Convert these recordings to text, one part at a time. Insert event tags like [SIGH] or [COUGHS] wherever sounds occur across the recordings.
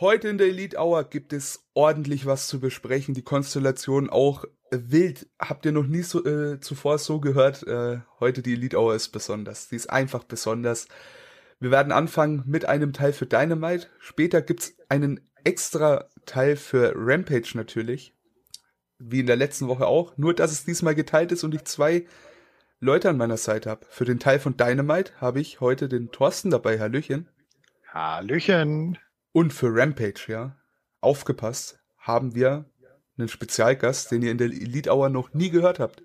Heute in der Elite Hour gibt es ordentlich was zu besprechen. Die Konstellation auch wild. Habt ihr noch nie so, äh, zuvor so gehört? Äh, heute die Elite Hour ist besonders. Die ist einfach besonders. Wir werden anfangen mit einem Teil für Dynamite. Später gibt's einen extra Teil für Rampage natürlich. Wie in der letzten Woche auch. Nur, dass es diesmal geteilt ist und ich zwei Leute an meiner Seite habe. Für den Teil von Dynamite habe ich heute den Thorsten dabei. Hallöchen. Hallöchen. Und für Rampage, ja, aufgepasst, haben wir einen Spezialgast, den ihr in der Elite Hour noch nie gehört habt.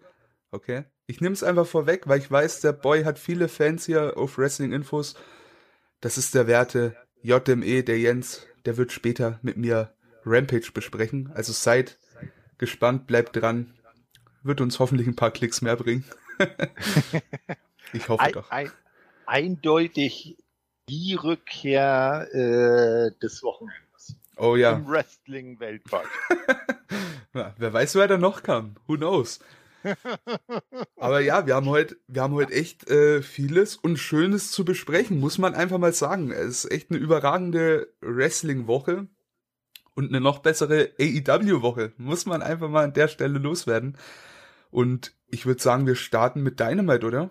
Okay? Ich nehme es einfach vorweg, weil ich weiß, der Boy hat viele Fans hier auf Wrestling Infos. Das ist der Werte JME, der Jens, der wird später mit mir Rampage besprechen. Also seid gespannt, bleibt dran. Wird uns hoffentlich ein paar Klicks mehr bringen. [LAUGHS] ich hoffe ein, doch. Ein, eindeutig die Rückkehr äh, des Wochenendes. Oh ja. Im Wrestling weltweit. [LAUGHS] ja, wer weiß, wer da noch kam. Who knows? [LAUGHS] Aber ja, wir haben heute, wir haben heute echt äh, vieles und Schönes zu besprechen, muss man einfach mal sagen. Es ist echt eine überragende Wrestling-Woche und eine noch bessere AEW-Woche, muss man einfach mal an der Stelle loswerden. Und ich würde sagen, wir starten mit Dynamite, oder?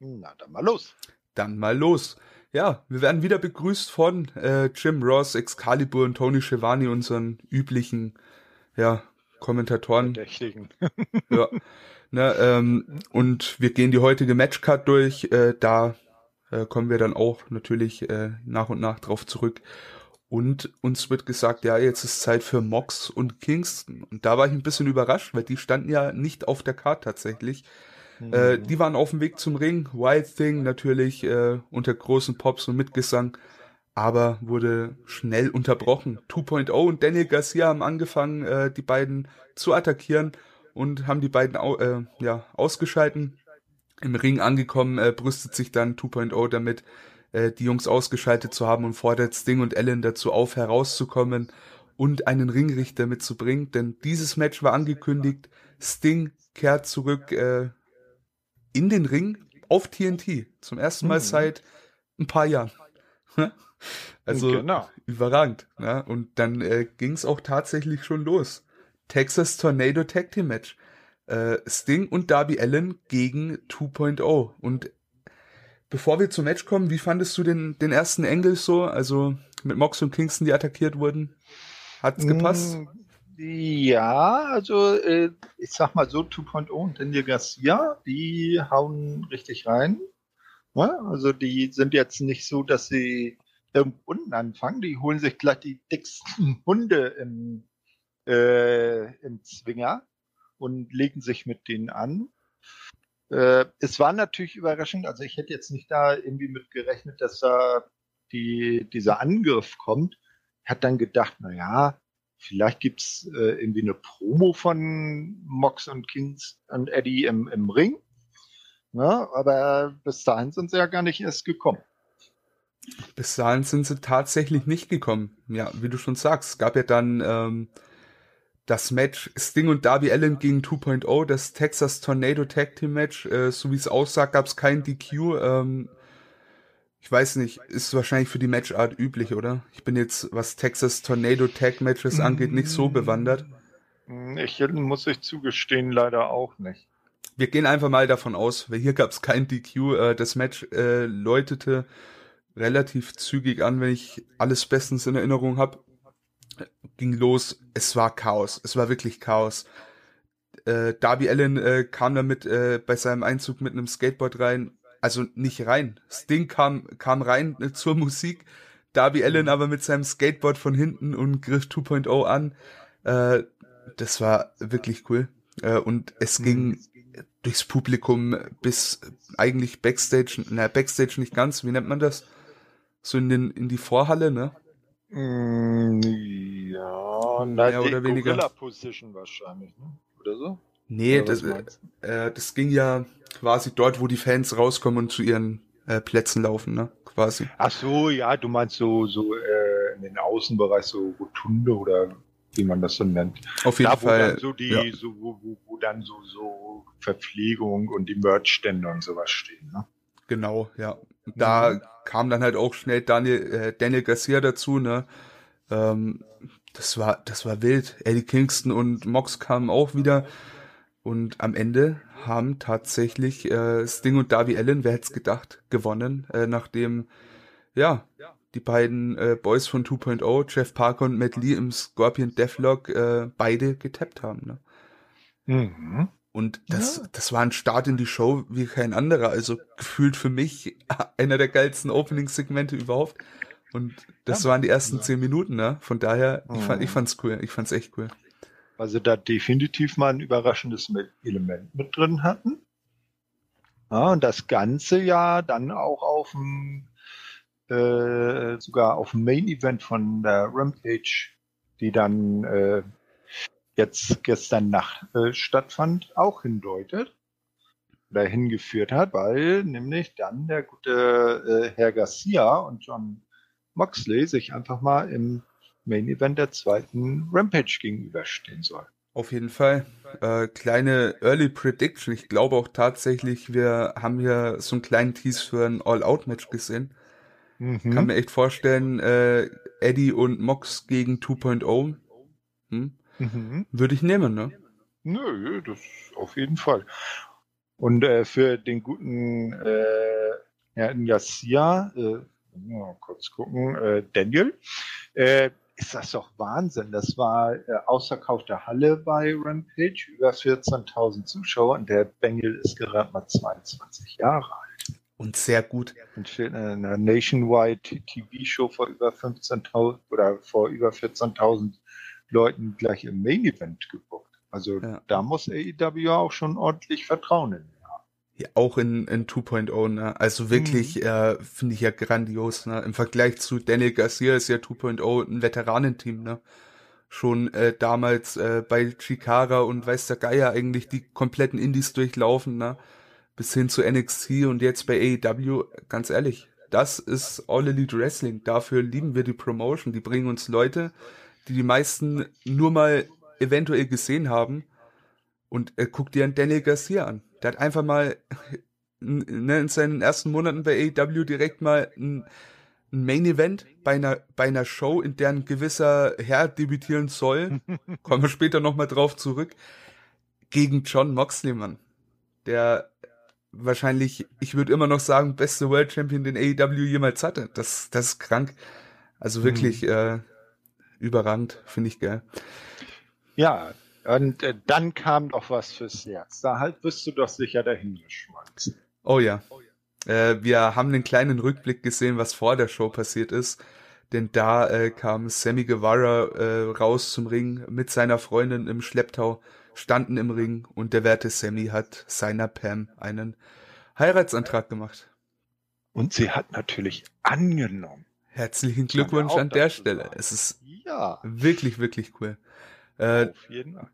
Na, dann mal los. Dann mal los. Ja, wir werden wieder begrüßt von äh, Jim Ross, Excalibur und Tony Schiavone, unseren üblichen, ja, Kommentatoren. Verdächtigen. ja. Ne, ähm, und wir gehen die heutige Matchcard durch. Äh, da äh, kommen wir dann auch natürlich äh, nach und nach drauf zurück. Und uns wird gesagt, ja, jetzt ist Zeit für Mox und Kingston. Und da war ich ein bisschen überrascht, weil die standen ja nicht auf der Card tatsächlich. Äh, die waren auf dem Weg zum Ring. Wild Thing natürlich äh, unter großen Pops und Mitgesang, aber wurde schnell unterbrochen. 2.0 und Daniel Garcia haben angefangen, äh, die beiden zu attackieren und haben die beiden au äh, ja, ausgeschalten. Im Ring angekommen, äh, brüstet sich dann 2.0 damit, äh, die Jungs ausgeschaltet zu haben und fordert Sting und Ellen dazu auf, herauszukommen und einen Ringrichter mitzubringen, denn dieses Match war angekündigt. Sting kehrt zurück äh, in den Ring auf TNT. Zum ersten Mal mhm. seit ein paar Jahren. also genau. überragend. Ja? Und dann äh, ging es auch tatsächlich schon los. Texas Tornado Tag Team Match. Äh, Sting und Darby Allen gegen 2.0. Und bevor wir zum Match kommen, wie fandest du den, den ersten Engel so? Also mit Mox und Kingston, die attackiert wurden. Hat's gepasst? Mm, ja, also äh, ich sag mal so, 2.0 und Daniel Garcia, die hauen richtig rein. Ne? also die sind jetzt nicht so, dass sie unten anfangen, die holen sich gleich die dicksten [LAUGHS] Hunde im, äh, im Zwinger und legen sich mit denen an. Äh, es war natürlich überraschend, also ich hätte jetzt nicht da irgendwie mit gerechnet, dass da die, dieser Angriff kommt. Hat dann gedacht, na ja, Vielleicht gibt's äh, irgendwie eine Promo von Mox und Kings und Eddie im, im Ring. Ja, aber bis dahin sind sie ja gar nicht erst gekommen. Bis dahin sind sie tatsächlich nicht gekommen. Ja, wie du schon sagst, es gab ja dann ähm, das Match Sting und Darby Allen gegen 2.0, das Texas Tornado Tag Team Match. Äh, so wie es aussah, gab es kein DQ. Ähm, ich weiß nicht, ist wahrscheinlich für die Matchart üblich, oder? Ich bin jetzt, was Texas Tornado Tag Matches angeht, nicht so bewandert. Ich muss ich zugestehen, leider auch nicht. Wir gehen einfach mal davon aus, weil hier gab es kein DQ. Äh, das Match äh, läutete relativ zügig an, wenn ich alles bestens in Erinnerung habe. Ging los, es war Chaos, es war wirklich Chaos. Äh, Darby Allen äh, kam damit äh, bei seinem Einzug mit einem Skateboard rein also nicht rein. Sting kam, kam rein äh, zur Musik, Darby Allen aber mit seinem Skateboard von hinten und griff 2.0 an. Äh, das war wirklich cool. Äh, und es mhm. ging durchs Publikum bis eigentlich Backstage, na Backstage nicht ganz, wie nennt man das? So in den in die Vorhalle, ne? Mm, ja, na, mehr oder weniger. Gorilla Position wahrscheinlich, ne? Oder so? Nee, das, äh, das ging ja quasi dort, wo die Fans rauskommen und zu ihren äh, Plätzen laufen, ne? Quasi. Ach so, ja, du meinst so, so äh, in den Außenbereich, so Rotunde oder wie man das so nennt. Auf jeden da, Fall. Wo dann so die, ja. so, wo, wo, wo dann so, so Verpflegung und die Merchstände und sowas stehen, ne? Genau, ja. Da mhm. kam dann halt auch schnell Daniel, äh, Daniel Garcia dazu, ne? Ähm, das war, das war wild. Eddie Kingston und Mox kamen auch wieder. Und am Ende haben tatsächlich äh, Sting und Darby Allen, wer hätte es gedacht, gewonnen, äh, nachdem ja die beiden äh, Boys von 2.0, Jeff Parker und Matt Lee im Scorpion Deathlock äh, beide getappt haben. Ne? Mhm. Und das, ja. das war ein Start in die Show wie kein anderer. Also gefühlt für mich [LAUGHS] einer der geilsten Opening-Segmente überhaupt. Und das ja. waren die ersten zehn Minuten, ne? Von daher, ich, fand, ich mhm. fand's cool. Ich fand's echt cool. Also da definitiv mal ein überraschendes Element mit drin hatten. Ja, und das Ganze ja dann auch auf dem äh, sogar auf dem Main Event von der Rampage, die dann äh, jetzt gestern Nacht äh, stattfand, auch hindeutet oder hingeführt hat, weil nämlich dann der gute äh, Herr Garcia und John Moxley sich einfach mal im Main Event der zweiten Rampage gegenüberstehen soll. Auf jeden Fall. Äh, kleine Early Prediction. Ich glaube auch tatsächlich, wir haben hier so einen kleinen Tease für ein All-Out-Match gesehen. Mhm. Kann mir echt vorstellen, äh, Eddie und Mox gegen 2.0. Hm? Mhm. Würde ich nehmen, ne? Nö, das auf jeden Fall. Und äh, für den guten äh, Herrn Garcia, äh, mal kurz gucken, äh, Daniel, äh, ist das doch Wahnsinn. Das war äh, ausverkaufte Halle bei Rampage, über 14.000 Zuschauer und der Bengel ist gerade mal 22 Jahre alt. Und sehr gut. Und für eine Nationwide TV-Show vor über 15.000 oder vor über 14.000 Leuten gleich im Main Event gebucht. Also ja. da muss AEW auch schon ordentlich Vertrauen in auch in, in 2.0, ne? Also wirklich, mhm. äh, finde ich ja grandios, ne? Im Vergleich zu Daniel Garcia ist ja 2.0 ein Veteranenteam, ne? Schon äh, damals äh, bei Chikara und weiß der Geier eigentlich die kompletten Indies durchlaufen, ne? bis hin zu NXT und jetzt bei AEW, ganz ehrlich, das ist All Elite Wrestling. Dafür lieben wir die Promotion. Die bringen uns Leute, die die meisten nur mal eventuell gesehen haben. Und äh, guck dir einen Daniel Garcia an. Der hat einfach mal ne, in seinen ersten Monaten bei AEW direkt mal ein, ein Main Event bei einer, bei einer Show, in der ein gewisser Herr debütieren soll. [LAUGHS] Kommen wir später nochmal drauf zurück. Gegen John Moxley, Mann. Der wahrscheinlich, ich würde immer noch sagen, beste World Champion, den AEW jemals hatte. Das, das ist krank. Also wirklich mhm. äh, überragend, finde ich geil. Ja, und äh, dann kam doch was fürs Herz. Da halt bist du doch sicher dahin geschmolzen. Oh ja. Äh, wir haben einen kleinen Rückblick gesehen, was vor der Show passiert ist. Denn da äh, kam Sammy Guevara äh, raus zum Ring mit seiner Freundin im Schlepptau standen im Ring und der werte Sammy hat seiner Pam einen Heiratsantrag gemacht. Und sie hat natürlich angenommen. Herzlichen Glückwunsch an der Stelle. Es ist ja. wirklich, wirklich cool. Äh,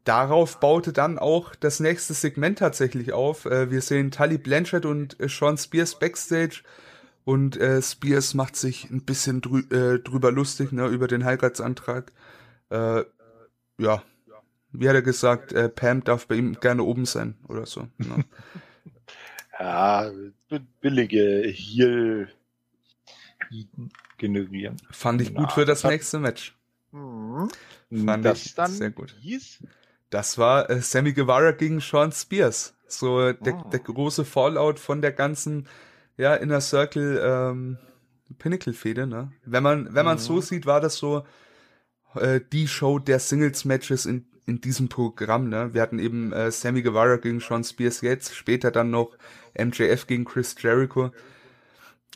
darauf baute dann auch das nächste Segment tatsächlich auf. Äh, wir sehen Tully Blanchard und äh, Sean Spears backstage und äh, Spears macht sich ein bisschen drü äh, drüber lustig, ne, über den Heiratsantrag. Äh, ja, wie hat er gesagt, Pam darf bei ihm gerne oben sein oder so. Ne? [LAUGHS] ja, billige Heal generieren. Fand ich gut für das nächste Match. Mhm. Fand das ich dann sehr gut. Hieß? Das war äh, Sammy Guevara gegen Sean Spears. So der, oh. der große Fallout von der ganzen ja Inner Circle ähm, Pinnacle Fehde, ne? Wenn man wenn man mhm. so sieht, war das so äh, die Show der Singles Matches in in diesem Programm, ne? Wir hatten eben äh, Sammy Guevara gegen Sean Spears jetzt, später dann noch MJF gegen Chris Jericho.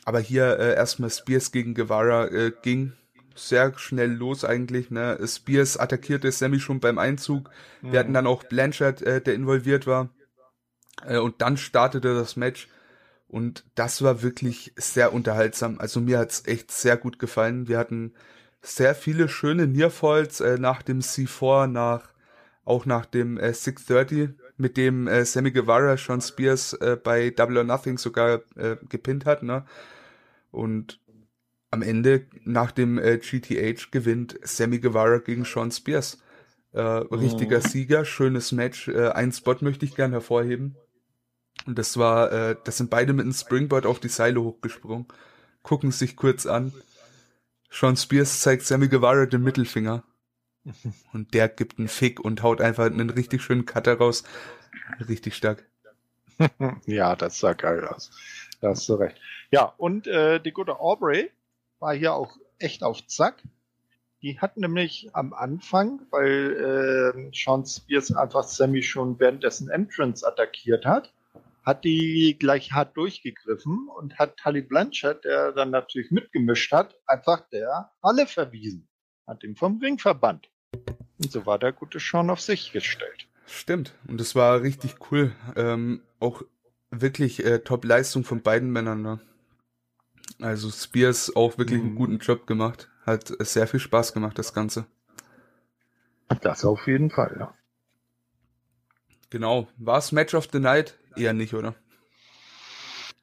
Aber hier äh, erstmal Spears gegen Guevara äh, ging sehr schnell los eigentlich. Ne? Spears attackierte Sammy schon beim Einzug. Mhm. Wir hatten dann auch Blanchard, äh, der involviert war. Äh, und dann startete das Match. Und das war wirklich sehr unterhaltsam. Also mir hat's echt sehr gut gefallen. Wir hatten sehr viele schöne Nearfalls äh, nach dem C4, nach auch nach dem äh, 630, mit dem äh, Sammy Guevara Sean Spears äh, bei Double or Nothing sogar äh, gepinnt hat, ne? Und am Ende, nach dem äh, GTH, gewinnt Sammy Guevara gegen Sean Spears. Äh, richtiger mhm. Sieger, schönes Match. Äh, einen Spot möchte ich gern hervorheben. Und das war, äh, das sind beide mit einem Springboard auf die Seile hochgesprungen, gucken sich kurz an. Sean Spears zeigt Sammy Guevara den Mittelfinger. Und der gibt einen Fick und haut einfach einen richtig schönen Cutter raus. Richtig stark. [LAUGHS] ja, das sah geil aus. Da hast du recht. Ja, und äh, die gute Aubrey war hier auch echt auf Zack. Die hat nämlich am Anfang, weil äh, Sean Spears einfach Sammy schon während dessen Entrance attackiert hat, hat die gleich hart durchgegriffen und hat Tully Blanchard, der dann natürlich mitgemischt hat, einfach der Halle verwiesen. Hat ihn vom Ring verbannt. Und so war der gute Sean auf sich gestellt. Stimmt. Und das war richtig cool. Ähm, auch wirklich äh, Top-Leistung von beiden Männern. Ne? Also Spears auch wirklich mhm. einen guten Job gemacht. Hat sehr viel Spaß gemacht, das Ganze. Das auf jeden Fall, ja. Genau. War es Match of the Night? Eher nicht, oder?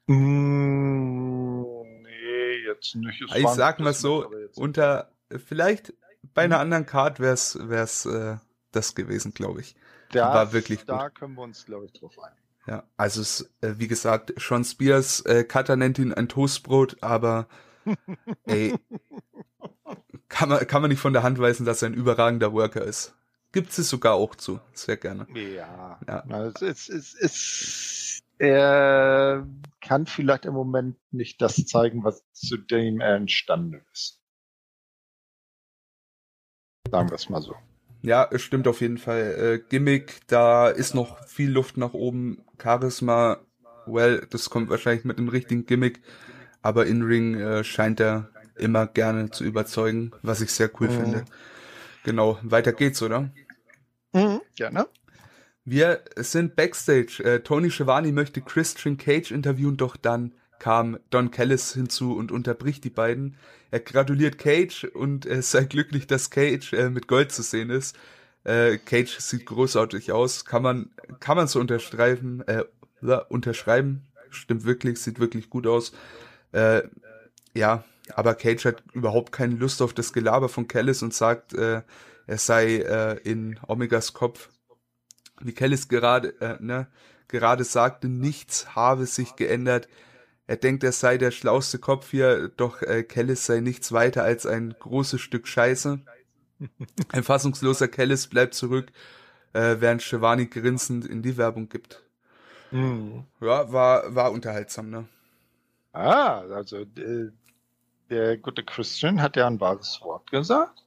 Mm, nee, jetzt nicht. Es ich sag mal so, unter vielleicht bei einer hm? anderen Card wäre es äh, das gewesen, glaube ich. Das, war wirklich Da gut. können wir uns, glaube ich, drauf einigen. Ja, also es, äh, wie gesagt, Sean Spears, äh, Cutter nennt ihn ein Toastbrot, aber [LAUGHS] ey, kann man, kann man nicht von der Hand weisen, dass er ein überragender Worker ist. Gibt es sogar auch zu, sehr gerne. Ja, ja. Also es, es, es, er kann vielleicht im Moment nicht das zeigen, was zu dem er entstanden ist. Sagen wir es mal so. Ja, es stimmt auf jeden Fall. Äh, Gimmick, da ist noch viel Luft nach oben. Charisma, well, das kommt wahrscheinlich mit dem richtigen Gimmick. Aber In-Ring äh, scheint er immer gerne zu überzeugen, was ich sehr cool mhm. finde. Genau, weiter geht's, oder? Mhm, gerne. Wir sind Backstage. Äh, Tony Schiavone möchte Christian Cage interviewen, doch dann kam Don Callis hinzu und unterbricht die beiden. Er gratuliert Cage und er [LAUGHS] sei glücklich, dass Cage äh, mit Gold zu sehen ist. Äh, Cage sieht großartig aus, kann man kann man so unterschreiben, äh, unterschreiben. Stimmt wirklich, sieht wirklich gut aus. Äh, ja, aber Cage hat überhaupt keine Lust auf das Gelaber von Callis und sagt, äh, er sei äh, in Omegas Kopf. Wie Callis gerade, äh, ne, gerade sagte, nichts habe sich geändert. Er denkt, er sei der schlauste Kopf hier, doch äh, Kellis sei nichts weiter als ein großes Stück Scheiße. [LAUGHS] Ein fassungsloser Kellis bleibt zurück, äh, während Shivani grinsend in die Werbung gibt. Mhm. Ja, war, war unterhaltsam, ne? Ah, also äh, der gute Christian hat ja ein wahres Wort gesagt.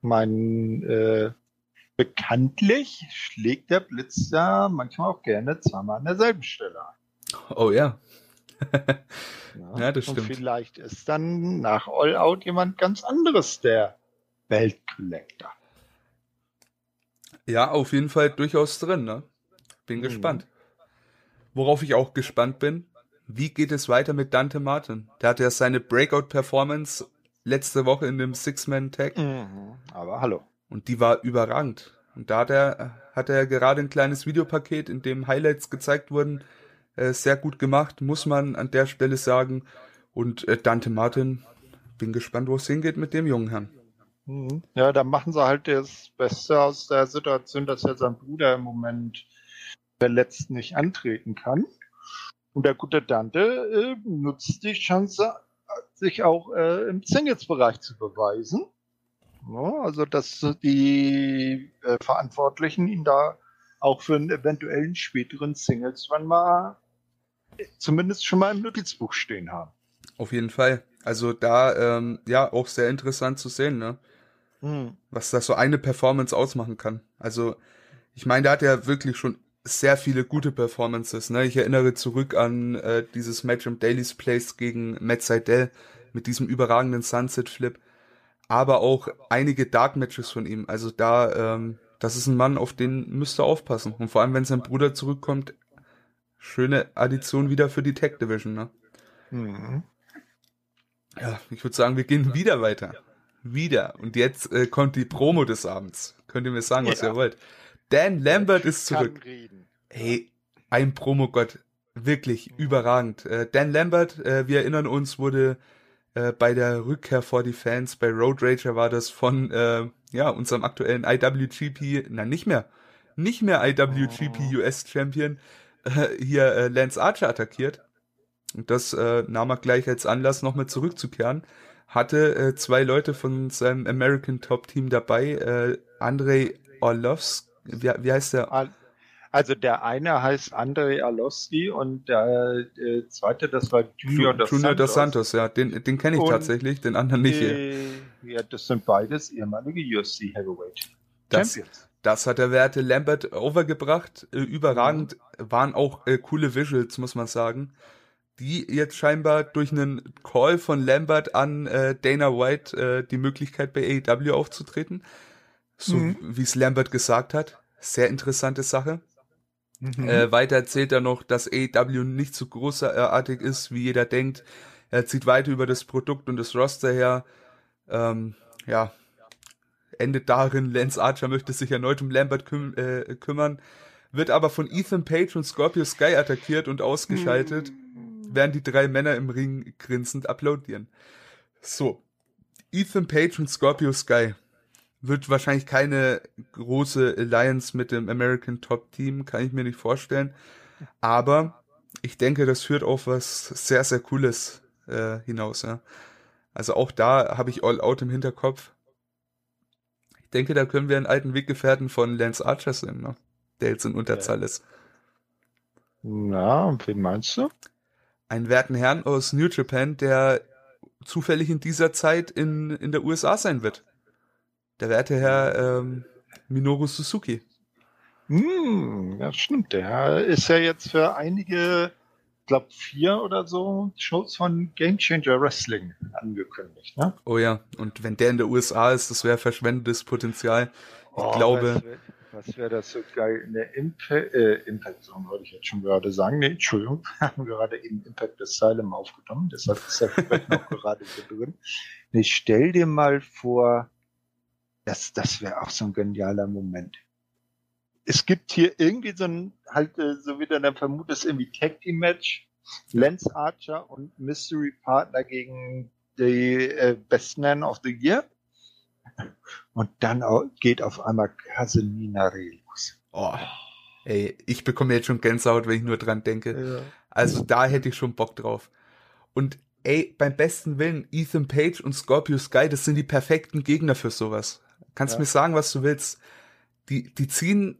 Mein äh, bekanntlich schlägt der Blitz ja manchmal auch gerne zweimal an derselben Stelle ein. Oh ja ja, [LAUGHS] ja, das stimmt. Und vielleicht ist dann nach All Out jemand ganz anderes der Weltcollector. Ja, auf jeden Fall durchaus drin, ne? Bin mhm. gespannt. Worauf ich auch gespannt bin, wie geht es weiter mit Dante Martin? Der hatte ja seine Breakout-Performance letzte Woche in dem Six-Man-Tag. Mhm. Aber hallo. Und die war überragend. Und da hat er, hat er gerade ein kleines Videopaket, in dem Highlights gezeigt wurden, äh, sehr gut gemacht, muss man an der Stelle sagen. Und äh, Dante Martin, bin gespannt, wo es hingeht mit dem jungen Herrn. Mhm. Ja, da machen sie halt das Beste aus der Situation, dass ja sein Bruder im Moment verletzt nicht antreten kann. Und der gute Dante äh, nutzt die Chance, sich auch äh, im Singles-Bereich zu beweisen. Ja, also, dass die äh, Verantwortlichen ihn da auch für einen eventuellen späteren Singles Run mal zumindest schon mal im Notizbuch stehen haben. Auf jeden Fall. Also da ähm, ja auch sehr interessant zu sehen, ne? Hm. Was das so eine Performance ausmachen kann. Also ich meine, der hat ja wirklich schon sehr viele gute Performances. Ne? Ich erinnere zurück an äh, dieses Match im Daily's Place gegen Matt Seidel mit diesem überragenden Sunset Flip, aber auch einige Dark Matches von ihm. Also da, ähm, das ist ein Mann, auf den müsste aufpassen. Und vor allem, wenn sein Bruder zurückkommt, schöne Addition wieder für die Tech Division, ne? Mhm. Ja, ich würde sagen, wir gehen wieder weiter. Wieder. Und jetzt äh, kommt die Promo des Abends. Könnt ihr mir sagen, was ja. ihr wollt. Dan Lambert ist zurück. Hey, ein Promo-Gott. Wirklich mhm. überragend. Äh, Dan Lambert, äh, wir erinnern uns, wurde äh, bei der Rückkehr vor die Fans, bei Road Rager war das von äh, ja, unserem aktuellen IWGP, na nicht mehr, nicht mehr IWGP oh. US Champion, äh, hier äh, Lance Archer attackiert. Und das äh, nahm er gleich als Anlass, nochmal zurückzukehren. Hatte äh, zwei Leute von seinem American Top Team dabei, äh, Andrei Orlovsky, wie, wie heißt der? Also der eine heißt Andrei Orlovsky und der, der zweite, das war Junior dos Junior Santos. dos Santos, ja, den, den kenne ich Und, tatsächlich, den anderen nicht. hier. Äh, ja, das sind beides ehemalige UFC Heavyweight Das- Champions. Das hat der Werte Lambert overgebracht. Äh, überragend waren auch äh, coole Visuals, muss man sagen. Die jetzt scheinbar durch einen Call von Lambert an äh, Dana White äh, die Möglichkeit bei AEW aufzutreten. So Mhm. wie es Lambert gesagt hat. Sehr interessante Sache. Mhm. Äh, weiter erzählt er noch, dass AEW nicht so großartig ist, wie jeder denkt. Er zieht weiter über das Produkt und das Roster her. Ähm, ja, endet darin, Lance Archer möchte sich erneut um Lambert küm äh, kümmern, wird aber von Ethan Page und Scorpio Sky attackiert und ausgeschaltet, während die drei Männer im Ring grinsend applaudieren. So, Ethan Page und Scorpio Sky wird wahrscheinlich keine große Alliance mit dem American Top Team, kann ich mir nicht vorstellen. Aber ich denke, das führt auf was sehr, sehr Cooles äh, hinaus. Ja. Also auch da habe ich All Out im Hinterkopf. Ich denke, da können wir einen alten Weggefährten von Lance Archer sehen, ne? der jetzt in Unterzahl ist. Na, wen meinst du? Einen werten Herrn aus New Japan, der zufällig in dieser Zeit in, in der USA sein wird. Der werte Herr ähm, Minoru Suzuki. Hm, ja, stimmt. Der ist ja jetzt für einige, ich glaube vier oder so, Shows von Game Changer Wrestling angekündigt. Ne? Oh ja, und wenn der in der USA ist, das wäre verschwendetes Potenzial. Ich glaube, Was wäre das so geil in der Impact, äh, Impact Zone, wollte ich jetzt schon gerade sagen. Nee, Entschuldigung, [LAUGHS] wir haben gerade eben Impact Asylum aufgenommen, deshalb ist er vielleicht noch gerade so drin. Nee, stell dir mal vor, das, das wäre auch so ein genialer Moment. Es gibt hier irgendwie so ein, halt, äh, so wie du dann vermutest, irgendwie Tag Team Match. Lance Archer und Mystery Partner gegen die äh, Best Man of the Year. Und dann geht auf einmal Casemina los. oh, ey, ich bekomme jetzt schon Gänsehaut, wenn ich nur dran denke. Also da hätte ich schon Bock drauf. Und ey, beim besten Willen, Ethan Page und Scorpio Sky, das sind die perfekten Gegner für sowas. Kannst Ja. mir sagen, was du willst. Die, die ziehen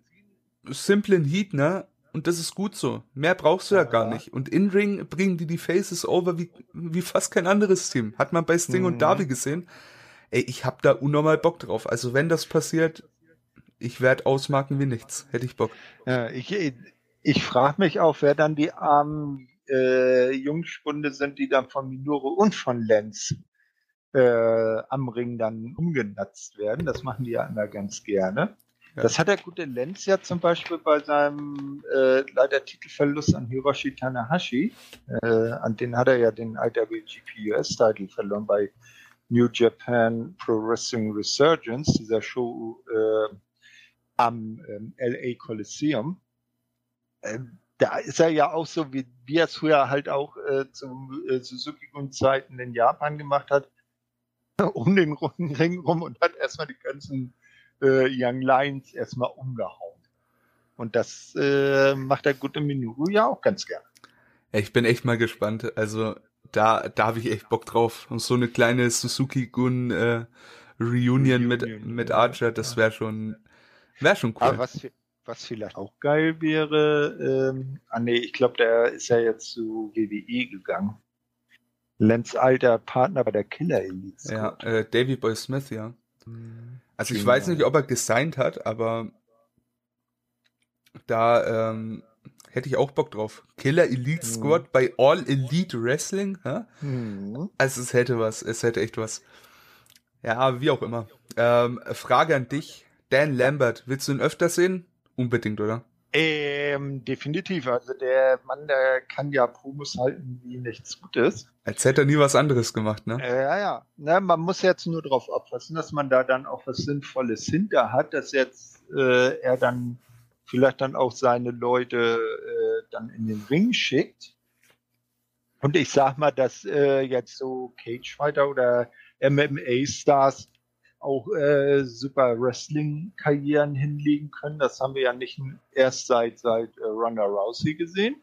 simplen Heat, ne? Und das ist gut so. Mehr brauchst du ja, Ja. gar nicht. Und in Ring bringen die die Faces over wie, wie fast kein anderes Team. Hat man bei Sting Mhm. und Darby gesehen. Ey, ich hab da unnormal Bock drauf. Also wenn das passiert, ich werd ausmarken wie nichts. Hätte ich Bock. Ja, ich ich frage mich auch, wer dann die armen äh, Jungspunde sind, die dann von Minoru und von Lenz äh, am Ring dann umgenatzt werden. Das machen die ja immer ganz gerne. Ja. Das hat der gute Lenz ja zum Beispiel bei seinem äh, leider Titelverlust an Hiroshi Tanahashi. Äh, an den hat er ja den IWGP US-Titel verloren bei New Japan Pro Wrestling Resurgence, dieser Show äh, am ähm, LA Coliseum. Ähm, da ist er ja auch so, wie, wie er es früher halt auch äh, zu äh, Suzuki-Zeiten in Japan gemacht hat, [LAUGHS] um den runden Ring rum und hat erstmal die ganzen äh, Young Lions erstmal umgehauen. Und das äh, macht der gute Minoru ja auch ganz gern. Ja, Ich bin echt mal gespannt. Also da, da habe ich echt Bock drauf. Und so eine kleine Suzuki-Gun äh, Reunion, mit, Reunion, mit ja. Archer, das wäre schon, wäre schon cool. Aber was, was vielleicht auch geil wäre, ähm, ah nee, ich glaube, der ist ja jetzt zu WWE gegangen. Lenz alter Partner bei der Killer Elite. ja, äh, Davy Boy Smith, ja. Also ich Genau. weiß nicht, ob er gesigned hat, aber da ähm, hätte ich auch Bock drauf. Killer Elite Mhm. Squad bei All Elite Wrestling, hä? Hm. Also es hätte was, es hätte echt was. Ja, wie auch immer. Ähm, Frage an dich, Dan Lambert, willst du ihn öfter sehen? Unbedingt, oder? Ähm, definitiv. Also der Mann, der kann ja Promos halten wie nichts Gutes. Als hätte er nie was anderes gemacht, ne? Äh, ja, ja. Na, man muss jetzt nur darauf aufpassen, dass man da dann auch was Sinnvolles hinter hat, dass jetzt äh, er dann vielleicht dann auch seine Leute äh, dann in den Ring schickt. Und ich sag mal, dass äh, jetzt so Cagefighter oder MMA-Stars auch äh, super Wrestling-Karrieren hinlegen können. Das haben wir ja nicht erst seit seit äh, Ronda Rousey gesehen.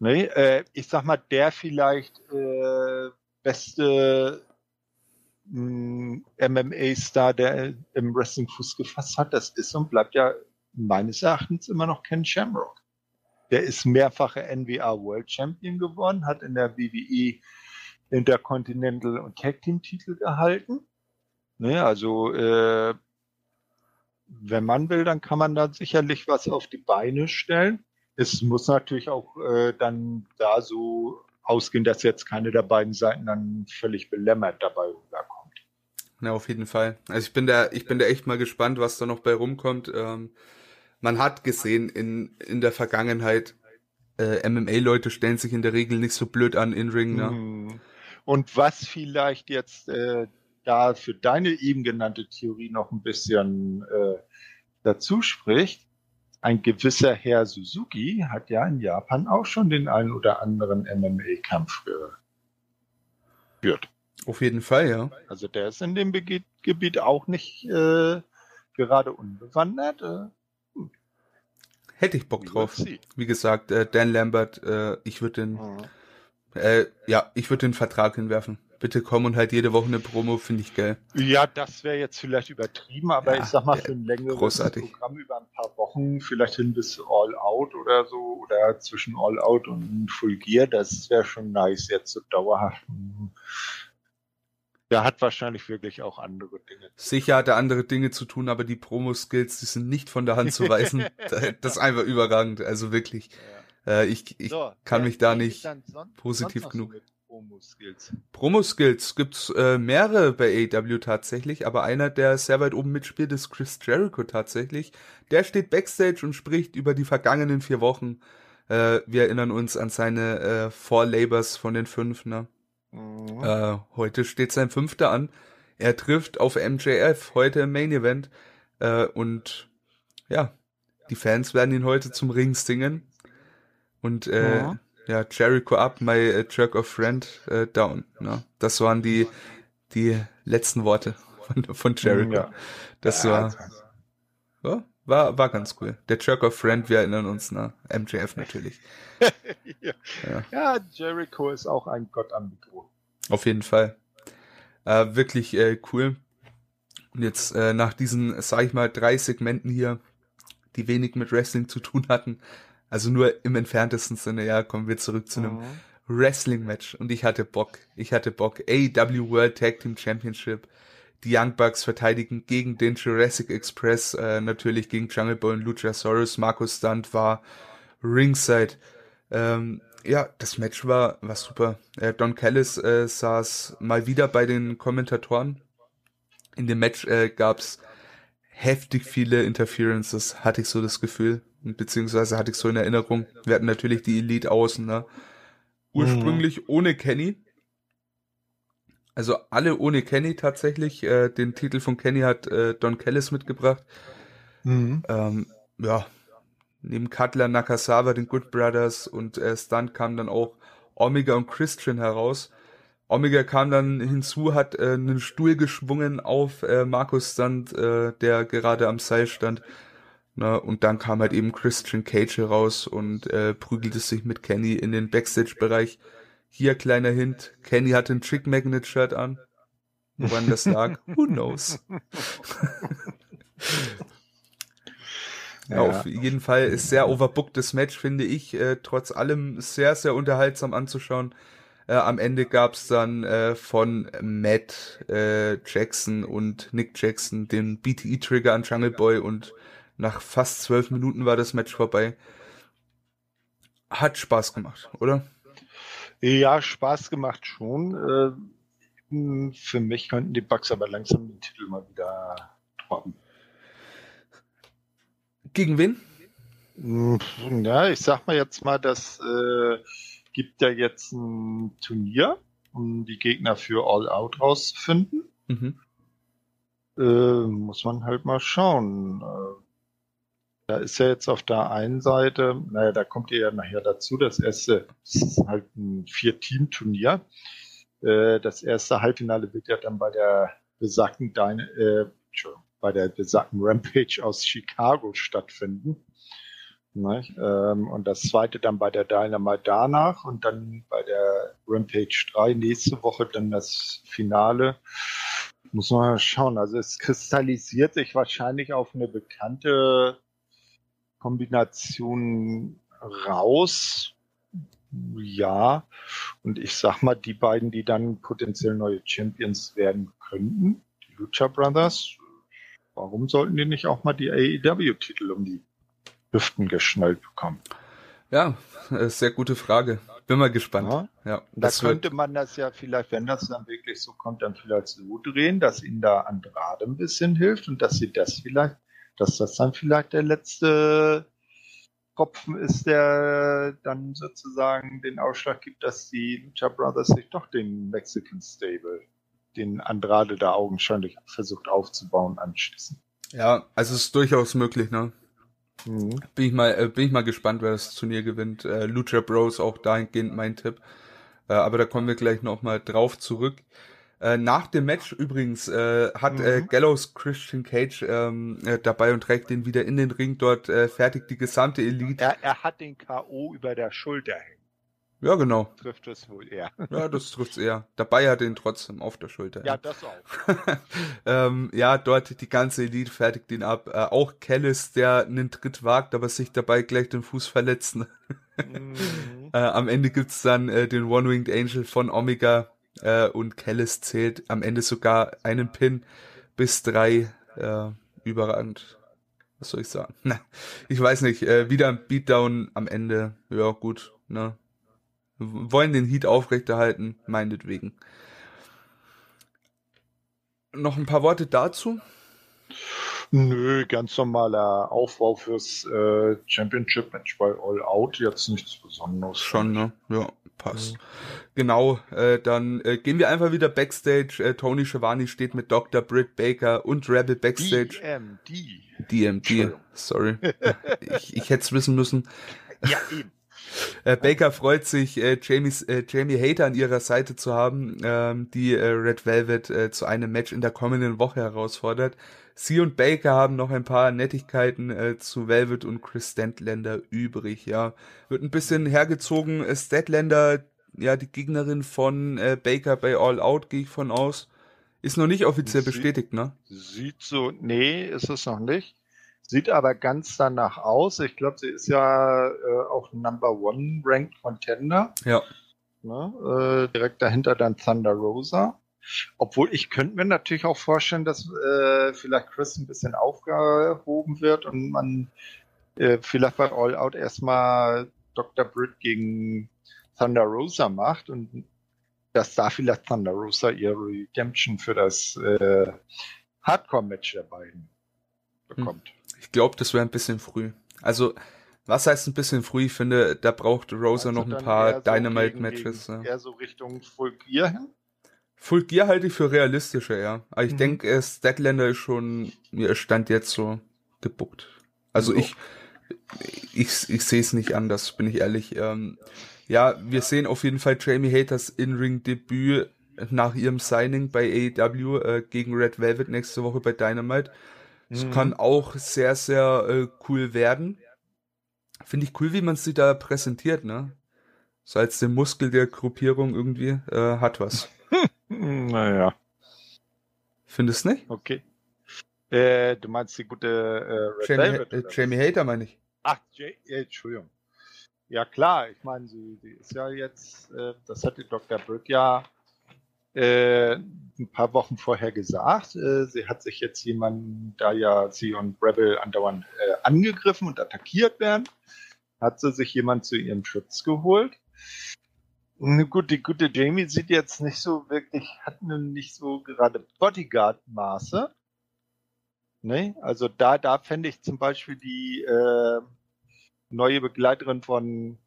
Nee, äh, ich sag mal, der vielleicht äh, beste MMA-Star, der im Wrestling Fuß gefasst hat. Das ist und bleibt ja meines Erachtens immer noch Ken Shamrock. Der ist mehrfacher NWA World Champion geworden, hat in der WWE Intercontinental und Tag Team Titel gehalten. Ne, also äh, wenn man will, dann kann man da sicherlich was auf die Beine stellen. Es muss natürlich auch äh, dann da so ausgehen, dass jetzt keine der beiden Seiten dann völlig belämmert dabei rüberkommt. Ja, auf jeden Fall. Also ich bin da, ich bin da echt mal gespannt, was da noch bei rumkommt. Ähm, man hat gesehen in, in der Vergangenheit, äh, MMA-Leute stellen sich in der Regel nicht so blöd an in Ring. Ne? Mhm. Und was vielleicht jetzt äh, da für deine eben genannte Theorie noch ein bisschen äh, dazu spricht, ein gewisser Herr Suzuki hat ja in Japan auch schon den einen oder anderen MMA-Kampf geführt. Auf jeden Fall, ja. Also der ist in dem Be Gebiet auch nicht äh, gerade unbewandert. Äh. Hätte ich Bock drauf. Wie gesagt, äh, Dan Lambert, äh, ich würde den, mhm. äh, ja, ich würde den Vertrag hinwerfen bitte komm und halt jede Woche eine Promo, finde ich geil. Ja, das wäre jetzt vielleicht übertrieben, aber ja, ich sag mal, für ein längeres großartig. Programm über ein paar Wochen, vielleicht hin bis All Out oder so, oder zwischen All Out und Full Gear, das wäre schon nice, jetzt so dauerhaft. Der hat wahrscheinlich wirklich auch andere Dinge. Sicher hat er andere Dinge zu tun, aber die Promo-Skills, die sind nicht von der Hand zu weisen. [LAUGHS] das ist einfach überragend, also wirklich. Ja. Äh, ich ich so, kann mich da nicht positiv genug. So Promo-Skills? Promo-Skills gibt's äh, mehrere bei AEW tatsächlich, aber einer, der sehr weit oben mitspielt, ist Chris Jericho tatsächlich. Der steht backstage und spricht über die vergangenen vier Wochen. Äh, wir erinnern uns an seine äh, Four Labors von den fünf, ne? Mhm. Äh, heute steht sein fünfter an. Er trifft auf MJF heute im Main Event. Äh, und ja, die Fans werden ihn heute zum Ring singen. Und äh, mhm ja, Jericho up, my uh, jerk of friend uh, down. Ne? Das waren die, die letzten Worte von, von Jericho. Ja. Das ja, war, ja, war, war ganz cool. Der Jerk of Friend, wir erinnern uns, ne? MJF natürlich. [LAUGHS] ja. ja. ja. Jericho ist auch ein Gott am Mikro. Auf jeden Fall. Äh, wirklich äh, cool. Und jetzt äh, nach diesen, sag ich mal, drei Segmenten hier, die wenig mit Wrestling zu tun hatten, also nur im entferntesten Sinne, ja, kommen wir zurück zu einem mhm. Wrestling-Match. Und ich hatte Bock. Ich hatte Bock. AEW World Tag Team Championship. Die Young Bucks verteidigen gegen den Jurassic Express, äh, natürlich gegen Jungle Boy und Luchasaurus. Markus Stunt war ringside. Ähm, ja, das Match war, war super. Äh, Don Callis äh, saß mal wieder bei den Kommentatoren. In dem Match äh, gab's heftig viele Interferences, hatte ich so das Gefühl beziehungsweise hatte ich so in Erinnerung. Wir hatten natürlich die Elite außen, ne? Ursprünglich mhm. ohne Kenny. Also alle ohne Kenny tatsächlich. Äh, den Titel von Kenny hat äh, Don Kellis mitgebracht. Mhm. Ähm, ja, neben Cutler, Nakasawa, den Good Brothers und äh, Stunt kamen dann auch Omega und Christian heraus. Omega kam dann hinzu, hat äh, einen Stuhl geschwungen auf äh, Markus Stunt, äh, der gerade am Seil stand Ne? Und dann kam halt eben Christian Cage heraus und äh, prügelte sich mit Kenny in den Backstage-Bereich. Hier kleiner Hint, Kenny hatte ein Chick Magnet Shirt an. Woran das lag, who knows. [LAUGHS] ja. Auf jeden Fall ist sehr overbooktes Match, finde ich. Äh, trotz allem sehr, sehr unterhaltsam anzuschauen. Äh, am Ende gab's dann äh, von Matt äh, Jackson und Nick Jackson den BTE-Trigger an Jungle Boy und nach fast zwölf Minuten war das Match vorbei. Hat Spaß gemacht, oder? Ja, Spaß gemacht schon. Äh, für mich könnten die Bugs aber langsam den Titel mal wieder droppen. Gegen wen? Hm, ja, ich sag mal jetzt mal, das äh, gibt ja jetzt ein Turnier, um die Gegner für All Out rauszufinden. Mhm. Äh, muss man halt mal schauen. Da ist ja jetzt auf der einen Seite, naja, da kommt ihr ja nachher dazu, das erste, das ist halt ein Vier-Team-Turnier. Äh, das erste Halbfinale wird ja dann bei der besagten Deine, äh, bei der besagten Rampage aus Chicago stattfinden. Ähm, und das zweite dann bei der Dynamite danach und dann bei der Rampage 3 nächste Woche dann das Finale Muss man schauen. Also es kristallisiert sich wahrscheinlich auf eine bekannte Kombination raus. Ja. Und ich sag mal, die beiden, die dann potenziell neue Champions werden könnten, die Lucha Brothers, warum sollten die nicht auch mal die AEW-Titel um die Hüften geschnallt bekommen? Ja, äh, sehr gute Frage. Bin mal gespannt. Ja, ja da könnte man das ja vielleicht, wenn das dann wirklich so kommt, dann vielleicht so drehen, dass ihnen da Andrade ein bisschen hilft und dass sie das vielleicht, dass das dann vielleicht der letzte Tropfen ist, der dann sozusagen den Ausschlag gibt, dass die Lucha Brothers sich doch den Mexican Stable, den Andrade da augenscheinlich versucht aufzubauen, anschließen. Ja, also es ist durchaus möglich, ne? Mhm. Bin ich mal, äh, bin ich mal gespannt, wer das Turnier gewinnt. Äh, Lucha Bros auch dahingehend mein Tipp. Äh, aber da kommen wir gleich noch mal drauf zurück. Äh, nach dem Match übrigens äh, hat äh, mhm. äh, Gallows Christian Cage ähm, äh, dabei und trägt den wieder in den Ring. Dort äh, fertigt die gesamte Elite. Er, er hat den K.O. über der Schulter hängen. Ja, genau. Trifft es wohl eher. Ja, das trifft's eher. Dabei hat er ihn trotzdem auf der Schulter. Ja, das auch. [LAUGHS] ähm, ja, dort die ganze Elite fertigt ihn ab. Äh, auch Kellis, der einen Tritt wagt, aber sich dabei gleich den Fuß verletzt. mhm. [LAUGHS] äh, am Ende gibt's dann äh, den One-Winged Angel von Omega äh, und Kellis zählt am Ende sogar einen Pin bis drei. Äh, überragend. Was soll ich sagen? Na, [LAUGHS] ich weiß nicht. Äh, wieder ein Beatdown am Ende. Ja, gut. Ne? wollen den Heat aufrechterhalten, meinetwegen. Noch ein paar Worte dazu? Nö, ganz normaler Aufbau fürs äh, Championship Match bei All Out, jetzt nichts Besonderes. Schon, ne? Ja, passt. Mhm. Genau, äh, dann äh, gehen wir einfach wieder Backstage. Äh, Tony Schiavone steht mit Dr. Britt Baker und Rebel Backstage. DMD. DMD, sorry. [LAUGHS] ich, ich hätte es wissen müssen. Ja, eben. Äh, Baker freut sich, äh, Jamies, äh, Jamie Hater an ihrer Seite zu haben, ähm, die äh, Red Velvet äh, zu einem Match in der kommenden Woche herausfordert. Sie und Baker haben noch ein paar Nettigkeiten äh, zu Velvet und Chris Statlander übrig, ja. Wird ein bisschen hergezogen. Äh, Statlander, ja, die Gegnerin von äh, Baker bei All Out, gehe ich von aus. Ist noch nicht offiziell sieht, bestätigt, ne? Sieht so, nee, ist es noch nicht. Sieht aber ganz danach aus. Ich glaube, sie ist ja äh, auch Number One Ranked Contender. Ja. Ne? Äh, direkt dahinter dann Thunder Rosa. Obwohl ich könnte mir natürlich auch vorstellen, dass äh, vielleicht Chris ein bisschen aufgehoben wird und man äh, vielleicht bei All Out erstmal Dr. Britt gegen Thunder Rosa macht und dass da vielleicht Thunder Rosa ihre Redemption für das äh, Hardcore-Match der beiden bekommt. Hm. Ich glaube, das wäre ein bisschen früh. Also, was heißt ein bisschen früh? Ich finde, da braucht Rosa also noch ein paar so Dynamite-Matches. Ja. Eher so Richtung Full Gear hin? Full Gear halte ich für realistischer, ja. Aber ich mhm. denke, Statlander ist schon, mir stand jetzt so gebuckt. Also so. ich, ich, ich sehe es nicht anders, bin ich ehrlich. Ähm, ja, wir sehen auf jeden Fall Jamie Haters In-Ring-Debüt nach ihrem Signing bei AEW äh, gegen Red Velvet nächste Woche bei Dynamite. Es mhm. kann auch sehr, sehr äh, cool werden. Finde ich cool, wie man sie da präsentiert, ne? So als den Muskel der Gruppierung irgendwie äh, hat was. [LAUGHS] naja. Findest du nicht? Okay. Äh, du meinst die gute äh, Jamie, Velvet, äh, Jamie Hater meine ich. Ach, J äh, Entschuldigung. Ja klar, ich meine, sie, sie ist ja jetzt, äh, das hat die Dr. Britt ja äh, ein paar Wochen vorher gesagt. Äh, sie hat sich jetzt jemanden, da ja sie und Rebel andauernd äh, angegriffen und attackiert werden, hat sie sich jemand zu ihrem Schutz geholt. Gut, die gute Jamie sieht jetzt nicht so wirklich, hat nun nicht so gerade Bodyguard-Maße. Ne? Also da, da fände ich zum Beispiel die äh, neue Begleiterin von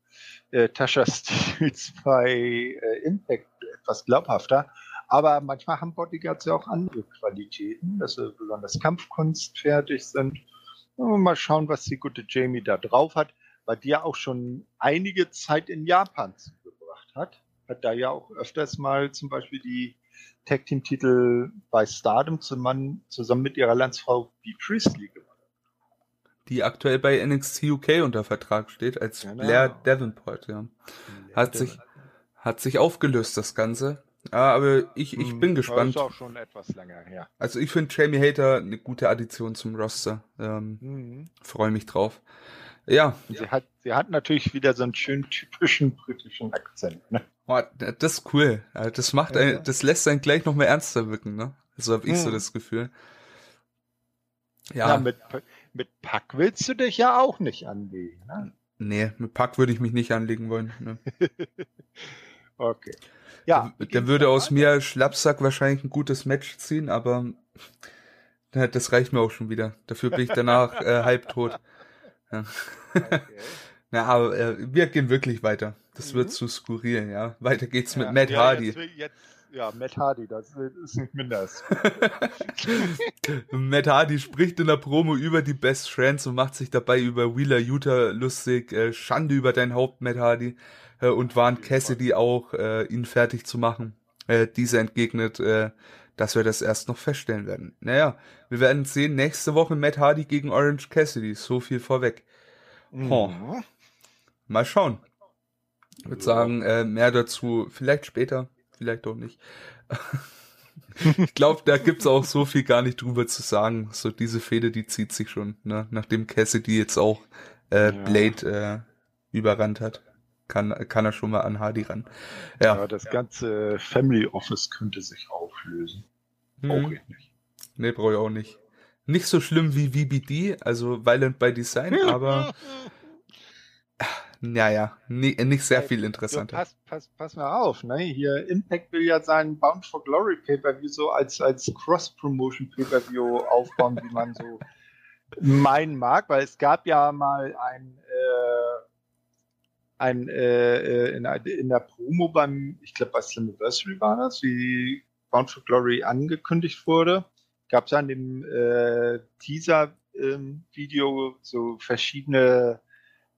äh, Tasha Steels [LAUGHS] bei äh, Impact etwas glaubhafter. Aber manchmal haben Bodyguards ja auch andere Qualitäten, dass sie besonders kampfkunstfertig sind. Mal schauen, was die gute Jamie da drauf hat, weil die ja auch schon einige Zeit in Japan zugebracht hat. Hat da ja auch öfters mal zum Beispiel die Tag Team Titel bei Stardom zusammen, zusammen mit ihrer Landsfrau B. Priestley gewonnen. Die aktuell bei NXT UK unter Vertrag steht als genau. Blair Davenport, ja. Hat sich, hat sich aufgelöst, das Ganze. Ja, aber ich, ich bin gespannt. Das ist auch schon etwas länger her. Also ich finde Jamie Hater eine gute Addition zum Roster. Ähm, mhm. Freue mich drauf. Ja. Sie hat, sie hat natürlich wieder so einen schönen typischen britischen Akzent. Ne? Oh, das ist cool. Das macht, ein, das lässt einen gleich noch mehr ernster wirken. Ne? So habe ich mhm. so das Gefühl. Ja. ja, mit, mit Pack willst du dich ja auch nicht anlegen. Ne? Nee, mit Pack würde ich mich nicht anlegen wollen. Ne? [LAUGHS] okay. Ja. Der, der würde aus mir Schlappsack wahrscheinlich ein gutes Match ziehen, aber das reicht mir auch schon wieder. Dafür bin ich danach äh, [LAUGHS] halbtot. Ja. Okay. [LAUGHS] ja, aber äh, wir gehen wirklich weiter. Das mhm. wird zu skurril, ja. Weiter geht's ja, mit Matt ja, Hardy. Jetzt, jetzt, ja, Matt Hardy, das ist nicht minders. [LAUGHS] Matt Hardy spricht in der Promo über die Best Friends und macht sich dabei über Wheeler Utah lustig. Äh, Schande über dein Haupt, Matt Hardy. Äh, und warnt Cassidy auch, äh, ihn fertig zu machen. Äh, dieser entgegnet, äh, dass wir das erst noch feststellen werden. Naja, wir werden sehen, nächste Woche Matt Hardy gegen Orange Cassidy. So viel vorweg. Oh. Mal schauen. Ich würde sagen, äh, mehr dazu vielleicht später vielleicht auch nicht. [LAUGHS] ich glaube, da gibt's auch so viel gar nicht drüber zu sagen. So diese Fehde, die zieht sich schon, ne? Nachdem Cassidy jetzt auch äh, ja. Blade äh, überrannt hat, kann, kann er schon mal an Hardy ran. Ja, ja das ganze Family Office könnte sich auflösen. Hm. Brauche ich nicht. Nee, brauche ich auch nicht. Nicht so schlimm wie VBD, also Violent by Design, aber [LAUGHS] naja, nie, nicht sehr viel interessanter. Pass, pass, pass mal auf, ne? Hier, Impact will ja seinen Bound for Glory Pay-Per-View so als, als Cross-Promotion Pay-Per-View aufbauen, wie man so [LAUGHS] meinen mag, weil es gab ja mal ein, äh, ein äh, äh in, in der Promo beim, ich glaube bei Slammiversary war das, wie Bound for Glory angekündigt wurde, gab es an dem äh, Teaser-Video ähm, so verschiedene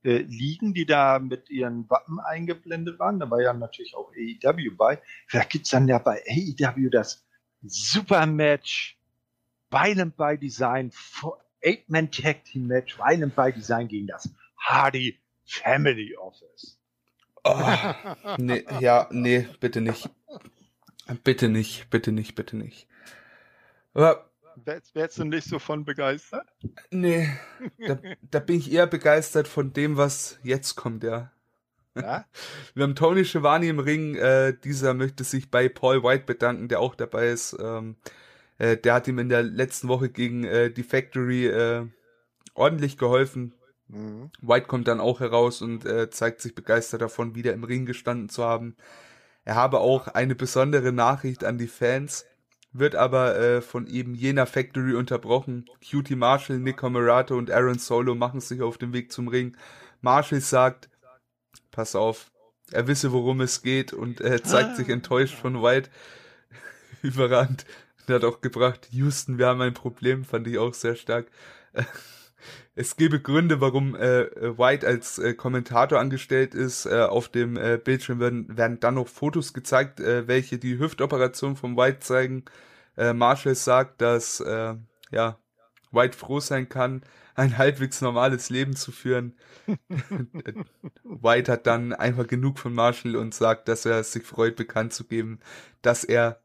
äh, liegen, die da mit ihren Wappen eingeblendet waren. Da war ja natürlich auch AEW bei. Vielleicht gibt's dann ja bei AEW das Supermatch Violent by Design, Eight-Man Tag Team Match, Violent by Design gegen das Hardy Family Office. Oh, nee, ja, nee, bitte nicht. Bitte nicht, bitte nicht, bitte nicht. Aber Wärst, wärst du nicht so von begeistert? Nee, da, da bin ich eher begeistert von dem, was jetzt kommt, ja. Ja? [LAUGHS] Wir haben Tony Schiavone im Ring. Äh, dieser möchte sich bei Paul White bedanken, der auch dabei ist. Ähm, äh, der hat ihm in der letzten Woche gegen äh, die Factory äh, ordentlich geholfen. Mhm. White kommt dann auch heraus und äh, zeigt sich begeistert davon, wieder im Ring gestanden zu haben. Er habe auch eine besondere Nachricht an die Fans wird aber äh, von eben jener Factory unterbrochen. Cutie Marshall, Nick Comerato und Aaron Solo machen sich auf den Weg zum Ring. Marshall sagt, pass auf, er wisse, worum es geht und er zeigt sich enttäuscht von White. [LAUGHS] Überrannt. Er hat auch gebracht, Houston, wir haben ein Problem, fand ich auch sehr stark. [LAUGHS] Es gebe Gründe, warum äh, White als äh, Kommentator angestellt ist. Äh, auf dem äh, Bildschirm werden, werden dann noch Fotos gezeigt, äh, welche die Hüftoperation von White zeigen. Äh, Marshall sagt, dass äh, ja White froh sein kann, ein halbwegs normales Leben zu führen. [LAUGHS] White hat dann einfach genug von Marshall und sagt, dass er sich freut, bekannt zu geben, dass er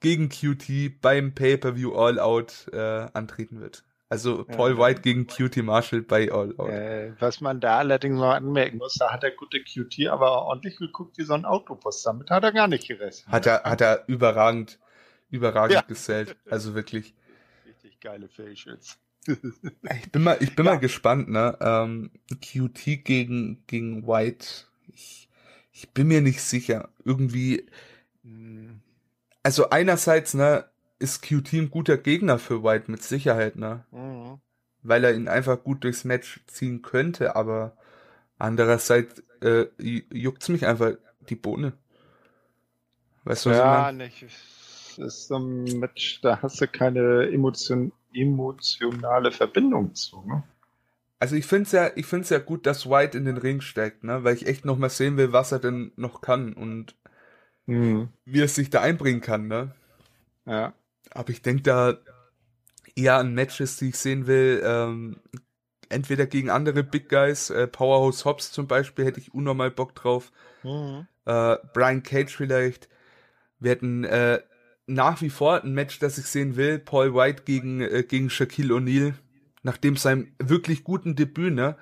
gegen QT beim Pay-per-View All Out äh, antreten wird. Also Paul ja. White gegen QT Marshall bei All Out. Äh, was man da allerdings noch anmerken muss, da hat der gute QT aber ordentlich geguckt wie so ein Autobus. Damit hat er gar nicht gerechnet. Hat er, hat er überragend, überragend ja. gesellt. Also wirklich. Richtig geile Facials. ich bin mal, ich bin ja. mal gespannt, ne? Ähm, QT gegen, gegen White. Ich, ich bin mir nicht sicher. Irgendwie. Hm. Also einerseits, ne, ist QT ein guter Gegner für White mit Sicherheit, ne? Mhm. Weil er ihn einfach gut durchs Match ziehen könnte, aber andererseits äh, juckt's mich einfach die Bohne. Weißt du, was ja, ich meine? nicht. Es ist so ein Match, da hast du keine Emotion, emotionale Verbindung zu, ne? Also ich finde es ja, ich finde ja gut, dass White in den Ring steckt, ne, weil ich echt noch mal sehen will, was er denn noch kann und mhm. wie er sich da einbringen kann, ne? Ja. Aber ich denke da eher an Matches, die ich sehen will. Ähm, entweder gegen andere Big Guys, äh, Powerhouse Hobbs zum Beispiel, hätte ich unnormal Bock drauf. Mhm. Äh, Brian Cage vielleicht. Wir hätten äh, nach wie vor ein Match, das ich sehen will, Paul White gegen, äh, gegen Shaquille O'Neal, nachdem seinem wirklich guten Debüt, ne?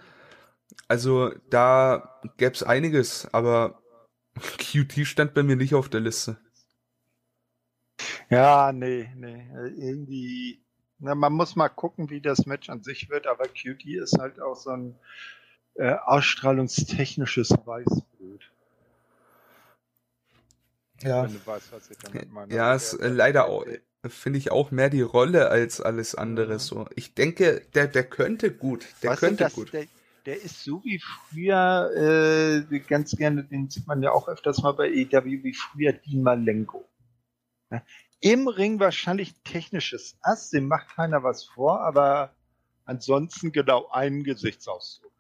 Also da gäb's einiges, aber [LAUGHS] QT stand bei mir nicht auf der Liste. Ja, nee, nee. Irgendwie, na, man muss mal gucken, wie das Match an sich wird, aber QT ist halt auch so ein äh, ausstrahlungstechnisches Weißbrot. Ja. Weißt, ja, ist äh, leider auch, finde ich auch mehr die Rolle als alles andere. Mhm. So, ich denke, der, der könnte gut. Der weißt könnte das, gut. Der, der, ist so wie früher, äh, ganz gerne, den sieht man ja auch öfters mal bei EW, wie früher Dean Malenko. Im Ring wahrscheinlich technisches Ass, dem macht keiner was vor, aber ansonsten genau einen Gesichtsausdruck.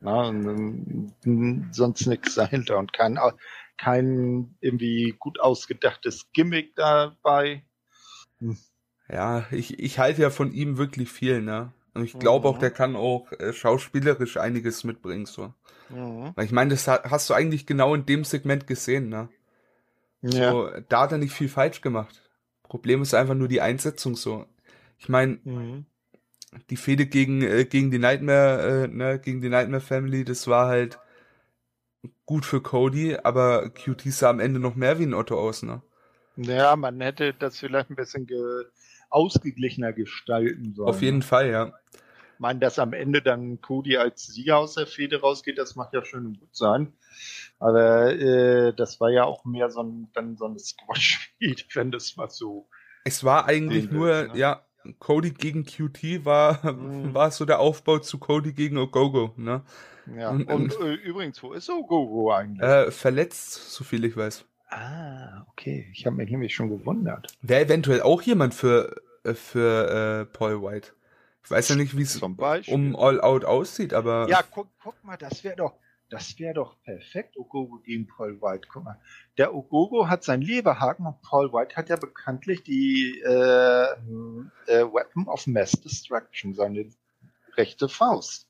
Na, und, und, sonst nichts dahinter und kein, kein irgendwie gut ausgedachtes Gimmick dabei. Hm. Ja, ich, ich halte ja von ihm wirklich viel, ne? Und ich glaube mhm. auch, der kann auch äh, schauspielerisch einiges mitbringen, so. Mhm. Weil ich meine, das hast du eigentlich genau in dem Segment gesehen, ne? Ja. So, da hat er nicht viel falsch gemacht. Problem ist einfach nur die Einsetzung so. Ich meine, mhm die Fehde gegen, äh, gegen die Nightmare, äh, ne, gegen die Nightmare Family, das war halt gut für Cody, aber QT sah am Ende noch mehr wie ein Otto aus, ne? Ja, man hätte das vielleicht ein bisschen ge ausgeglichener gestalten sollen. Auf jeden Fall, ja. Ich meine, dass am Ende dann Cody als Sieger aus der Fehde rausgeht, das macht ja schön und gut sein. Aber äh, das war ja auch mehr so ein, dann so ein Squash-Feed, [LAUGHS] wenn das mal so. Es war eigentlich nur, wird, ne? ja, Cody gegen QT war, mhm. war so der Aufbau zu Cody gegen Ogogo, ne? Ja, und, und äh, übrigens, wo ist Ogogo eigentlich? Äh, verletzt, so viel ich weiß. Ah, okay. Ich habe mich nämlich schon gewundert. Wäre eventuell auch jemand für, äh, für äh, Paul White. Ich weiß ja nicht, wie es um All Out aussieht, aber. Ja, guck, guck mal, das wäre doch, das wäre doch perfekt, Ogogo gegen Paul White. Guck mal, der Ogogo hat seinen Leberhaken und Paul White hat ja bekanntlich die äh, äh, Weapon of Mass Destruction, seine rechte Faust.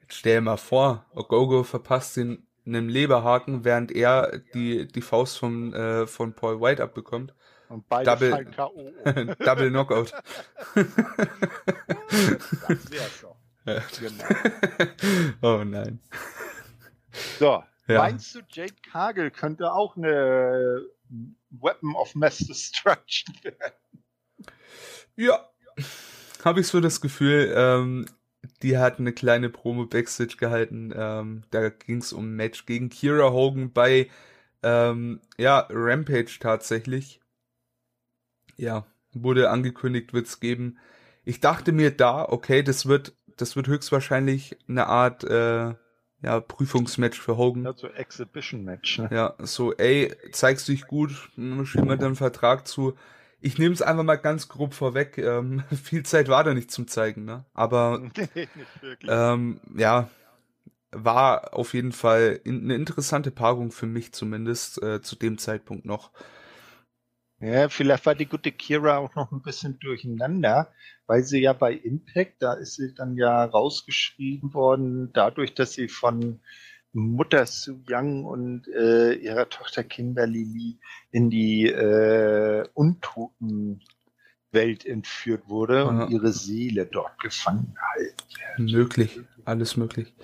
Jetzt stell dir mal vor, Ogogo verpasst den einen Leberhaken, während er die, die Faust von, äh, von Paul White abbekommt. Und beide Double, K.O. [LAUGHS] Double Knockout. das wär's doch. Ja. Genau. oh nein. So, ja. meinst du, Jade Cargill könnte auch eine Weapon of Mass Destruction werden? Ja, habe ich so das Gefühl. Ähm, die hat eine kleine Promo Backstage gehalten. Ähm, da ging es um ein Match gegen Kira Hogan bei ähm, ja Rampage tatsächlich. Ja, wurde angekündigt, wird's geben. Ich dachte mir da, okay, das wird, das wird höchstwahrscheinlich eine Art äh, ja, Prüfungsmatch für Hogan. Ja, so Exhibition-Match. Ne? Ja, so, ey, zeigst dich gut, schieben wir einen Vertrag zu. Ich nehme es einfach mal ganz grob vorweg. Ähm, [LAUGHS] viel Zeit war da nicht zum Zeigen, ne? Aber [LAUGHS] ähm, ja, war auf jeden Fall in, eine interessante Paarung für mich zumindest äh, zu dem Zeitpunkt noch. Ja, vielleicht war die gute Kira auch noch ein bisschen durcheinander, weil sie ja bei Impact, da ist sie dann ja rausgeschrieben worden, dadurch, dass sie von Mutter Sue Young und äh, ihrer Tochter Kimberly Lee in die äh, Untotenwelt entführt wurde Aha. und ihre Seele dort gefangen halten. Möglich, alles möglich.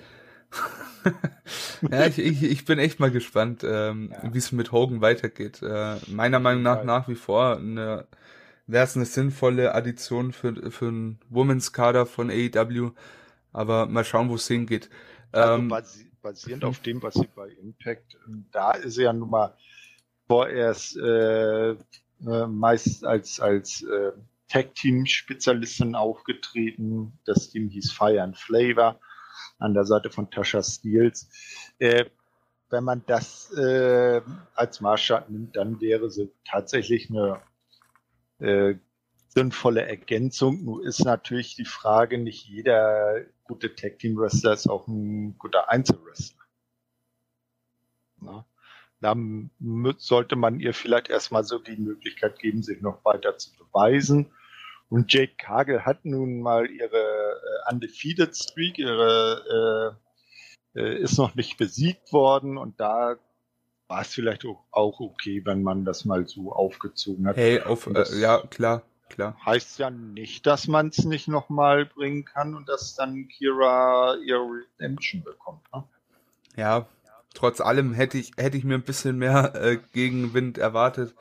Ja, ich, ich, ich bin echt mal gespannt, ähm, ja. wie es mit Hogan weitergeht. Äh, meiner Meinung nach nach wie vor eine wäre es eine sinnvolle Addition für, für einen Women's Kader von AEW, aber mal schauen, wo es hingeht. Also ähm, basi basierend auf dem, was sie bei Impact, da ist sie ja nun mal vorerst äh, äh, meist als als äh, Tag Team Spezialistin aufgetreten. Das Team hieß Fire and Flavor an der Seite von Tasha Steels. Äh, wenn man das äh, als Maßstab nimmt, dann wäre sie tatsächlich eine äh, sinnvolle Ergänzung. Nur ist natürlich die Frage, nicht jeder gute Tag Team Wrestler ist auch ein guter Einzelwrestler. Na? Da sollte man ihr vielleicht erstmal so die Möglichkeit geben, sich noch weiter zu beweisen. Und Jade Cargill hat nun mal ihre äh, Undefeated Streak, ihre äh, äh, ist noch nicht besiegt worden und da war es vielleicht auch okay, wenn man das mal so aufgezogen hat. Hey, auf, äh, ja, klar, klar. Heißt ja nicht, dass man es nicht nochmal bringen kann und dass dann Kira ihre Redemption bekommt. Ne? Ja, trotz allem hätte ich, hätte ich mir ein bisschen mehr äh, Gegenwind erwartet.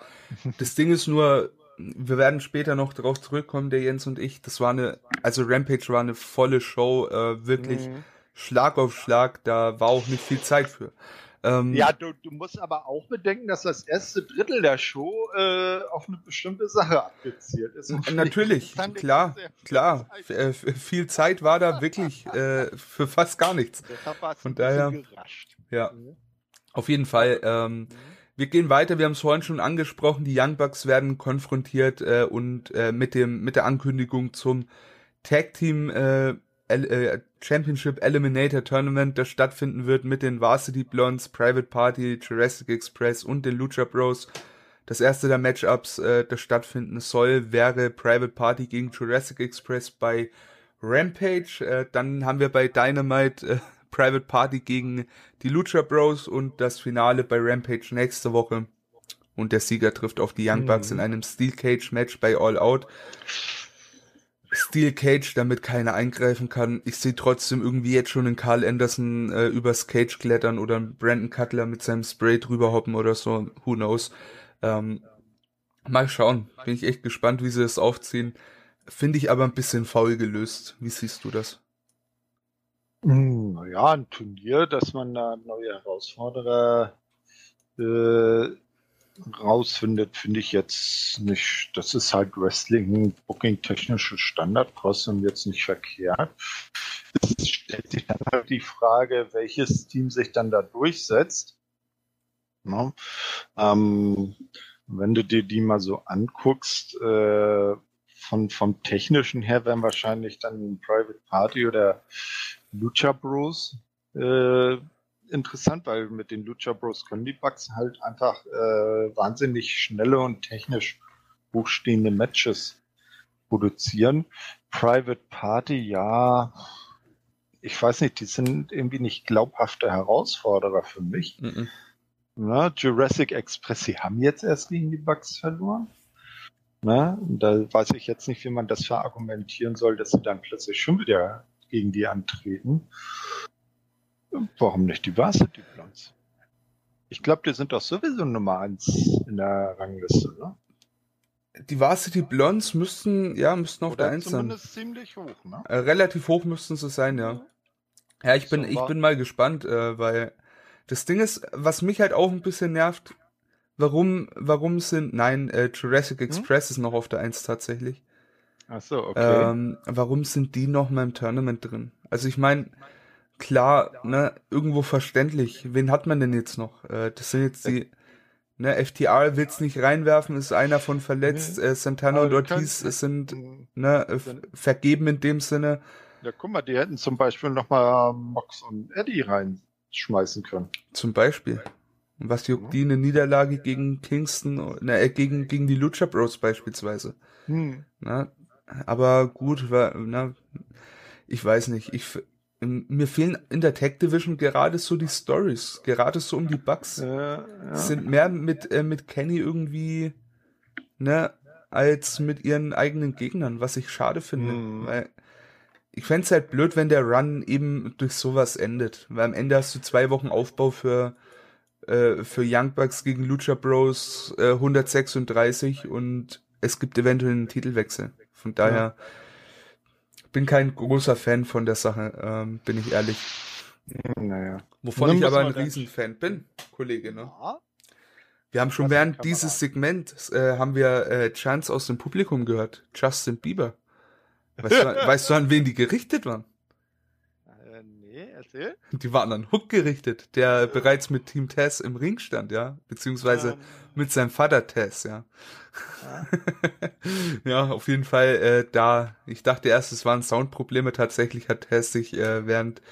Das Ding ist nur, wir werden später noch darauf zurückkommen, der Jens und ich. Das war eine, also Rampage war eine volle Show, äh, wirklich mhm. Schlag auf Schlag. Da war auch nicht viel Zeit für. Ähm, ja, du, du musst aber auch bedenken, dass das erste Drittel der Show äh, auf eine bestimmte Sache abgezielt ist. [LAUGHS] Natürlich, klar, klar. Zeit. Äh, viel Zeit war da wirklich äh, für fast gar nichts. Von daher, ja, mhm. auf jeden Fall. Ähm, mhm. Wir gehen weiter, wir haben es vorhin schon angesprochen, die Young Bucks werden konfrontiert äh, und äh, mit dem mit der Ankündigung zum Tag Team äh, äh, Championship Eliminator Tournament, das stattfinden wird mit den Varsity Blondes, Private Party, Jurassic Express und den Lucha Bros. Das erste der Matchups, äh, das stattfinden soll, wäre Private Party gegen Jurassic Express bei Rampage. Äh, dann haben wir bei Dynamite äh, Private Party gegen die Lucha Bros und das Finale bei Rampage nächste Woche. Und der Sieger trifft auf die Young Bucks mhm. in einem Steel Cage Match bei All Out. Steel Cage, damit keiner eingreifen kann. Ich sehe trotzdem irgendwie jetzt schon einen Carl Anderson äh, übers Cage klettern oder einen Brandon Cutler mit seinem Spray drüber hoppen oder so. Who knows? Ähm, mal schauen. Bin ich echt gespannt, wie sie das aufziehen. Finde ich aber ein bisschen faul gelöst. Wie siehst du das? Hm, naja, ein Turnier, dass man da neue Herausforderer äh, rausfindet, finde ich jetzt nicht. Das ist halt Wrestling, Booking-technische Standardkost und jetzt nicht verkehrt. Es stellt sich dann halt die Frage, welches Team sich dann da durchsetzt. No? Ähm, wenn du dir die mal so anguckst, äh, von, vom technischen her wären wahrscheinlich dann Private Party oder Lucha Bros äh, interessant, weil mit den Lucha Bros können die Bugs halt einfach äh, wahnsinnig schnelle und technisch hochstehende Matches produzieren. Private Party, ja, ich weiß nicht, die sind irgendwie nicht glaubhafte Herausforderer für mich. Mm -mm. Na, Jurassic Express, sie haben jetzt erst gegen die Bugs verloren. Na, da weiß ich jetzt nicht, wie man das verargumentieren soll, dass sie dann plötzlich schon wieder gegen die antreten. Warum nicht die Varsity Blondes? Ich glaube, die sind doch sowieso Nummer eins in der Rangliste, ne? Die Varsity Blondes müssten, ja, müssten auf Oder der Eins sein. Zumindest ziemlich hoch, ne? Äh, relativ hoch müssten sie sein, ja. Ja, ich bin, ich bin mal gespannt, äh, weil das Ding ist, was mich halt auch ein bisschen nervt, warum, warum sind, nein, äh, Jurassic hm? Express hm? ist noch auf der Eins tatsächlich. Ach so, okay. Ähm, warum sind die noch mal im Tournament drin? Also ich meine, klar, ne, irgendwo verständlich. Wen hat man denn jetzt noch? Äh, das sind jetzt die, ne, FTR will's nicht reinwerfen, ist einer von verletzt. Äh, Santana und Ortiz sind, ne, äh, vergeben in dem Sinne. Ja, guck mal, die hätten zum Beispiel noch mal Mox und Eddie reinschmeißen können. Zum Beispiel. Und was juckt die eine Niederlage gegen Kingston, ne, äh, gegen, gegen die Lucha Bros beispielsweise. Hm. Na, aber gut, war, na, ich weiß nicht, ich, mir fehlen in der Tech Division gerade so die Stories, gerade so um die Bugs. Ja, ja. Sind mehr mit, äh, mit Kenny irgendwie, ne, als mit ihren eigenen Gegnern, was ich schade finde. Mhm. Weil ich fände halt blöd, wenn der Run eben durch sowas endet. Weil am Ende hast du zwei Wochen Aufbau für, äh, für Young Bucks gegen Lucha Bros äh, 136 und es gibt eventuell einen Titelwechsel. Von daher, ja bin kein großer Fan von der Sache, ähm, bin ich ehrlich. Naja. Wovon ich aber ein Riesenfan bin, Kollege, ne? Wir haben schon Was während dieses Segments äh, haben wir äh, Chance aus dem Publikum gehört. Justin Bieber. Weißt du, [LAUGHS] weißt du, an wen die gerichtet waren? Erzähl. Die waren an Hook gerichtet, der bereits mit Team Tess im Ring stand, ja. Beziehungsweise um. mit seinem Vater Tess, ja. [LAUGHS] Ja, auf jeden Fall äh, da. Ich dachte erst, es waren Soundprobleme. Tatsächlich hat Tess sich äh, während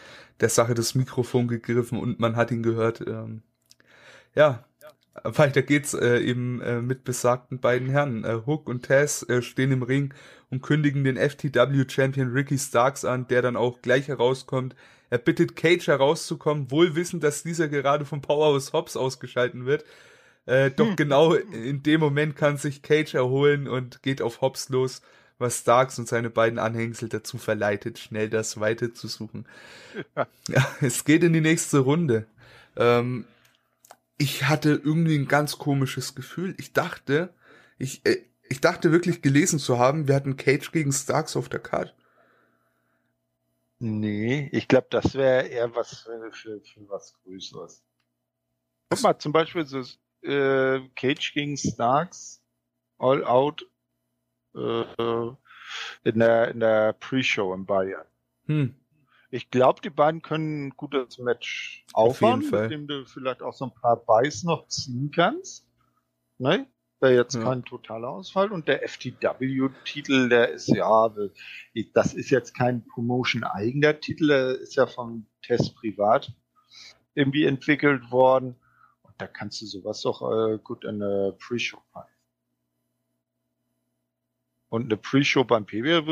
der Sache das Mikrofon gegriffen und man hat ihn gehört. Ähm, ja, weiter geht's äh, eben äh, mit besagten beiden Herren. Äh, Hook und Tess äh, stehen im Ring und kündigen den FTW-Champion Ricky Starks an, der dann auch gleich herauskommt. Er bittet Cage herauszukommen, wohl wissend, dass dieser gerade vom Powerhouse Hobbs ausgeschalten wird. Äh, doch hm. genau in dem Moment kann sich Cage erholen und geht auf Hobbs los, was Starks und seine beiden Anhängsel dazu verleitet, schnell das Weite zu suchen. Ja. ja es geht in die nächste Runde. Ähm, ich hatte irgendwie ein ganz komisches Gefühl. Ich dachte, ich, äh, ich dachte wirklich gelesen zu haben, wir hatten Cage gegen Starks auf der Karte. Nee, ich glaube, das wäre eher was für, für, für was Größeres. Guck mal, zum Beispiel so äh, Cage gegen Starks All Out äh, in der, in der Pre-Show in Bayern. Hm. Ich glaube, die beiden können ein gutes Match aufbauen, mit dem du vielleicht auch so ein paar Buys noch ziehen kannst. Ne? Wäre jetzt ja. kein totaler Ausfall. Und der FTW-Titel, der ist ja, das ist jetzt kein Promotion-eigener Titel, der ist ja von Test privat irgendwie entwickelt worden. Und da kannst du sowas doch äh, gut in eine Pre-Show packen. Und eine Pre-Show beim PW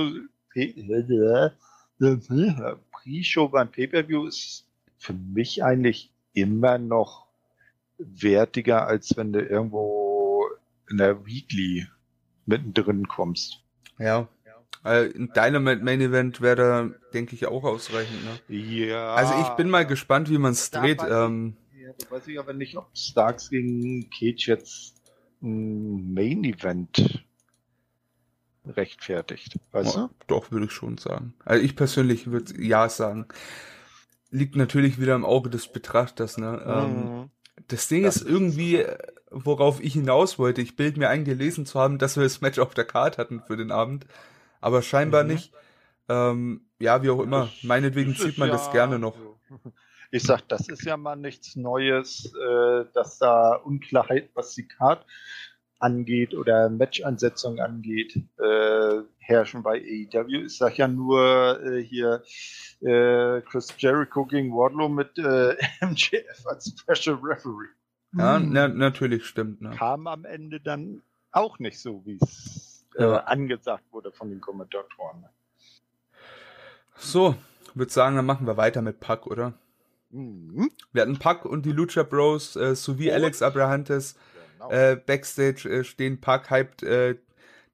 Pre-Show beim Pay-Per-View ist für mich eigentlich immer noch wertiger, als wenn du irgendwo in der Weekly mittendrin kommst. Ja. Äh, ein Dynamite Main Event wäre da, denke ich, auch ausreichend. Ne? Ja. Also ich bin mal gespannt, wie man es dreht. Ähm, ja, da weiß ich aber nicht, ob Starks gegen Cage jetzt ein Main Event rechtfertigt. Weißt du? Doch, würde ich schon sagen. Also ich persönlich würde ja sagen. Liegt natürlich wieder im Auge des Betrachters. Ne? Ähm, mhm. Ähm, das Ding das ist irgendwie, worauf ich hinaus wollte. Ich bild mir ein, gelesen zu haben, dass wir das Match auf der Karte hatten für den Abend. Aber scheinbar mhm. nicht. Ähm, ja, wie auch immer. Meinetwegen zieht man ja, das gerne noch. [LAUGHS] Ich sag, das ist ja mal nichts Neues, äh, dass da Unklarheit, was die Karte angeht oder Match-Ansetzung angeht, äh, herrschen bei AEW. Ich sag ja nur äh, hier äh, Chris Jericho gegen Wardlow mit äh, [LAUGHS] MJF als Special Referee. Ja, hm. na, natürlich stimmt. Ne? Kam am Ende dann auch nicht so, wie es äh, ja. angesagt wurde von den Kommentatoren. So, würde sagen, dann machen wir weiter mit Puck, oder? Mhm. Wir hatten Puck und die Lucha Bros äh, sowie? Alex Abrahantes Genau. Äh, Backstage äh, stehen Park hyped äh,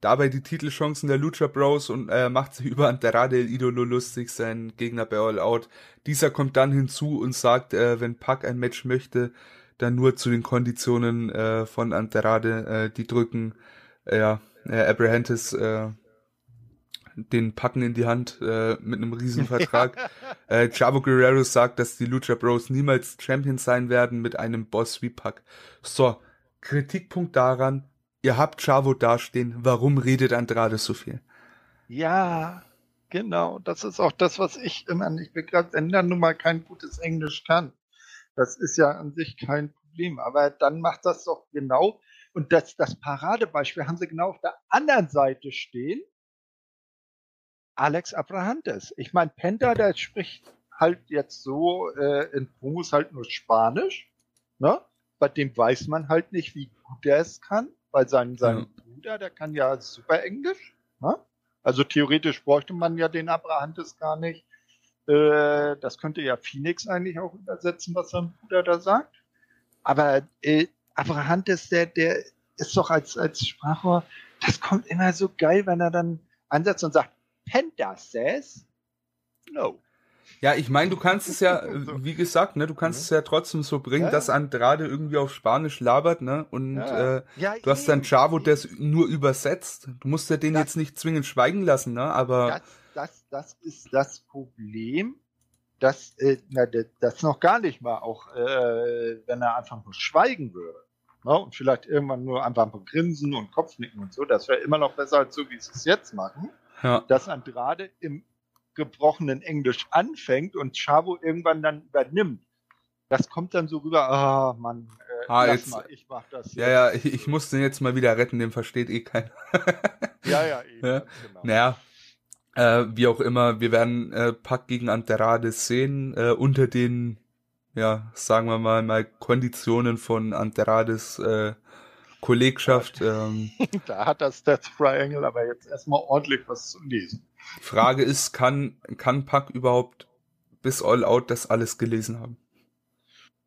dabei die Titelchancen der Lucha Bros und äh, macht sich über Andrade El Idolo lustig, sein Gegner bei All Out. Dieser kommt dann hinzu und sagt, äh, wenn Pack ein Match möchte, dann nur zu den Konditionen äh, von Andrade, äh, die drücken, äh, ja, äh, Abrahantis, äh, den packen in die Hand äh, mit einem Riesenvertrag. [LAUGHS] äh, Chavo Guerrero sagt, dass die Lucha Bros niemals Champions sein werden mit einem Boss wie Pack. So, Kritikpunkt daran, ihr habt Chavo dastehen, warum redet Andrade so viel? Ja, genau, das ist auch das, was ich immer nicht begreife, wenn er nun mal kein gutes Englisch kann. Das ist ja an sich kein Problem, aber dann macht das doch genau, und das, das Paradebeispiel haben sie genau auf der anderen Seite stehen. Alex Abrahantes. Ich meine, Penta, der spricht halt jetzt so äh, in Promos halt nur Spanisch. Ne? bei dem weiß man halt nicht, wie gut der es kann, weil sein, sein ja. Bruder, der kann ja super Englisch. Ne? Also theoretisch bräuchte man ja den Abrahantes gar nicht. Äh, das könnte ja Phoenix eigentlich auch übersetzen, was sein Bruder da sagt. Aber äh, Abrahantes, der, der ist doch als, als Sprachrohr, das kommt immer so geil, wenn er dann ansetzt und sagt, Penta says no. Ja, ich meine, du kannst es ja, [LAUGHS] wie gesagt, ne, du kannst ja. es ja trotzdem so bringen, ja. dass Andrade irgendwie auf Spanisch labert, ne? Und äh, du hast dann Chavo, der es nur übersetzt. Du musst ja den das, jetzt nicht zwingend schweigen lassen, ne? Aber das, das, das ist das Problem, dass äh, na, das noch gar nicht mal, auch äh, wenn er einfach nur schweigen würde. Ne? Und vielleicht irgendwann nur einfach mal grinsen und Kopfnicken und so, das wäre immer noch besser als so, wie sie es jetzt machen. Ja. Dass Andrade im gebrochenen Englisch anfängt und Chavo irgendwann dann übernimmt. Das kommt dann so rüber, ah, Mann, äh, ah, jetzt, mal, ich mach das. Ja, ja, ich, ich muss den jetzt mal wieder retten, den versteht eh keiner. [LAUGHS] ja, ja, eh, ja. Genau. Naja, äh, wie auch immer, wir werden äh, Pack gegen Andrade sehen, äh, unter den, ja, sagen wir mal, mal Konditionen von Andrades äh, Kollegschaft. Ähm, [LAUGHS] da hat das Death Triangle aber jetzt erstmal ordentlich was zu lesen. Frage ist, kann, kann Pack überhaupt bis All Out das alles gelesen haben.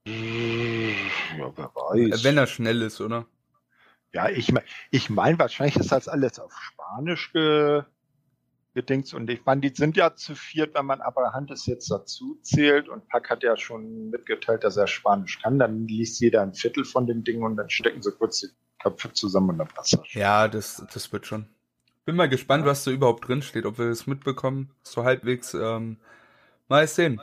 Ja, wer weiß. Wenn er schnell ist, oder? Ja, ich meine, ich mein, wahrscheinlich ist das alles auf Spanisch ge gedings und ich meine, die sind ja zu viert, wenn man Abraham das jetzt dazu zählt und Pack hat ja schon mitgeteilt, dass er Spanisch kann, dann liest jeder ein Viertel von dem Ding und dann stecken sie kurz die Köpfe zusammen und dann passt das. Ja, das, das wird schon. Bin mal gespannt, was da überhaupt drin steht, ob wir das mitbekommen, so halbwegs, ähm, mal sehen.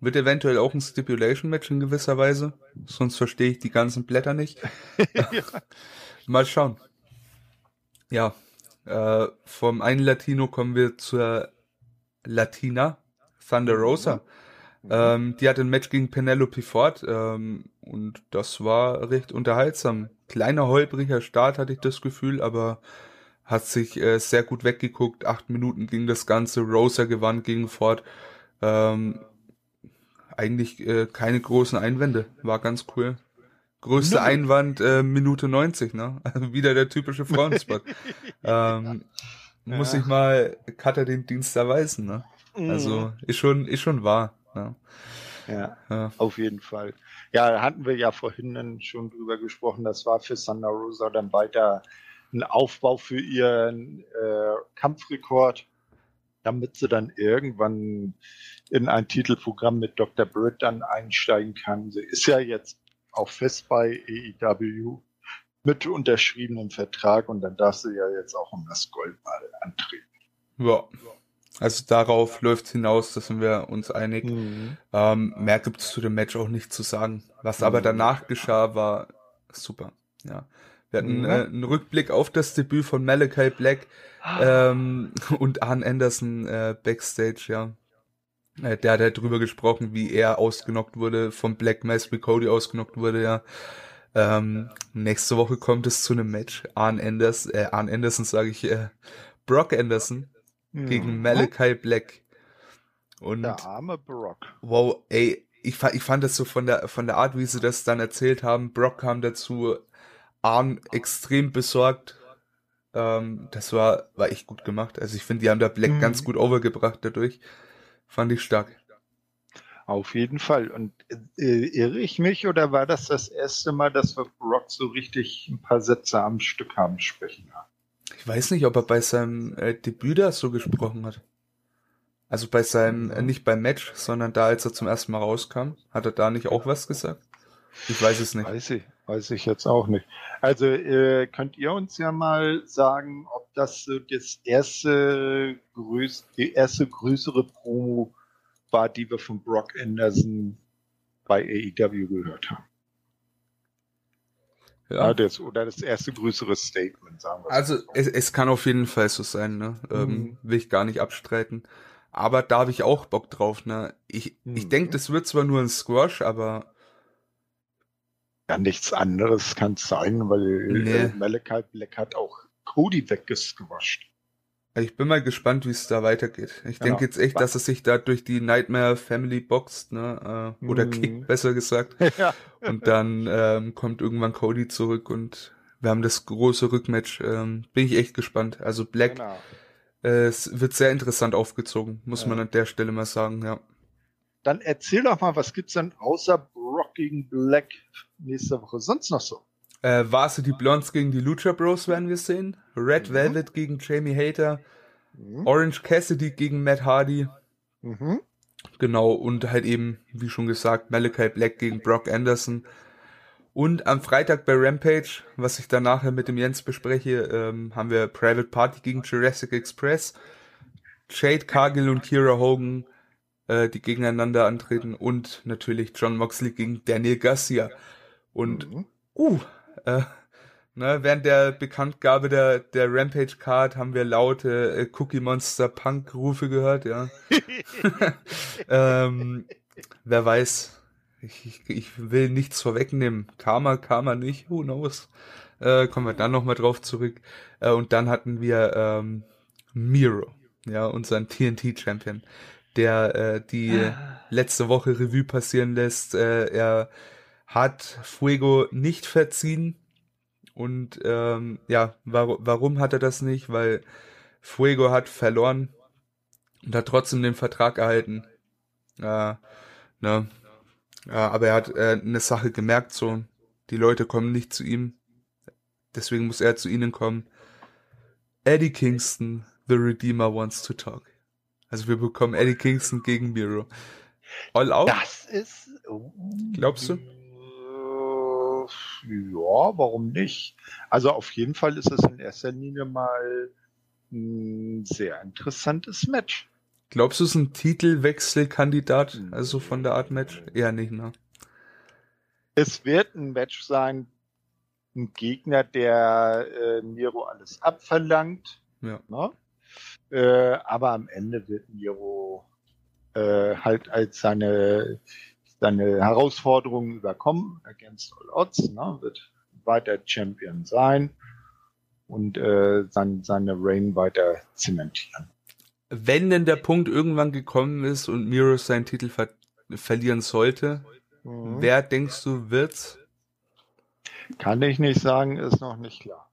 Wird eventuell auch ein Stipulation-Match in gewisser Weise, sonst verstehe ich die ganzen Blätter nicht. [LAUGHS] ja. [LAUGHS] Mal schauen. Ja, äh, vom einen Latino kommen wir zur Latina, Thunder Rosa. Mhm. Ähm, die hat ein Match gegen Penelope Ford ähm, und das war recht unterhaltsam. Kleiner holpriger Start hatte ich das Gefühl, aber hat sich äh, sehr gut weggeguckt. Acht Minuten ging das Ganze. Rosa gewann gegen Ford. Ähm, eigentlich äh, keine großen Einwände. War ganz cool. Größte Einwand, äh, Minute 90, ne? Also [LAUGHS] wieder der typische Frauenspot. [LAUGHS] ähm, ja. Muss ich mal Cutter den Dienst erweisen, ne? Mhm. Also ist schon, ist schon wahr. Ne? Ja, ja, auf jeden Fall. Ja, hatten wir ja vorhin schon drüber gesprochen, das war für Sandra Rosa dann weiter ein Aufbau für ihren äh, Kampfrekord, damit sie dann irgendwann in ein Titelprogramm mit Dr. Britt dann einsteigen kann. Sie ist ja jetzt auch fest bei EIW mit unterschriebenem Vertrag und dann darf sie ja jetzt auch um das Gold mal antreten. Ja. Also darauf läuft hinaus, da sind wir uns einig. Mhm. Ähm, mehr gibt es zu dem Match auch nicht zu sagen. Was aber danach geschah, war super. Ja. Wir hatten mhm. äh, einen Rückblick auf das Debüt von Malachi Black ah. ähm, und Arn Anderson äh, backstage, ja. Äh, der hat halt drüber gesprochen, wie er ausgenockt wurde, vom Black Mass, wie Cody ausgenockt wurde, ja. Ähm, nächste Woche kommt es zu einem Match. Arn Anderson, äh, Arn Anderson sage ich, äh, Brock Anderson mhm. gegen Malachi Black. Und der arme Brock. Wow, ey, ich, ich fand das so von der von der Art, wie sie das dann erzählt haben. Brock kam dazu, Arn extrem besorgt. Ähm, das war war echt gut gemacht. Also ich finde, die haben da Black mhm. ganz gut overgebracht dadurch. Fand ich stark. Auf jeden Fall. Und äh, irre ich mich oder war das das erste Mal, dass wir Brock so richtig ein paar Sätze am Stück haben sprechen? Ich weiß nicht, ob er bei seinem äh, Debüt da so gesprochen hat. Also bei seinem, äh, nicht beim Match, sondern da, als er zum ersten Mal rauskam, hat er da nicht auch was gesagt? Ich weiß es nicht. Weiß ich, weiß ich jetzt auch nicht. Also äh, könnt ihr uns ja mal sagen, ob das so das erste, größ die erste größere Promo war, die wir von Brock Anderson bei AEW gehört haben. Ja. ja das, oder das erste größere Statement, sagen wir Also es, es kann auf jeden Fall so sein, ne? Ähm, mhm. will ich gar nicht abstreiten. Aber da habe ich auch Bock drauf, ne? Ich, mhm. ich denke, das wird zwar nur ein Squash, aber ja, nichts anderes kann es sein, weil nee. Äh, Malachi Black hat auch Cody weggesquasht. Ich bin mal gespannt, wie es da weitergeht. Ich genau. denke jetzt echt, dass es sich da durch die Nightmare Family boxt, ne? Äh, oder mm. Kick, besser gesagt. [LAUGHS] ja. Und dann ähm, kommt irgendwann Cody zurück und wir haben das große Rückmatch. Ähm, bin ich echt gespannt. Also Black, genau. äh, es wird sehr interessant aufgezogen, muss ja. man an der Stelle mal sagen, ja. Dann erzähl doch mal, was gibt's denn außer Brock gegen Black nächste Woche sonst noch so? Äh, Varsity Blondes gegen die Lucha Bros werden wir sehen. Red mhm. Velvet gegen Jamie Hater. Mhm. Orange Cassidy gegen Matt Hardy. Mhm. Genau, und halt eben, wie schon gesagt, Malachi Black gegen Brock Anderson. Und am Freitag bei Rampage, was ich dann nachher mit dem Jens bespreche, ähm, haben wir Private Party gegen Jurassic Express. Jade Cargill und Kira Hogan, äh, die gegeneinander antreten. Und natürlich John Moxley gegen Daniel Garcia. Und, mhm. uh, äh, ne, während der Bekanntgabe der, der Rampage-Card haben wir laute äh, Cookie Monster Punk-Rufe gehört, ja. [LAUGHS] [LAUGHS] ähm, wer weiß. Ich, ich, ich will nichts vorwegnehmen. Karma, Karma nicht, who knows. Äh, kommen wir dann nochmal drauf zurück. Äh, und dann hatten wir ähm, Miro, ja, unseren TNT-Champion, der äh, die ah. letzte Woche Revue passieren lässt. Äh, er hat Fuego nicht verziehen. Und ähm, ja, war, warum hat er das nicht? Weil Fuego hat verloren und hat trotzdem den Vertrag erhalten. Äh, ne? Ja, aber er hat äh, eine Sache gemerkt, so, die Leute kommen nicht zu ihm. Deswegen muss er zu ihnen kommen. Eddie Kingston, The Redeemer wants to talk. Also wir bekommen Eddie Kingston gegen Miro. All out? Das ist. Oh, Glaubst du? Ja, warum nicht? Also auf jeden Fall ist es in erster Linie mal ein sehr interessantes Match. Glaubst du, es ist ein Titelwechselkandidat, also von der Art Match? Eher nicht, ne? Es wird ein Match sein, ein Gegner, der äh, Miro alles abverlangt. Ja. Ne? Äh, aber am Ende wird Miro äh, halt als seine, seine Herausforderungen überkommen, against all odds, ne? wird weiter Champion sein und äh, sein, seine Reign weiter zementieren. Wenn denn der Punkt irgendwann gekommen ist und Miro seinen Titel ver verlieren sollte, mhm. wer denkst du wird's? Kann ich nicht sagen, ist noch nicht klar.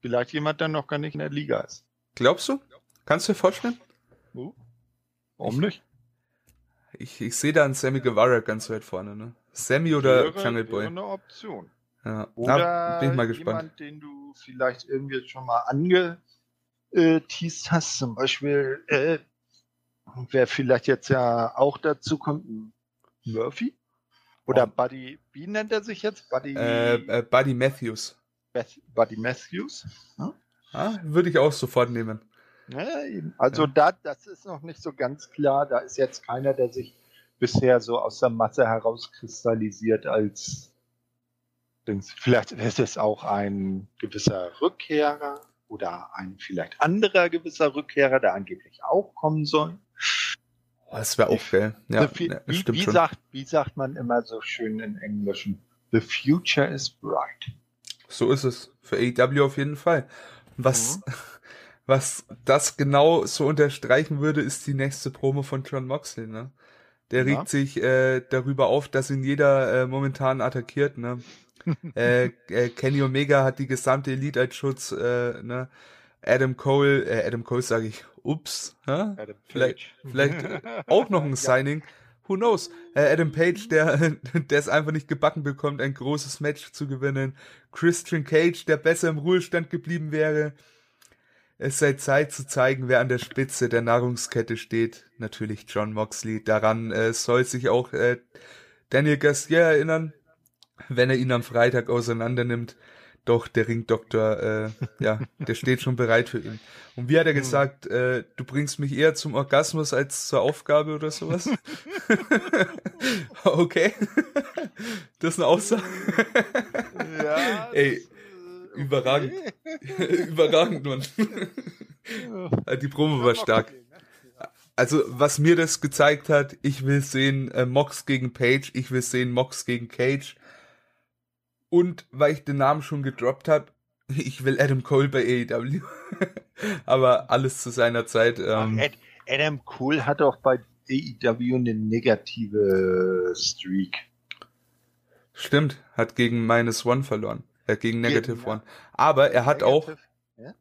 Vielleicht jemand, der noch gar nicht in der Liga ist. Glaubst du? Kannst du dir vorstellen? Warum nicht? Ich, ich sehe da einen Sammy Guevara ganz weit vorne, ne? Sammy oder wäre, Jungle Boy? Wäre eine Option. Ja. Oder Na, bin ich mal gespannt. jemand, den du vielleicht irgendwie schon mal angeteased hast, zum Beispiel, äh, wer vielleicht jetzt ja auch dazu kommt, Murphy? Oder oh. Buddy, wie nennt er sich jetzt? Buddy, äh, äh, Buddy Matthews. Beth, Buddy Matthews? Hm? Ah, würde ich auch sofort nehmen. Ja, also ja. da, das ist noch nicht so ganz klar. Da ist jetzt keiner, der sich bisher so aus der Masse herauskristallisiert als Vielleicht ist es auch ein gewisser Rückkehrer oder ein vielleicht anderer gewisser Rückkehrer, der angeblich auch kommen soll. Oh, das wäre auch geil. Ja, wie, ja, wie, wie sagt, wie sagt man immer so schön in Englischen? The future is bright. So ist es. Für AEW auf jeden Fall. Was, mhm. Was das genau so unterstreichen würde, ist die nächste Promo von John Moxley, ne? Der ja. regt sich äh, darüber auf, dass ihn jeder äh, momentan attackiert, ne? [LAUGHS] äh, äh, Kenny Omega hat die gesamte Elite als Schutz, äh, ne? Adam Cole, äh, Adam Cole sage ich, ups, hä? vielleicht, vielleicht [LAUGHS] auch noch ein Signing. Who knows? Äh, Adam Page, der, [LAUGHS] der es einfach nicht gebacken bekommt, ein großes Match zu gewinnen. Christian Cage, der besser im Ruhestand geblieben wäre. Es sei Zeit zu zeigen, wer an der Spitze der Nahrungskette steht. Natürlich John Moxley. Daran äh, soll sich auch äh, Daniel Garcia erinnern, wenn er ihn am Freitag auseinander nimmt. Doch, der Ringdoktor, äh, ja, der steht schon bereit für ihn. Und wie hat er hm. gesagt, äh, du bringst mich eher zum Orgasmus als zur Aufgabe oder sowas? [LAUGHS] okay. das ist eine Aussage. ja. Ey, überragend. [LAUGHS] überragend, Mann. Die Probe war stark. Ne? Also, was mir das gezeigt hat, ich will sehen äh, Mox gegen Page, ich will sehen Mox gegen Cage und weil ich den Namen schon gedroppt habe, [LAUGHS] ich will Adam Cole bei AEW. [LAUGHS] Aber alles zu seiner Zeit. Ähm, Ach, Adam Cole hat auch bei AEW eine negative Streak. Stimmt, hat gegen Minus One verloren. Äh, gegen Negative ja. One. Aber er hat Negative, auch. Ja?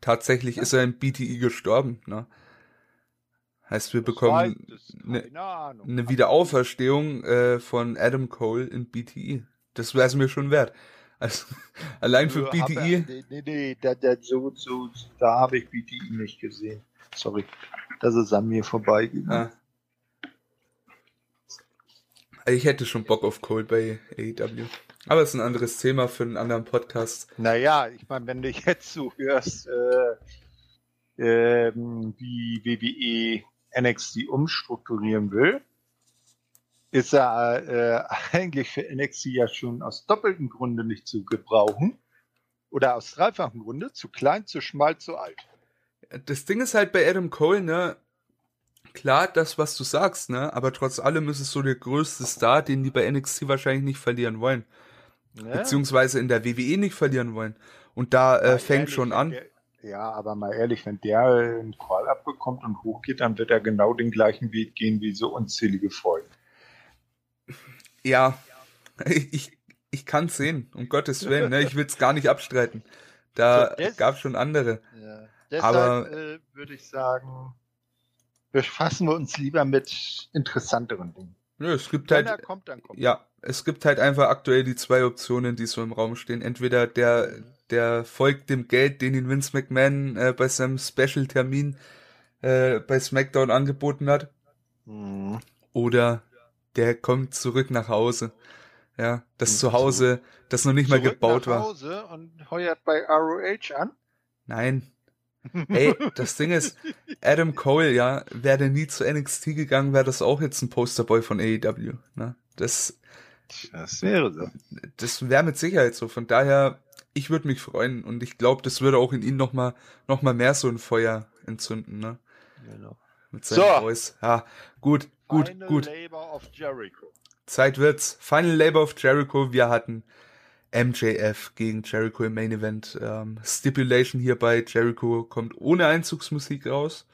Tatsächlich ja. ist er im BTI gestorben. Ne? Heißt, wir bekommen eine, eine Wiederauferstehung äh, von Adam Cole in BTI. Das wäre es mir schon wert. Also, [LAUGHS] allein für BTI. Er, nee, nee, nee, da, da, so, so, da habe ich BTI nicht gesehen. Sorry. Das ist an mir vorbeigegangen. Ah. Ich hätte schon Bock auf Cole bei AEW. Aber es ist ein anderes Thema für einen anderen Podcast. Naja, ich meine, wenn du jetzt so hörst, äh, äh, wie WWE NXT umstrukturieren will, ist er äh, [LAUGHS] eigentlich für NXT ja schon aus doppeltem Grunde nicht zu gebrauchen. Oder aus dreifachem Grunde. Zu klein, zu schmal, zu alt. Das Ding ist halt bei Adam Cole, ne? Klar, das, was du sagst, ne? Aber trotz allem ist es so der größte Star, den die bei NXT wahrscheinlich nicht verlieren wollen. Ja. Beziehungsweise in der WWE nicht verlieren wollen. Und da äh, fängt ehrlich, schon an. Der, ja, aber mal ehrlich, wenn der einen Call abbekommt und hochgeht, dann wird er genau den gleichen Weg gehen wie so unzählige Folgen. Ja, [LAUGHS] ich, ich kann es sehen, um Gottes Willen. Ne? Ich will es gar nicht abstreiten. Da so, gab es schon andere. Ja. Deshalb Aber, äh, würde ich sagen, befassen wir uns lieber mit interessanteren Dingen. Ja, es gibt Wenn halt, kommt, dann kommt. Ja, es gibt halt einfach aktuell die zwei Optionen, die so im Raum stehen. Entweder der, der folgt dem Geld, den ihn Vince McMahon äh, bei seinem Special-Termin äh, bei SmackDown angeboten hat. Mhm. Oder der kommt zurück nach Hause. Ja, das mhm. Zuhause, das noch nicht mal gebaut war. Hause und heuert bei ROH an? Nein. [LAUGHS] Ey, das Ding ist, Adam Cole, ja, wäre nie zu NXT gegangen, wäre das auch jetzt ein Posterboy von AEW. Ne? Das, das wäre so. Das wäre mit Sicherheit so. Von daher, ich würde mich freuen und ich glaube, das würde auch in ihn noch mal, noch mal mehr so ein Feuer entzünden. Ne? Genau. Mit seinem so. Voice. Ja, gut, gut, Final gut. Labor of Jericho. Zeit wird's. Final Labor of Jericho. Wir hatten MJF gegen Jericho im Main Event. Ähm, Stipulation hier bei Jericho kommt ohne Einzugsmusik raus.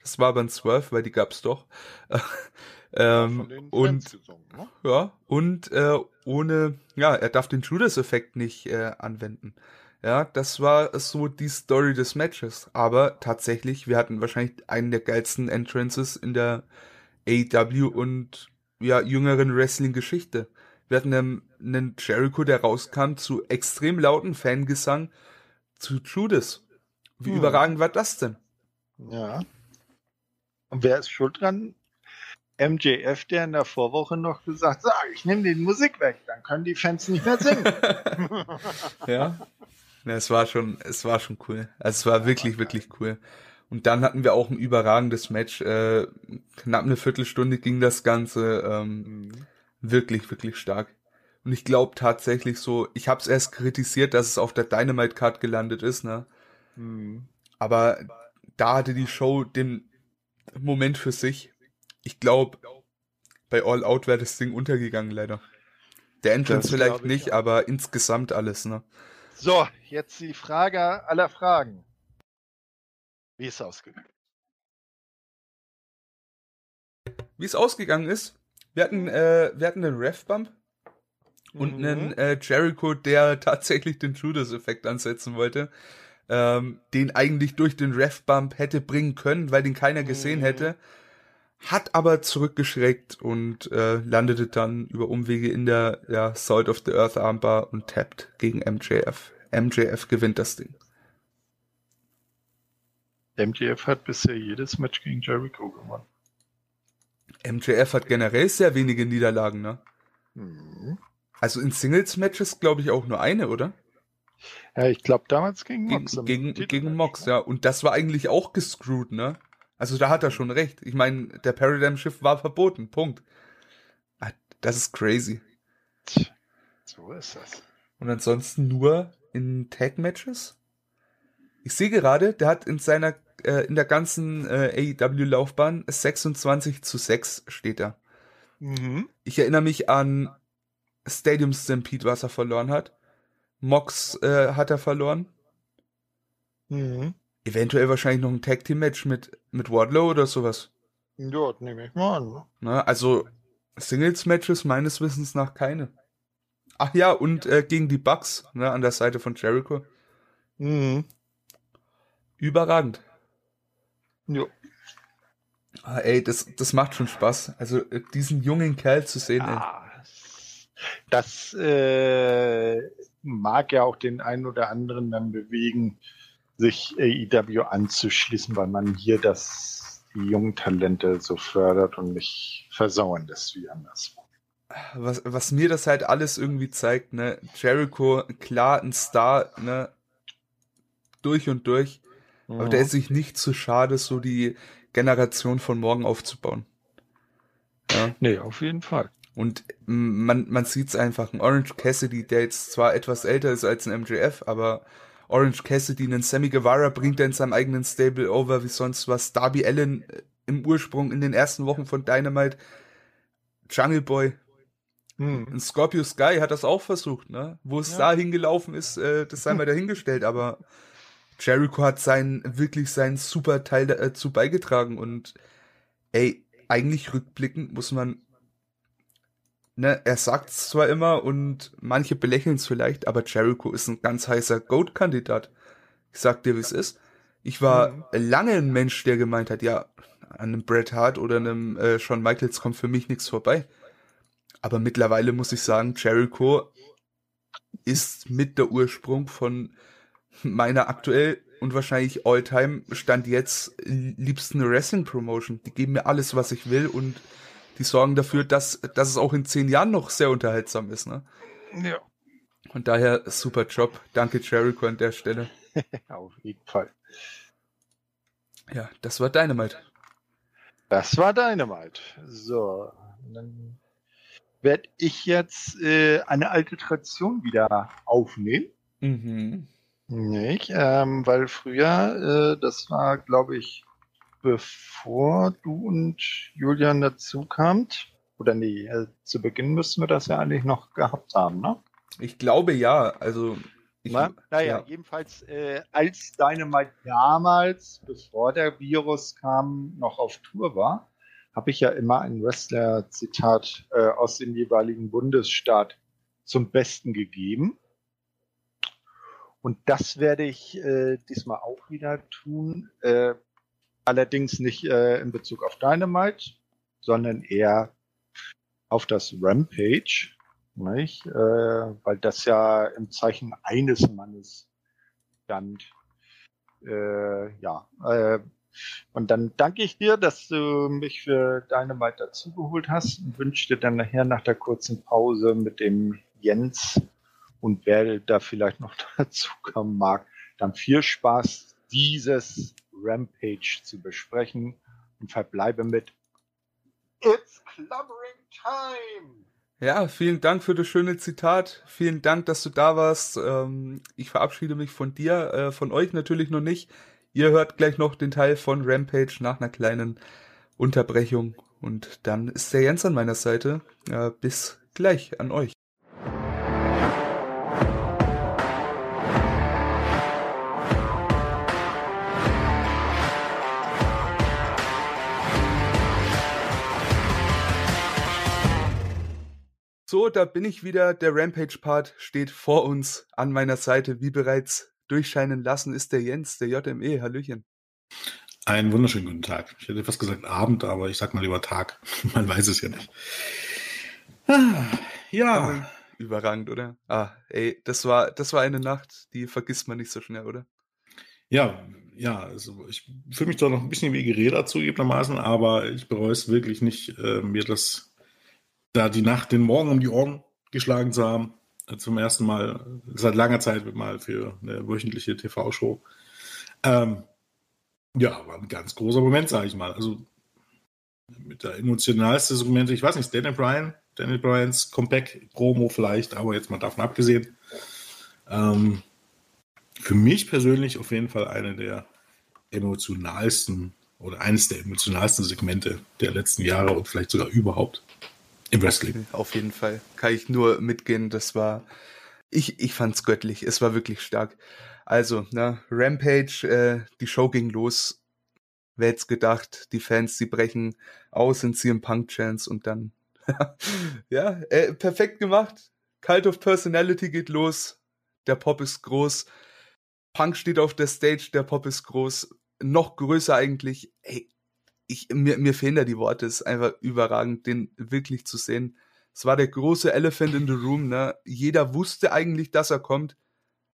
Das war aber ein Swerve, weil die gab's doch. [LAUGHS] ähm, ja, und gesungen, ne? ja und äh, ohne ja er darf den Judas-Effekt nicht äh, anwenden. Ja, das war so die Story des Matches. Aber tatsächlich, wir hatten wahrscheinlich einen der geilsten Entrances in der AEW und ja, jüngeren Wrestling-Geschichte. Wir hatten einen, einen Jericho, der rauskam zu extrem lauten Fangesang zu Judas. Wie hm. überragend war das denn? Ja. Und wer ist schuld dran? MJF, der in der Vorwoche noch gesagt hat, ich nehme die Musik weg, dann können die Fans nicht mehr singen. [LAUGHS] ja. Ja, es war schon, es war schon cool. Also es war wirklich, wirklich cool. Und dann hatten wir auch ein überragendes Match. Äh, knapp eine Viertelstunde ging das Ganze. Ähm, mhm. Wirklich, wirklich stark. Und ich glaube tatsächlich so, ich habe es erst kritisiert, dass es auf der Dynamite Card gelandet ist, ne? Mhm. Aber da hatte die Show den Moment für sich. Ich glaube, bei All Out wäre das Ding untergegangen, leider. Der Entrance vielleicht nicht, ja. aber insgesamt alles, ne? So, jetzt die Frage aller Fragen. Wie ist es ausgegangen? Wie es ausgegangen ist? Wir hatten, äh, wir hatten einen Ref-Bump und mhm. einen äh, Jericho, der [LAUGHS] tatsächlich den Judas-Effekt ansetzen wollte, ähm, den eigentlich durch den Ref-Bump hätte bringen können, weil den keiner gesehen mhm. hätte, hat aber zurückgeschreckt und äh, landete dann über Umwege in der ja, Salt of the Earth Armbar und tappt gegen MJF. MJF gewinnt das Ding. MJF hat bisher jedes Match gegen Jericho gewonnen. MJF hat generell sehr wenige Niederlagen, ne? Mhm. Also in Singles-Matches glaube ich auch nur eine, oder? Ja, ich glaube damals gegen Mox. Gegen, gegen, gegen Mox, ja. Und das war eigentlich auch gescrewt, ne? Also da hat er schon recht. Ich meine, der Paradigm Shift war verboten. Punkt. Ah, das ist crazy. So ist das. Und ansonsten nur in Tag Matches? Ich sehe gerade, der hat in seiner äh, in der ganzen äh, AEW Laufbahn 26 zu 6 steht da. Mhm. Ich erinnere mich an Stadium Stampede, was er verloren hat. Mox äh, hat er verloren. Mhm. Eventuell wahrscheinlich noch ein Tag Team Match mit mit Wardlow oder sowas. Ja, nehme ich mal an. Na, also Singles Matches meines Wissens nach keine. Ach ja, und äh, gegen die Bucks ne, an der Seite von Jericho. Mhm. Überragend. Jo. Ah, ey, das, das macht schon Spaß. Also äh, diesen jungen Kerl zu sehen. Ah, das äh, mag ja auch den einen oder anderen dann bewegen, sich AEW anzuschließen, weil man hier das die jungen Talente so fördert und nicht versauen lässt wie anderswo. Was, was mir das halt alles irgendwie zeigt, ne, Jericho, klar, ein Star, ne, durch und durch, aber der ist sich nicht zu schade, so die Generation von morgen aufzubauen. Ja. Nee, auf jeden Fall. Und man, man sieht's einfach. Ein Orange Cassidy, der jetzt zwar etwas älter ist als ein MJF, aber Orange Cassidy, einen Sammy Guevara bringt er in seinem eigenen Stable over wie sonst was. Darby Allen äh, im Ursprung in den ersten Wochen von Dynamite. Jungle Boy. Hm. Ein Scorpio Sky hat das auch versucht, ne? Wo es ja. da hingelaufen ist, äh, das sei mal dahingestellt, aber Jericho hat seinen, wirklich seinen super Teil dazu äh, beigetragen und ey, eigentlich rückblickend muss man, ne, er sagt's zwar immer und manche belächeln es vielleicht, aber Jericho ist ein ganz heißer Goat-Kandidat. Ich sag dir, wie es ist. Ich war mhm. lange ein Mensch, der gemeint hat, ja, an einem Bret Hart oder einem äh, Shawn Michaels kommt für mich nichts vorbei. Aber mittlerweile muss ich sagen, Jericho ist mit der Ursprung von meiner aktuell und wahrscheinlich All-Time Stand jetzt liebsten Wrestling-Promotion. Die geben mir alles, was ich will und die sorgen dafür, dass, dass es auch in zehn Jahren noch sehr unterhaltsam ist. Ne? Ja. Und daher super Job. Danke Jericho an der Stelle. [LAUGHS] Auf jeden Fall. Ja, das war Dynamite. Das war Dynamite. So, dann werde ich jetzt äh, eine alte Tradition wieder aufnehmen. Mhm. Nicht? Ähm, weil früher, äh, das war, glaube ich, bevor du und Julian dazu kamt. Oder nee, äh, zu Beginn müssten wir das ja eigentlich noch gehabt haben, ne? Ich glaube ja. Also ich, Na, naja, ja. jedenfalls äh, als Dynamite damals, bevor der Virus kam, noch auf Tour war, habe ich ja immer ein Wrestler-Zitat äh, aus dem jeweiligen Bundesstaat zum Besten gegeben. Und das werde ich äh, diesmal auch wieder tun. Äh, allerdings nicht äh, in Bezug auf Dynamite, sondern eher auf das Rampage nicht? Äh, weil das ja im Zeichen eines Mannes stand. Äh, ja, äh, und dann danke ich dir, dass du mich für Dynamite dazugeholt hast und wünsche dir dann nachher nach der kurzen Pause mit dem Jens und wer da vielleicht noch [LAUGHS] dazu kommen mag, dann viel Spaß, dieses Rampage zu besprechen und verbleibe mit It's Clubbering Time! Ja, vielen Dank für das schöne Zitat. Vielen Dank, dass du da warst. Ähm, ich verabschiede mich von dir, äh, von euch natürlich noch nicht. Ihr hört gleich noch den Teil von Rampage nach einer kleinen Unterbrechung. Und dann ist der Jens an meiner Seite. bis gleich an euch. So, da bin ich wieder. Der Rampage-Part steht vor uns an meiner Seite. Wie bereits durchscheinen lassen, ist der Jens, der JME. Hallöchen. Einen wunderschönen guten Tag. Ich hätte fast gesagt Abend, aber ich sag mal lieber Tag. [LAUGHS] Man weiß es ja nicht. Ah, ja. überragend, oder? Ah, ey, das war, das war eine Nacht, die vergisst man nicht so schnell, oder? Ja, ja, also ich fühle mich da noch ein bisschen wie geredet zugegebenermaßen, aber ich bereue es wirklich nicht, äh, mir das da die Nacht den Morgen um die Ohren geschlagen zu haben. Zum ersten Mal seit langer Zeit mal für eine wöchentliche TV-Show. Ähm, ja, war ein ganz großer Moment, sage ich mal. Also mit der emotionalste Segmente, ich weiß nicht, Daniel Bryan, Daniel Bryans Comeback-Promo vielleicht, aber jetzt mal davon abgesehen. Ähm, für mich persönlich auf jeden Fall eine der emotionalsten oder eines der emotionalsten Segmente der letzten Jahre und vielleicht sogar überhaupt. Im Wrestling. Auf jeden Fall. Kann ich nur mitgehen. Das war, ich, ich fand's göttlich. Es war wirklich stark. Also, ne, Rampage, äh, die Show ging los. Wer hätte gedacht, die Fans, die brechen aus in CM Punk Chance und dann, [LAUGHS] ja, äh, perfekt gemacht. Cult of Personality geht los. Der Pop ist groß. Punk steht auf der Stage, der Pop ist groß. Noch größer eigentlich. Ey, ich, mir, mir fehlen da die Worte, es ist einfach überragend, den wirklich zu sehen. Es war der große Elephant in the Room, ne? Jeder wusste eigentlich, dass er kommt,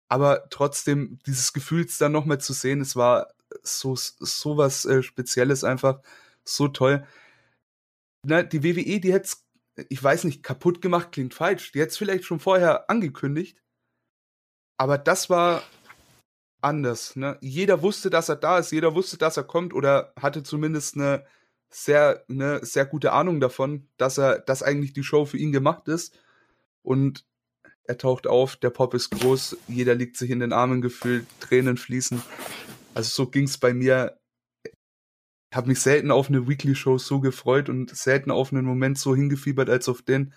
aber trotzdem dieses Gefühls dann nochmal zu sehen, es war so, so was äh, Spezielles einfach, so toll. Ne, die WWE, die hätte ich weiß nicht, kaputt gemacht klingt falsch, die hätte es vielleicht schon vorher angekündigt, aber das war anders. Ne? Jeder wusste, dass er da ist, jeder wusste, dass er kommt oder hatte zumindest eine sehr, eine sehr gute Ahnung davon, dass er, dass eigentlich die Show für ihn gemacht ist. Und er taucht auf, der Pop ist groß, jeder liegt sich in den Armen gefühlt, Tränen fließen. Also so ging's bei mir. Ich habe mich selten auf eine Weekly-Show so gefreut und selten auf einen Moment so hingefiebert als auf den.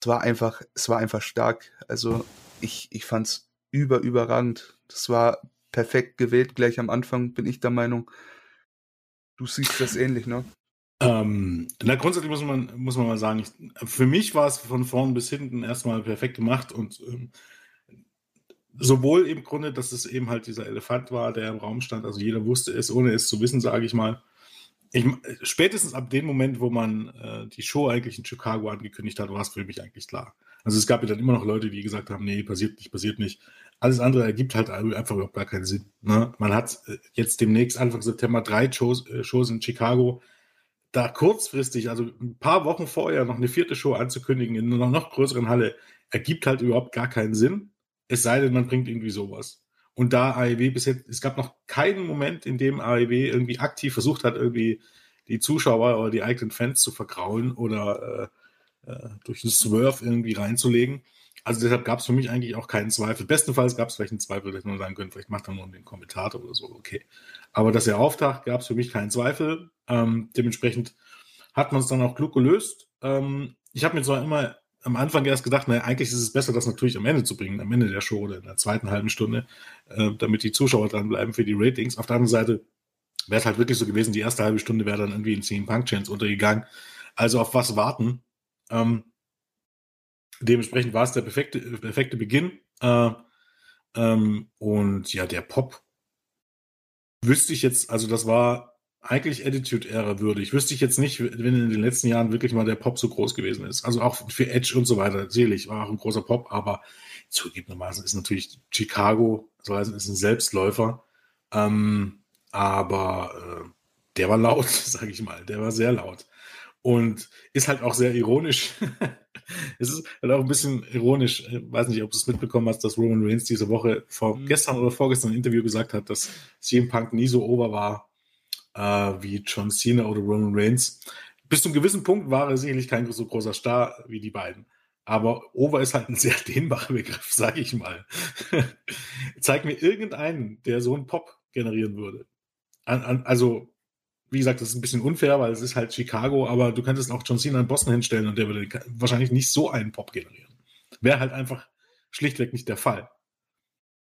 Es war einfach, es war einfach stark. Also ich, ich fand's über, überragend. Das war perfekt gewählt gleich am Anfang, bin ich der Meinung. Du siehst das ähnlich, ne? Ähm, na, grundsätzlich muss man, muss man mal sagen, ich, für mich war es von vorn bis hinten erstmal perfekt gemacht und ähm, sowohl im Grunde, dass es eben halt dieser Elefant war, der im Raum stand, also jeder wusste es, ohne es zu wissen, sage ich mal. ich, spätestens ab dem Moment, wo man äh, die Show eigentlich in Chicago angekündigt hat, war es für mich eigentlich klar. Also es gab ja dann immer noch Leute, die gesagt haben, nee, passiert nicht, passiert nicht. Alles andere ergibt halt einfach überhaupt gar keinen Sinn. Ne? Man hat äh, jetzt demnächst Anfang September drei Shows, äh, Shows in Chicago. Da kurzfristig, also ein paar Wochen vorher, noch eine vierte Show anzukündigen in einer noch größeren Halle, ergibt halt überhaupt gar keinen Sinn. Es sei denn, man bringt irgendwie sowas. Und da AEW bis jetzt, es gab noch keinen Moment, in dem AEW irgendwie aktiv versucht hat, irgendwie die Zuschauer oder die eigenen Fans zu vergraulen oder äh, äh, durch einen Swerve irgendwie reinzulegen. Also deshalb gab es für mich eigentlich auch keinen Zweifel. Bestenfalls gab es vielleicht einen Zweifel, dass man sagen könnte, vielleicht macht er nur den Kommentator oder so, okay. Aber dass er auftaucht, gab es für mich keinen Zweifel. Ähm, dementsprechend hat man es dann auch klug gelöst. Ähm, ich habe mir zwar immer am Anfang erst gedacht, naja, eigentlich ist es besser, das natürlich am Ende zu bringen, am Ende der Show oder in der zweiten halben Stunde, äh, damit die Zuschauer dranbleiben für die Ratings. Auf der anderen Seite wäre es halt wirklich so gewesen, die erste halbe Stunde wäre dann irgendwie in 10 Punk Chance untergegangen. Also auf was warten? Ähm, dementsprechend war es der perfekte, perfekte Beginn. Äh, ähm, und ja, der Pop wüsste ich jetzt, also das war eigentlich Attitude-Ära würdig. Wüsste ich jetzt nicht, wenn in den letzten Jahren wirklich mal der Pop so groß gewesen ist. Also auch für Edge und so weiter. Selig war auch ein großer Pop, aber zugegebenermaßen ist natürlich Chicago, so heißt ist ein Selbstläufer. Ähm, aber äh, der war laut, [LAUGHS] sage ich mal. Der war sehr laut. Und ist halt auch sehr ironisch. [LAUGHS] es ist halt auch ein bisschen ironisch. Ich weiß nicht, ob du es mitbekommen hast, dass Roman Reigns diese Woche vor mhm. gestern oder vorgestern ein Interview gesagt hat, dass CM Punk nie so over war äh, wie John Cena oder Roman Reigns. Bis zu einem gewissen Punkt war er sicherlich kein so großer Star wie die beiden. Aber Over ist halt ein sehr dehnbarer Begriff, [LAUGHS] sage ich mal. [LAUGHS] Zeig mir irgendeinen, der so einen Pop generieren würde. An, an, also, wie gesagt, das ist ein bisschen unfair, weil es ist halt Chicago, aber du könntest auch John Cena in Boston hinstellen und der würde wahrscheinlich nicht so einen Pop generieren. Wäre halt einfach schlichtweg nicht der Fall.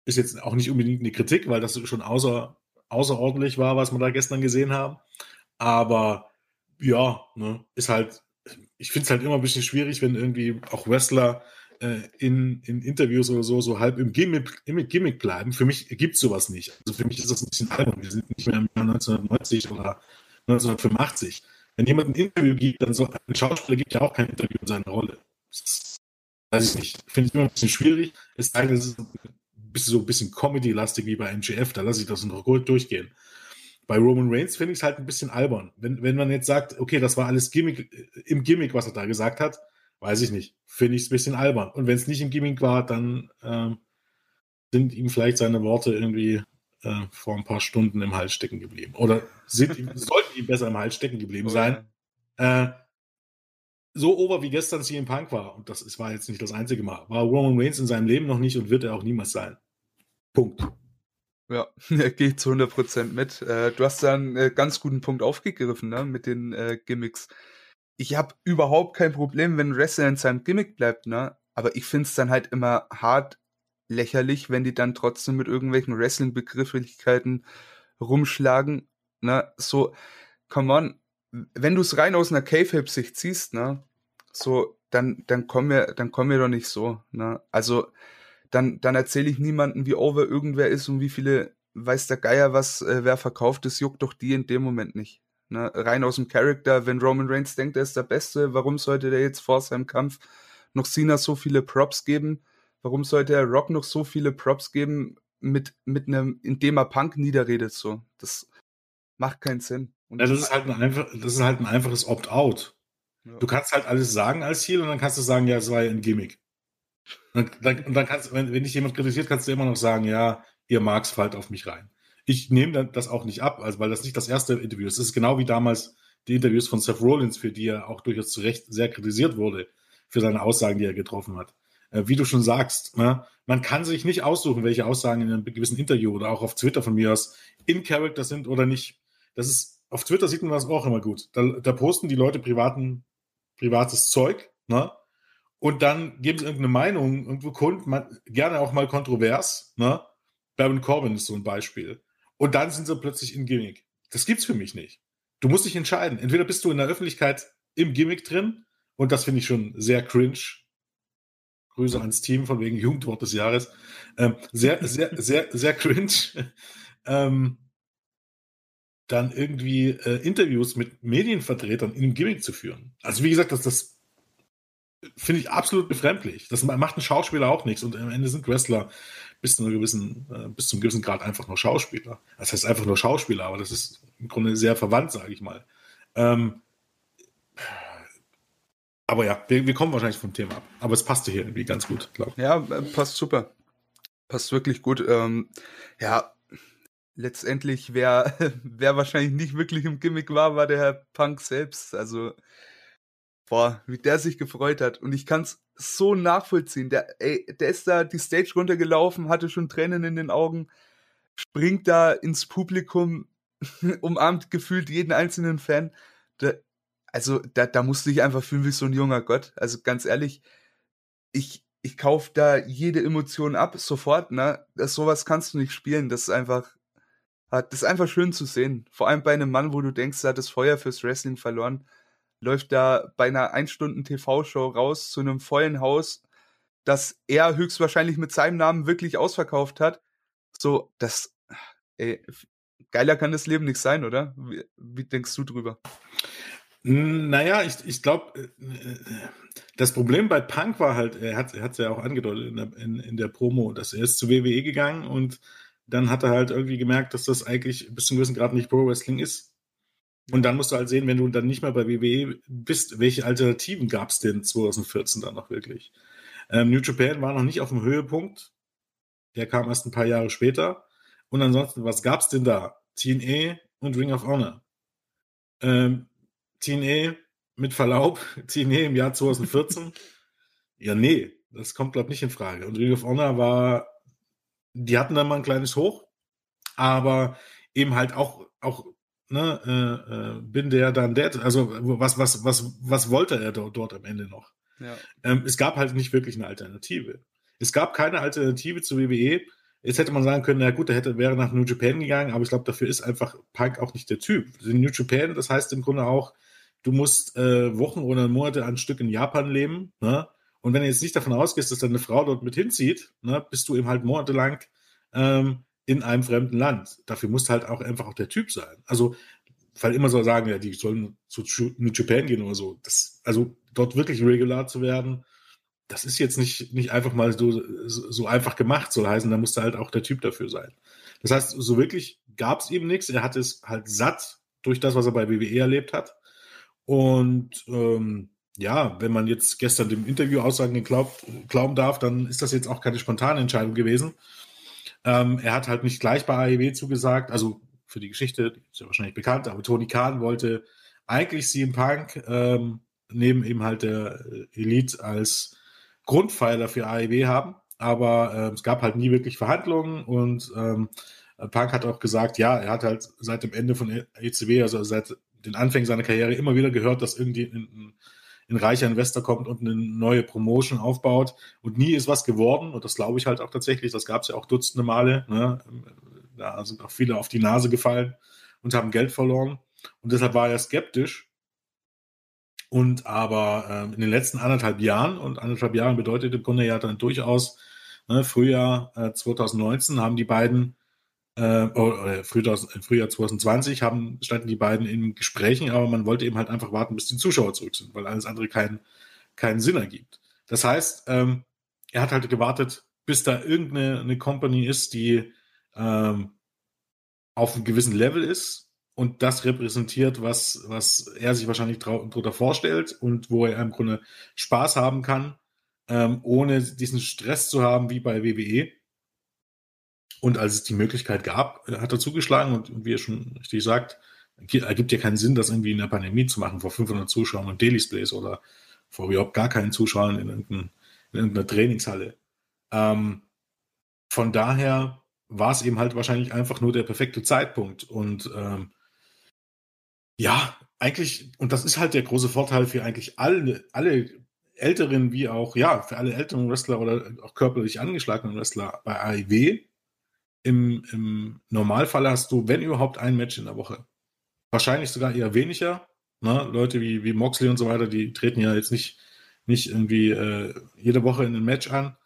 Ist jetzt auch nicht unbedingt eine Kritik, weil das schon außer außerordentlich war, was wir da gestern gesehen haben. Aber ja, ne, ist halt, ich finde es halt immer ein bisschen schwierig, wenn irgendwie auch Wrestler in, in Interviews oder so so halb im Gimmick, im Gimmick bleiben. Für mich gibt es sowas nicht. Also für mich ist das ein bisschen albern. Wir sind nicht mehr im Jahr 1990 oder 1985. Wenn jemand ein Interview gibt, dann so ein Schauspieler gibt ja auch kein Interview in seiner Rolle. Das weiß ich nicht. Finde ich immer ein bisschen schwierig. Es es ist so ein bisschen Comedy-lastig wie bei MGF, da lasse ich das noch gut durchgehen. Bei Roman Reigns finde ich es halt ein bisschen albern. Wenn, wenn man jetzt sagt, okay, das war alles Gimmick, äh, im Gimmick, was er da gesagt hat, weiß ich nicht. Finde ich es ein bisschen albern. Und wenn es nicht im Gimmick war, dann ähm, sind ihm vielleicht seine Worte irgendwie äh, vor ein paar Stunden im Hals stecken geblieben. Oder sind [LAUGHS] sollten ihm besser im Hals stecken geblieben oh, sein. Äh, so ober wie gestern CM Punk war, und das war jetzt nicht das einzige Mal, war Roman Reigns in seinem Leben noch nicht und wird er auch niemals sein. Punkt. Ja, [LAUGHS] er geht zu 100% mit. Äh, du hast da einen äh, ganz guten Punkt aufgegriffen, ne, mit den äh, Gimmicks. Ich habe überhaupt kein Problem, wenn Wrestler in seinem Gimmick bleibt, ne, aber ich finde es dann halt immer hart lächerlich, wenn die dann trotzdem mit irgendwelchen Wrestling-Begrifflichkeiten rumschlagen, ne, so, come on, wenn du es rein aus einer Cave-Sicht ziehst, ne, so, dann, dann komm mir, dann komm mir doch nicht so, ne, also, dann, dann erzähle ich niemandem, wie over irgendwer ist und wie viele, weiß der Geier, was äh, wer verkauft, das juckt doch die in dem Moment nicht. Ne? Rein aus dem Charakter, wenn Roman Reigns denkt, er ist der Beste, warum sollte der jetzt vor seinem Kampf noch Cena so viele Props geben? Warum sollte er Rock noch so viele Props geben mit, mit einem, indem er Punk niederredet, so? Das macht keinen Sinn. Und ja, das ist halt ein, einfach, das ist halt ein einfaches Opt-out. Ja. Du kannst halt alles sagen als Ziel und dann kannst du sagen, ja, es war ja ein Gimmick. Und dann, und dann kannst, wenn, wenn dich jemand kritisiert, kannst du immer noch sagen, ja, ihr mag's, fallt auf mich rein. Ich nehme das auch nicht ab, also weil das nicht das erste Interview ist. Das ist genau wie damals die Interviews von Seth Rollins, für die er auch durchaus zu Recht sehr kritisiert wurde, für seine Aussagen, die er getroffen hat. Äh, wie du schon sagst, ne, man kann sich nicht aussuchen, welche Aussagen in einem gewissen Interview oder auch auf Twitter von mir aus in Character sind oder nicht. Das ist, auf Twitter sieht man das auch immer gut. Da, da posten die Leute privaten, privates Zeug, ne? und dann geben sie irgendeine Meinung irgendwo kund, man, gerne auch mal kontrovers, ne? Baron Corbin ist so ein Beispiel. Und dann sind sie plötzlich in Gimmick. Das gibt's für mich nicht. Du musst dich entscheiden. Entweder bist du in der Öffentlichkeit im Gimmick drin, und das finde ich schon sehr cringe. Grüße ans Team von wegen Jugendwort des Jahres. Ähm, sehr, sehr, sehr, sehr cringe. [LAUGHS] ähm, dann irgendwie äh, Interviews mit Medienvertretern in einem Gimmick zu führen. Also wie gesagt, das, das finde ich absolut befremdlich. Das macht ein Schauspieler auch nichts und am Ende sind Wrestler bis zu einem gewissen, äh, bis zum gewissen Grad einfach nur Schauspieler. Das heißt einfach nur Schauspieler, aber das ist im Grunde sehr verwandt, sage ich mal. Ähm, aber ja, wir, wir, kommen wahrscheinlich vom Thema ab. Aber es passte hier irgendwie ganz gut, glaube ich. Ja, passt super. Passt wirklich gut. Ähm, ja, letztendlich, wer, [LAUGHS] wer wahrscheinlich nicht wirklich im Gimmick war, war der Herr Punk selbst. Also, boah, wie der sich gefreut hat. Und ich kann es so nachvollziehen. Der, ey, der ist da die Stage runtergelaufen, hatte schon Tränen in den Augen, springt da ins Publikum, [LAUGHS] umarmt gefühlt jeden einzelnen Fan. Da, also, da, da musste ich einfach fühlen wie so ein junger Gott. Also, ganz ehrlich, ich, ich kauf da jede Emotion ab, sofort, ne? Das, sowas kannst du nicht spielen. Das ist einfach, das ist einfach schön zu sehen. Vor allem bei einem Mann, wo du denkst, er hat das Feuer fürs Wrestling verloren läuft da bei einer 1 Stunden TV-Show raus zu einem vollen Haus, das er höchstwahrscheinlich mit seinem Namen wirklich ausverkauft hat. So, das, ey, geiler kann das Leben nicht sein, oder? Wie, wie denkst du drüber? Naja, ich, ich glaube, äh, das Problem bei Punk war halt, er hat es ja auch angedeutet in der, in, in der Promo, dass er ist zu WWE gegangen und dann hat er halt irgendwie gemerkt, dass das eigentlich bis zum gewissen Grad nicht Pro Wrestling ist. Und dann musst du halt sehen, wenn du dann nicht mehr bei WWE bist, welche Alternativen gab es denn 2014 dann noch wirklich? Ähm, New Japan war noch nicht auf dem Höhepunkt. Der kam erst ein paar Jahre später. Und ansonsten, was gab es denn da? TNA und Ring of Honor. Ähm, TNA mit Verlaub, [LAUGHS] TNA im Jahr 2014. [LAUGHS] ja, nee, das kommt, glaube ich, nicht in Frage. Und Ring of Honor war, die hatten dann mal ein kleines Hoch, aber eben halt auch, auch ne, äh, äh, bin der dann der, also was, was, was, was wollte er dort, dort am Ende noch? Ja. Ähm, es gab halt nicht wirklich eine Alternative. Es gab keine Alternative zu WWE. Jetzt hätte man sagen können, na gut, der hätte, wäre nach New Japan gegangen, aber ich glaube, dafür ist einfach Punk auch nicht der Typ. In New Japan, das heißt im Grunde auch, du musst äh, Wochen oder Monate ein Stück in Japan leben, ne? Und wenn du jetzt nicht davon ausgehst, dass deine Frau dort mit hinzieht, ne, bist du eben halt monatelang ähm, in einem fremden Land. Dafür muss halt auch einfach auch der Typ sein. Also, weil immer so sagen, ja, die sollen zu New Japan gehen oder so. Das, also dort wirklich regular zu werden, das ist jetzt nicht, nicht einfach mal so, so einfach gemacht, soll heißen, da musste halt auch der Typ dafür sein. Das heißt, so wirklich gab es eben nichts. Er hat es halt satt durch das, was er bei WWE erlebt hat. Und ähm, ja, wenn man jetzt gestern dem Interview Aussagen geglaubt, glauben darf, dann ist das jetzt auch keine spontane Entscheidung gewesen, ähm, er hat halt nicht gleich bei AEW zugesagt, also für die Geschichte, die ist ja wahrscheinlich bekannt, aber Tony Khan wollte eigentlich CM Punk ähm, neben eben halt der Elite als Grundpfeiler für AEW haben, aber äh, es gab halt nie wirklich Verhandlungen und ähm, Punk hat auch gesagt, ja, er hat halt seit dem Ende von ECW, also seit den Anfängen seiner Karriere immer wieder gehört, dass irgendwie ein, ein reicher Investor kommt und eine neue Promotion aufbaut. Und nie ist was geworden. Und das glaube ich halt auch tatsächlich. Das gab es ja auch dutzende Male. Ne? Da sind auch viele auf die Nase gefallen und haben Geld verloren. Und deshalb war er skeptisch. Und aber äh, in den letzten anderthalb Jahren, und anderthalb Jahren bedeutet im Grunde ja dann durchaus, ne, Frühjahr äh, 2019 haben die beiden äh, oder Frühjahr, Frühjahr 2020 haben, standen die beiden in Gesprächen, aber man wollte eben halt einfach warten, bis die Zuschauer zurück sind, weil alles andere keinen, keinen Sinn ergibt. Das heißt, ähm, er hat halt gewartet, bis da irgendeine eine Company ist, die ähm, auf einem gewissen Level ist und das repräsentiert, was, was er sich wahrscheinlich darunter vorstellt und wo er im Grunde Spaß haben kann, ähm, ohne diesen Stress zu haben wie bei WWE. Und als es die Möglichkeit gab, hat er zugeschlagen und, wie er schon richtig sagt, ergibt ja keinen Sinn, das irgendwie in der Pandemie zu machen vor 500 Zuschauern und Daily Displays oder vor überhaupt gar keinen Zuschauern in, in irgendeiner Trainingshalle. Ähm, von daher war es eben halt wahrscheinlich einfach nur der perfekte Zeitpunkt und ähm, ja, eigentlich, und das ist halt der große Vorteil für eigentlich alle, alle älteren wie auch, ja, für alle älteren Wrestler oder auch körperlich angeschlagenen Wrestler bei AIW, im, im Normalfall hast du, wenn überhaupt, ein Match in der Woche. Wahrscheinlich sogar eher weniger. Ne? Leute wie, wie Moxley und so weiter, die treten ja jetzt nicht, nicht irgendwie äh, jede Woche in ein Match an.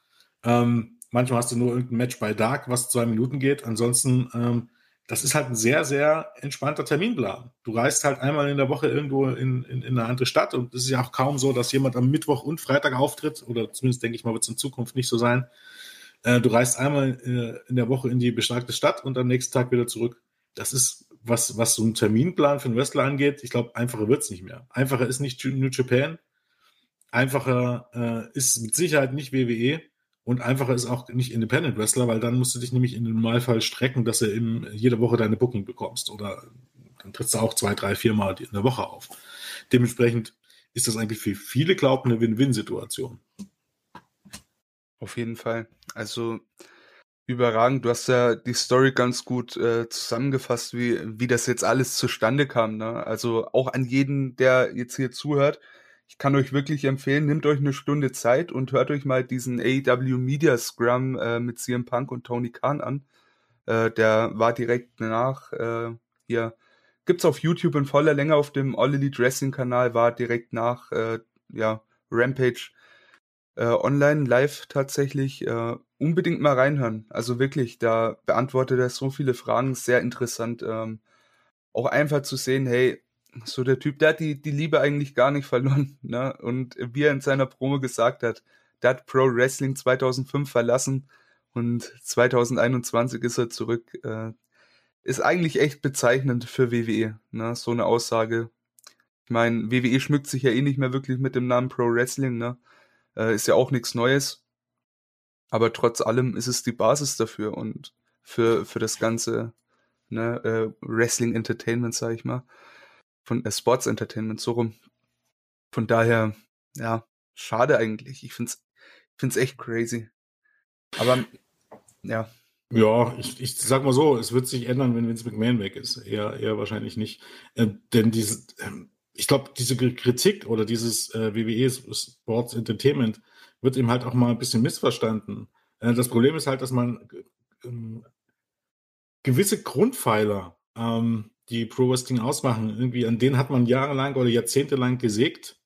Ähm, manchmal hast du nur irgendein Match bei Dark, was zwei Minuten geht. Ansonsten ähm, das ist halt ein sehr, sehr entspannter Terminplan. Du reist halt einmal in der Woche irgendwo in, in, in eine andere Stadt und es ist ja auch kaum so, dass jemand am Mittwoch und Freitag auftritt, oder zumindest denke ich mal, wird es in Zukunft nicht so sein. Äh, du reist einmal äh, in der Woche in die besagte Stadt und am nächsten Tag wieder zurück. Das ist, was, was so ein Terminplan für einen Wrestler angeht, ich glaube, einfacher wird es nicht mehr. Einfacher ist nicht New Japan. Einfacher äh, ist mit Sicherheit nicht WWE und einfacher ist auch nicht Independent Wrestler, weil dann musst du dich nämlich in dem Normalfall strecken, dass du im, jede Woche deine Booking bekommst. Oder dann trittst du auch zwei, drei, vier Mal in der Woche auf. Dementsprechend ist das eigentlich für viele, glauben eine Win-Win-Situation. Auf jeden Fall. Also überragend. Du hast ja die Story ganz gut äh, zusammengefasst, wie, wie das jetzt alles zustande kam. Ne? Also auch an jeden, der jetzt hier zuhört, ich kann euch wirklich empfehlen, nehmt euch eine Stunde Zeit und hört euch mal diesen AEW Media Scrum äh, mit CM Punk und Tony Khan an. Äh, der war direkt nach äh, hier. Gibt's auf YouTube in voller Länge auf dem All Elite Wrestling Kanal, war direkt nach äh, ja, Rampage äh, online live tatsächlich. Äh, unbedingt mal reinhören. Also wirklich, da beantwortet er so viele Fragen, sehr interessant. Ähm, auch einfach zu sehen, hey, so der Typ, der hat die, die Liebe eigentlich gar nicht [LAUGHS] verloren. Ne? Und wie er in seiner Promo gesagt hat, der hat Pro Wrestling 2005 verlassen und 2021 ist er zurück. Äh, ist eigentlich echt bezeichnend für WWE, ne? so eine Aussage. Ich meine, WWE schmückt sich ja eh nicht mehr wirklich mit dem Namen Pro Wrestling, ne? Äh, ist ja auch nichts Neues. Aber trotz allem ist es die Basis dafür und für, für das ganze ne, äh, Wrestling Entertainment, sag ich mal von äh, Sports Entertainment, so rum. Von daher, ja, schade eigentlich. Ich find's, find's echt crazy. Aber, ja. Ja, ich, ich sag mal so, es wird sich ändern, wenn Vince McMahon weg ist. Eher, eher wahrscheinlich nicht. Äh, denn diese, äh, ich glaube, diese Kritik oder dieses äh, WWE Sports Entertainment wird eben halt auch mal ein bisschen missverstanden. Äh, das Problem ist halt, dass man ähm, gewisse Grundpfeiler ähm, die Pro Wrestling ausmachen. Irgendwie an denen hat man jahrelang oder jahrzehntelang gesägt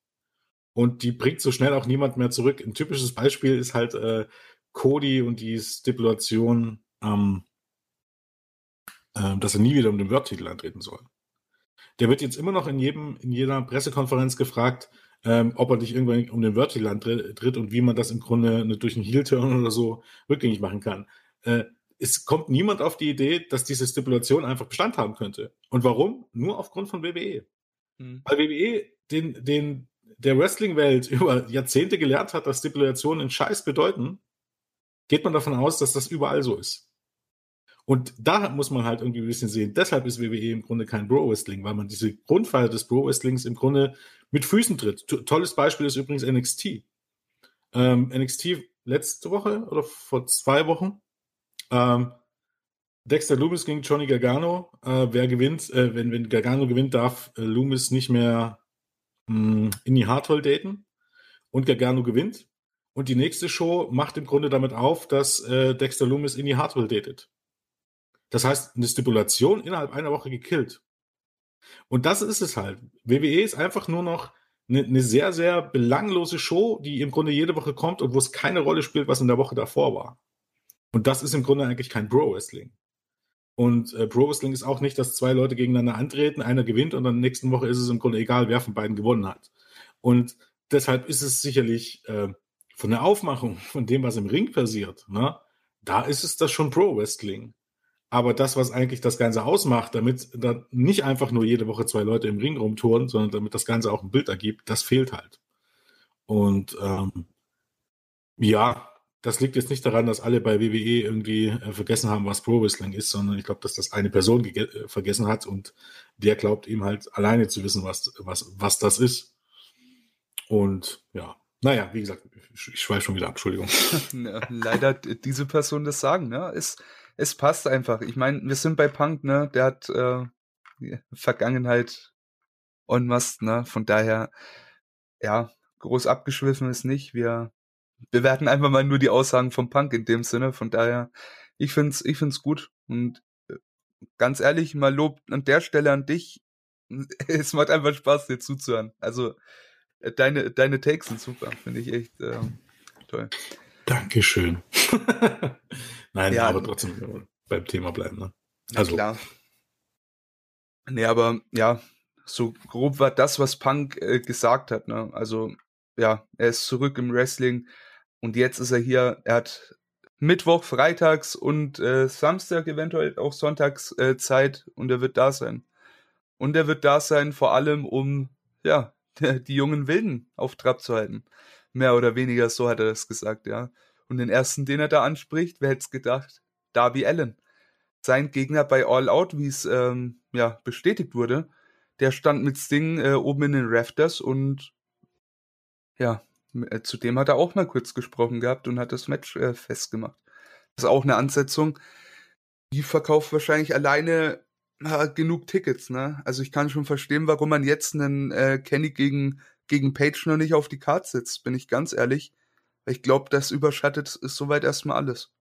und die bringt so schnell auch niemand mehr zurück. Ein typisches Beispiel ist halt äh, Cody und die Stipulation, ähm, äh, dass er nie wieder um den Word-Titel antreten soll. Der wird jetzt immer noch in jedem, in jeder Pressekonferenz gefragt, ähm, ob er nicht irgendwann um den Word-Titel antritt und wie man das im Grunde durch einen Heel-Turn oder so rückgängig machen kann. Äh, es kommt niemand auf die Idee, dass diese Stipulation einfach Bestand haben könnte. Und warum? Nur aufgrund von WWE. Hm. Weil WWE den, den, der Wrestling-Welt [LAUGHS] über Jahrzehnte gelernt hat, dass Stipulationen einen Scheiß bedeuten, geht man davon aus, dass das überall so ist. Und da muss man halt irgendwie ein bisschen sehen. Deshalb ist WWE im Grunde kein Bro-Wrestling, weil man diese Grundpfeiler des Bro-Wrestlings im Grunde mit Füßen tritt. T tolles Beispiel ist übrigens NXT. Ähm, NXT letzte Woche oder vor zwei Wochen ähm, Dexter Loomis gegen Johnny Gargano. Äh, wer gewinnt? Äh, wenn, wenn Gargano gewinnt, darf äh, Loomis nicht mehr mh, in die Hardhole daten. Und Gargano gewinnt. Und die nächste Show macht im Grunde damit auf, dass äh, Dexter Loomis in die Hardhole datet. Das heißt, eine Stipulation innerhalb einer Woche gekillt. Und das ist es halt. WWE ist einfach nur noch eine, eine sehr, sehr belanglose Show, die im Grunde jede Woche kommt und wo es keine Rolle spielt, was in der Woche davor war. Und das ist im Grunde eigentlich kein Pro-Wrestling. Und äh, Pro-Wrestling ist auch nicht, dass zwei Leute gegeneinander antreten, einer gewinnt und dann nächsten Woche ist es im Grunde egal, wer von beiden gewonnen hat. Und deshalb ist es sicherlich äh, von der Aufmachung, von dem, was im Ring passiert, ne, da ist es das schon Pro-Wrestling. Aber das, was eigentlich das Ganze ausmacht, damit da nicht einfach nur jede Woche zwei Leute im Ring rumtouren, sondern damit das Ganze auch ein Bild ergibt, das fehlt halt. Und ähm, ja, das liegt jetzt nicht daran, dass alle bei WWE irgendwie äh, vergessen haben, was Pro Wrestling ist, sondern ich glaube, dass das eine Person äh, vergessen hat und der glaubt ihm halt alleine zu wissen, was, was, was das ist. Und ja, naja, wie gesagt, ich schweife schon wieder ab, Entschuldigung. [LAUGHS] Leider diese Person das sagen, ne? Es, es passt einfach. Ich meine, wir sind bei Punk, ne? Der hat äh, Vergangenheit on must, ne? Von daher, ja, groß abgeschwiffen ist nicht. Wir bewerten einfach mal nur die Aussagen vom Punk in dem Sinne. Von daher, ich find's, ich find's gut. Und äh, ganz ehrlich, mal Lob an der Stelle an dich. [LAUGHS] Es macht einfach Spaß, dir zuzuhören. Also äh, deine, deine Takes sind super, finde ich echt äh, toll. Dankeschön. [LAUGHS] Nein, ja, aber trotzdem beim Thema bleiben. Ne? Also. klar. Nee, aber ja, so grob war das, was Punk äh, gesagt hat. Ne? Also ja, er ist zurück im Wrestling und jetzt ist er hier. Er hat Mittwoch, Freitags und äh, Samstag, eventuell auch Sonntags äh, Zeit und er wird da sein. Und er wird da sein, vor allem um ja [LAUGHS] die jungen Wilden auf Trab zu halten. Mehr oder weniger, so hat er das gesagt, ja. Und den ersten, den er da anspricht, wer hätte es gedacht? Darby Allen. Sein Gegner bei All Out, wie es ähm, ja bestätigt wurde, der stand mit Sting äh, oben in den Rafters und ja, äh, zudem hat er auch mal kurz gesprochen gehabt und hat das Match äh, festgemacht. Das ist auch eine Ansetzung. Die verkauft wahrscheinlich alleine äh, genug Tickets, ne? Also ich kann schon verstehen, warum man jetzt einen äh, Kenny gegen, gegen Page noch nicht auf die Karte setzt, bin ich ganz ehrlich. Ich glaube, das überschattet ist soweit erstmal alles.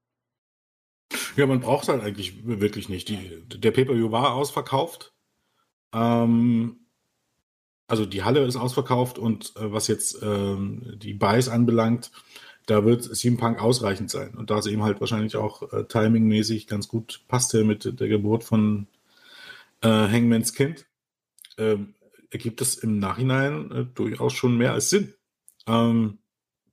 Ja, man braucht halt eigentlich wirklich nicht. Die, der Pay-Per-View war ausverkauft. Ähm, also die Halle ist ausverkauft und äh, was jetzt ähm, die Buys anbelangt, da wird CM Punk ausreichend sein. Und da es eben halt wahrscheinlich auch äh, timingmäßig ganz gut passte mit der Geburt von äh, Hangmans Kind, äh, ergibt es im Nachhinein äh, durchaus schon mehr als Sinn. Ähm,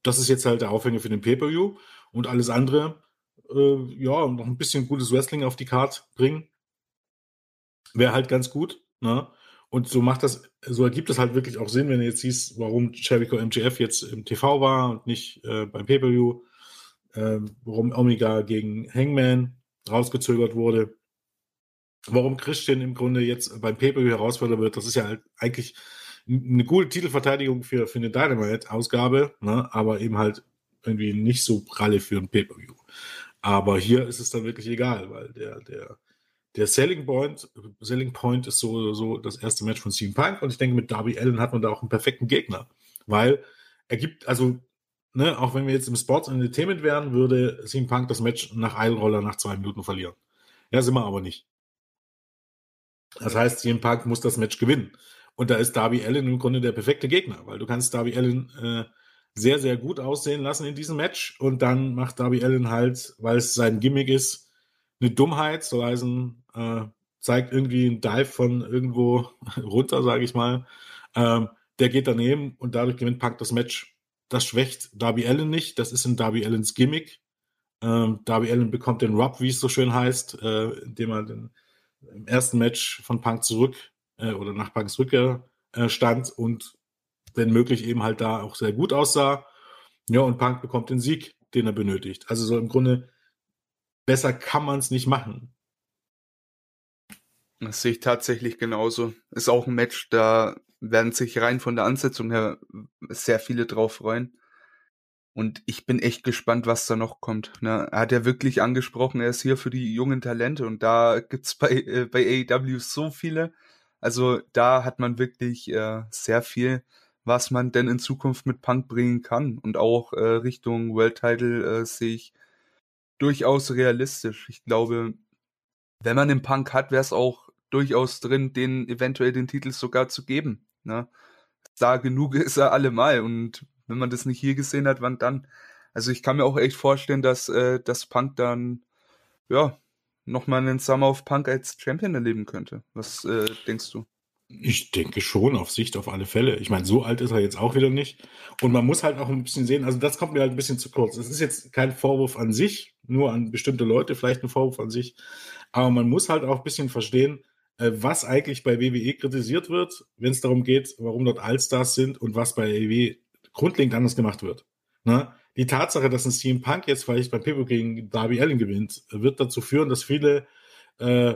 das ist jetzt halt der Aufhänger für den Pay-Per-View und alles andere, äh, ja, noch ein bisschen gutes Wrestling auf die Karte bringen, wäre halt ganz gut. Ne? Und so macht das, so ergibt es halt wirklich auch Sinn, wenn du jetzt siehst, warum Jericho MGF jetzt im TV war und nicht äh, beim Pay-Per-View, äh, warum Omega gegen Hangman rausgezögert wurde, warum Christian im Grunde jetzt beim Pay-Per-View herausfordert wird. Das ist ja halt eigentlich eine gute Titelverteidigung für, für eine Dynamite-Ausgabe, ne? aber eben halt irgendwie nicht so pralle für ein Pay-Per-View. Aber hier ist es dann wirklich egal, weil der, der, der Selling Point, Selling Point ist so, so das erste Match von CM Punk und ich denke, mit Darby Allen hat man da auch einen perfekten Gegner, weil er gibt, also, ne, auch wenn wir jetzt im Sports Entertainment wären, würde CM Punk das Match nach Eilroller nach zwei Minuten verlieren. Ja, sind wir aber nicht. Das heißt, CM Punk muss das Match gewinnen. Und da ist Darby Allen im Grunde der perfekte Gegner, weil du kannst Darby Allen äh, sehr, sehr gut aussehen lassen in diesem Match und dann macht Darby Allen halt, weil es sein Gimmick ist, eine Dummheit, so heißen, äh, zeigt irgendwie einen Dive von irgendwo [LAUGHS] runter, sage ich mal. Ähm, der geht daneben und dadurch gewinnt Punk das Match. Das schwächt Darby Allen nicht, das ist in Darby Allens Gimmick. Ähm, Darby Allen bekommt den Rub, wie es so schön heißt, äh, indem er den, im ersten Match von Punk zurück äh, oder nach Punks Rückkehr äh, stand und wenn möglich eben halt da auch sehr gut aussah. Ja, und Punk bekommt den Sieg, den er benötigt. Also so im Grunde besser kann man es nicht machen. Das sehe ich tatsächlich genauso. Ist auch ein Match, da werden sich rein von der Ansetzung her sehr viele drauf freuen. Und ich bin echt gespannt, was da noch kommt. Ne? Er hat ja wirklich angesprochen, er ist hier für die jungen Talente und da gibt's [LAUGHS] bei, äh, bei AEW so viele. Also da hat man wirklich äh, sehr viel was man denn in Zukunft mit Punk bringen kann. Und auch äh, Richtung World Title äh, sehe ich durchaus realistisch. Ich glaube, wenn man den Punk hat, wäre es auch durchaus drin, den eventuell den Titel sogar zu geben. Ne? Da genug ist er allemal. Und wenn man das nicht hier gesehen hat, wann dann? Also ich kann mir auch echt vorstellen, dass, äh, dass Punk dann, ja, nochmal einen Summer of Punk als Champion erleben könnte. Was äh, denkst du? Ich denke schon, auf Sicht auf alle Fälle. Ich meine, so alt ist er jetzt auch wieder nicht. Und man muss halt auch ein bisschen sehen, also das kommt mir halt ein bisschen zu kurz. Es ist jetzt kein Vorwurf an sich, nur an bestimmte Leute, vielleicht ein Vorwurf an sich. Aber man muss halt auch ein bisschen verstehen, äh, was eigentlich bei WWE kritisiert wird, wenn es darum geht, warum dort Allstars sind und was bei WWE grundlegend anders gemacht wird. Ne? Die Tatsache, dass ein CM Punk jetzt vielleicht beim Pay gegen Darby Allen gewinnt, wird dazu führen, dass viele, äh,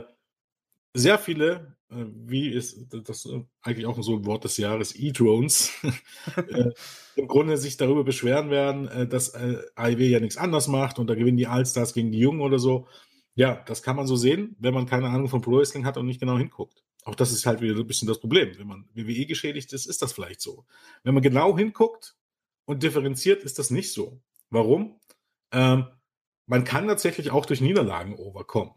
sehr viele äh, wie ist das äh, eigentlich auch so ein Wort des Jahres, E-Drones, [LAUGHS] äh, im Grunde sich darüber beschweren werden, dass AIW ja nichts anders macht und da gewinnen die Allstars gegen die Jungen oder so. Ja, das kann man so sehen, wenn man keine Ahnung von Pro Wrestling hat und nicht genau hinguckt. Auch das ist halt wieder ein bisschen das Problem. Wenn man WWE geschädigt ist, ist das vielleicht so. Wenn man genau hinguckt und differenziert, ist das nicht so. Warum? Ähm, man kann tatsächlich auch durch Niederlagen overkommen.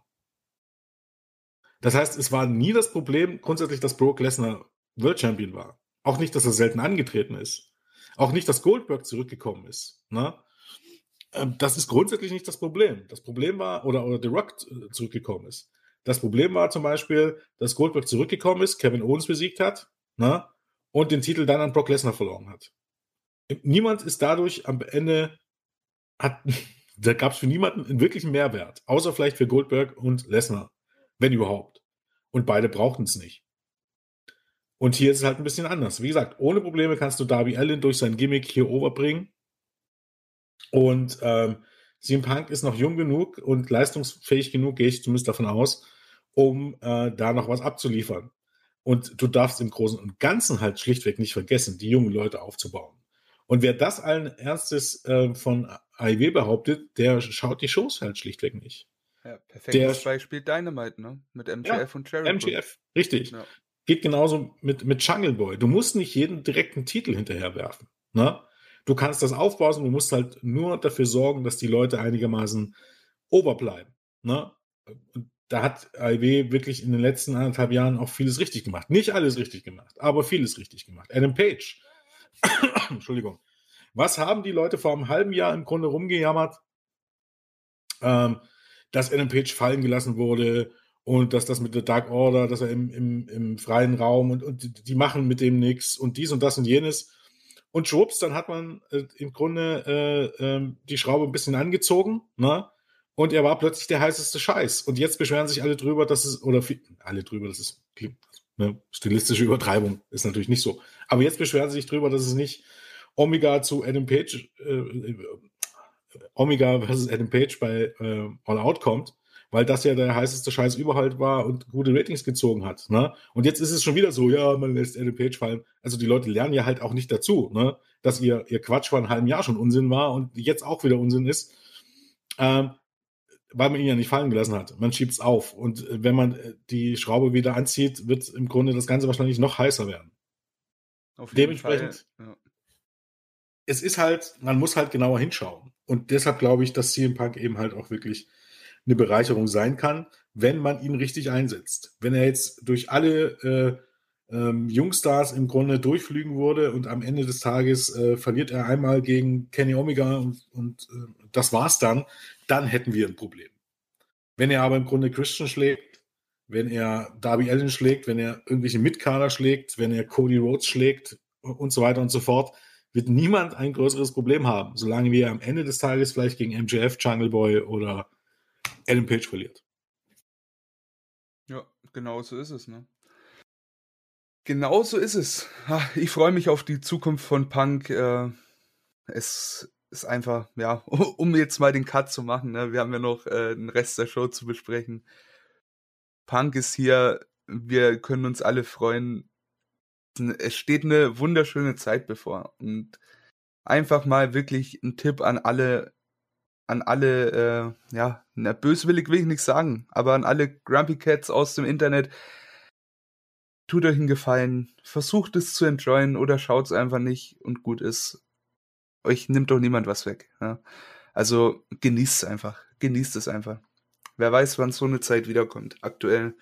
Das heißt, es war nie das Problem grundsätzlich, dass Brock Lesnar World Champion war. Auch nicht, dass er selten angetreten ist. Auch nicht, dass Goldberg zurückgekommen ist. Ne? Ähm, das ist grundsätzlich nicht das Problem. Das Problem war, oder, oder The Rock äh, zurückgekommen ist. Das Problem war zum Beispiel, dass Goldberg zurückgekommen ist, Kevin Owens besiegt hat ne, und den Titel dann an Brock Lesnar verloren hat. Niemand ist dadurch am Ende, hat, [LAUGHS] da gab es für niemanden einen wirklichen Mehrwert, außer vielleicht für Goldberg und Lesnar, wenn überhaupt. Und beide brauchten es nicht. Und hier ist es halt ein bisschen anders. Wie gesagt, ohne Probleme kannst du Darby Allen durch sein Gimmick hier overbringen. Und ähm, CM Punk ist noch jung genug und leistungsfähig genug, gehe ich zumindest davon aus, um äh, da noch was abzuliefern. Und du darfst im Großen und Ganzen halt schlichtweg nicht vergessen, die jungen Leute aufzubauen. Und wer das allen Ernstes äh, von AIW behauptet, der schaut die Shows halt schlichtweg nicht. Ja, perfektes der, Beispiel Dynamite, ne? Mit MGF ja, und Cherry. MGF, richtig. Ja. Geht genauso mit, mit Jungle Boy. Du musst nicht jeden direkten Titel hinterherwerfen. Ne? Du kannst das aufbauen, du musst halt nur dafür sorgen, dass die Leute einigermaßen oberbleiben. Ne? Und da hat AIW wirklich in den letzten anderthalb Jahren auch vieles richtig gemacht. Nicht alles richtig gemacht, aber vieles richtig gemacht. Adam Page. [COUGHS] Entschuldigung. Was haben die Leute vor einem halben Jahr im Grunde rumgejammert? Ähm, dass Adam Page fallen gelassen wurde und dass das mit der Dark Order, dass er im, im, im freien Raum und, und die machen mit dem nichts und dies und das und jenes. Und schwupps, dann hat man äh, im Grunde äh, äh, die Schraube ein bisschen angezogen, ne? Und er war plötzlich der heißeste Scheiß. Und jetzt beschweren sich alle drüber, dass es, oder alle drüber, das ist eine stilistische Übertreibung, ist natürlich nicht so. Aber jetzt beschweren sie sich drüber, dass es nicht Omega zu Adam Page, äh, Omega versus Adam Page bei äh, All Out kommt, weil das ja der heißeste Scheiß überhaupt war und gute Ratings gezogen hat. Ne? Und jetzt ist es schon wieder so, ja, man lässt Adam Page fallen. Also die Leute lernen ja halt auch nicht dazu, ne? dass ihr, ihr Quatsch vor einem halben Jahr schon Unsinn war und jetzt auch wieder Unsinn ist, ähm, weil man ihn ja nicht fallen gelassen hat. Man schiebt es auf. Und äh, wenn man äh, die Schraube wieder anzieht, wird im Grunde das Ganze wahrscheinlich noch heißer werden. Dementsprechend, ja. es ist halt, man muss halt genauer hinschauen. Und deshalb glaube ich, dass CM Punk eben halt auch wirklich eine Bereicherung sein kann, wenn man ihn richtig einsetzt. Wenn er jetzt durch alle äh, ähm, Jungstars im Grunde durchflügen würde und am Ende des Tages äh, verliert er einmal gegen Kenny Omega und, und äh, das war's dann, dann hätten wir ein Problem. Wenn er aber im Grunde Christian schlägt, wenn er Darby Allen schlägt, wenn er irgendwelche Mitkader schlägt, wenn er Cody Rhodes schlägt und so weiter und so fort, wird niemand ein größeres Problem haben, solange wir am Ende des Tages vielleicht gegen MJF, Jungle Boy oder Adam Page verliert. Ja, genau so ist es, ne? Genau so ist es. Ich freue mich auf die Zukunft von Punk. Äh, es ist einfach, ja, [LAUGHS] um jetzt mal den Cut zu machen, ne? wir haben ja noch äh, den Rest der Show zu besprechen. Punk ist hier, wir können uns alle freuen. Es steht eine wunderschöne Zeit bevor und einfach mal wirklich ein Tipp an alle an alle, äh, ja, na, böswillig will ich nicht sagen, aber an alle Grumpy Cats aus dem Internet, tut euch einen Gefallen, versucht es zu enjoyen oder schaut es einfach nicht und gut ist. Euch nimmt doch niemand was weg. Ja? Also genießt es einfach, genießt es einfach. Wer weiß, wann so eine Zeit wiederkommt. Aktuell,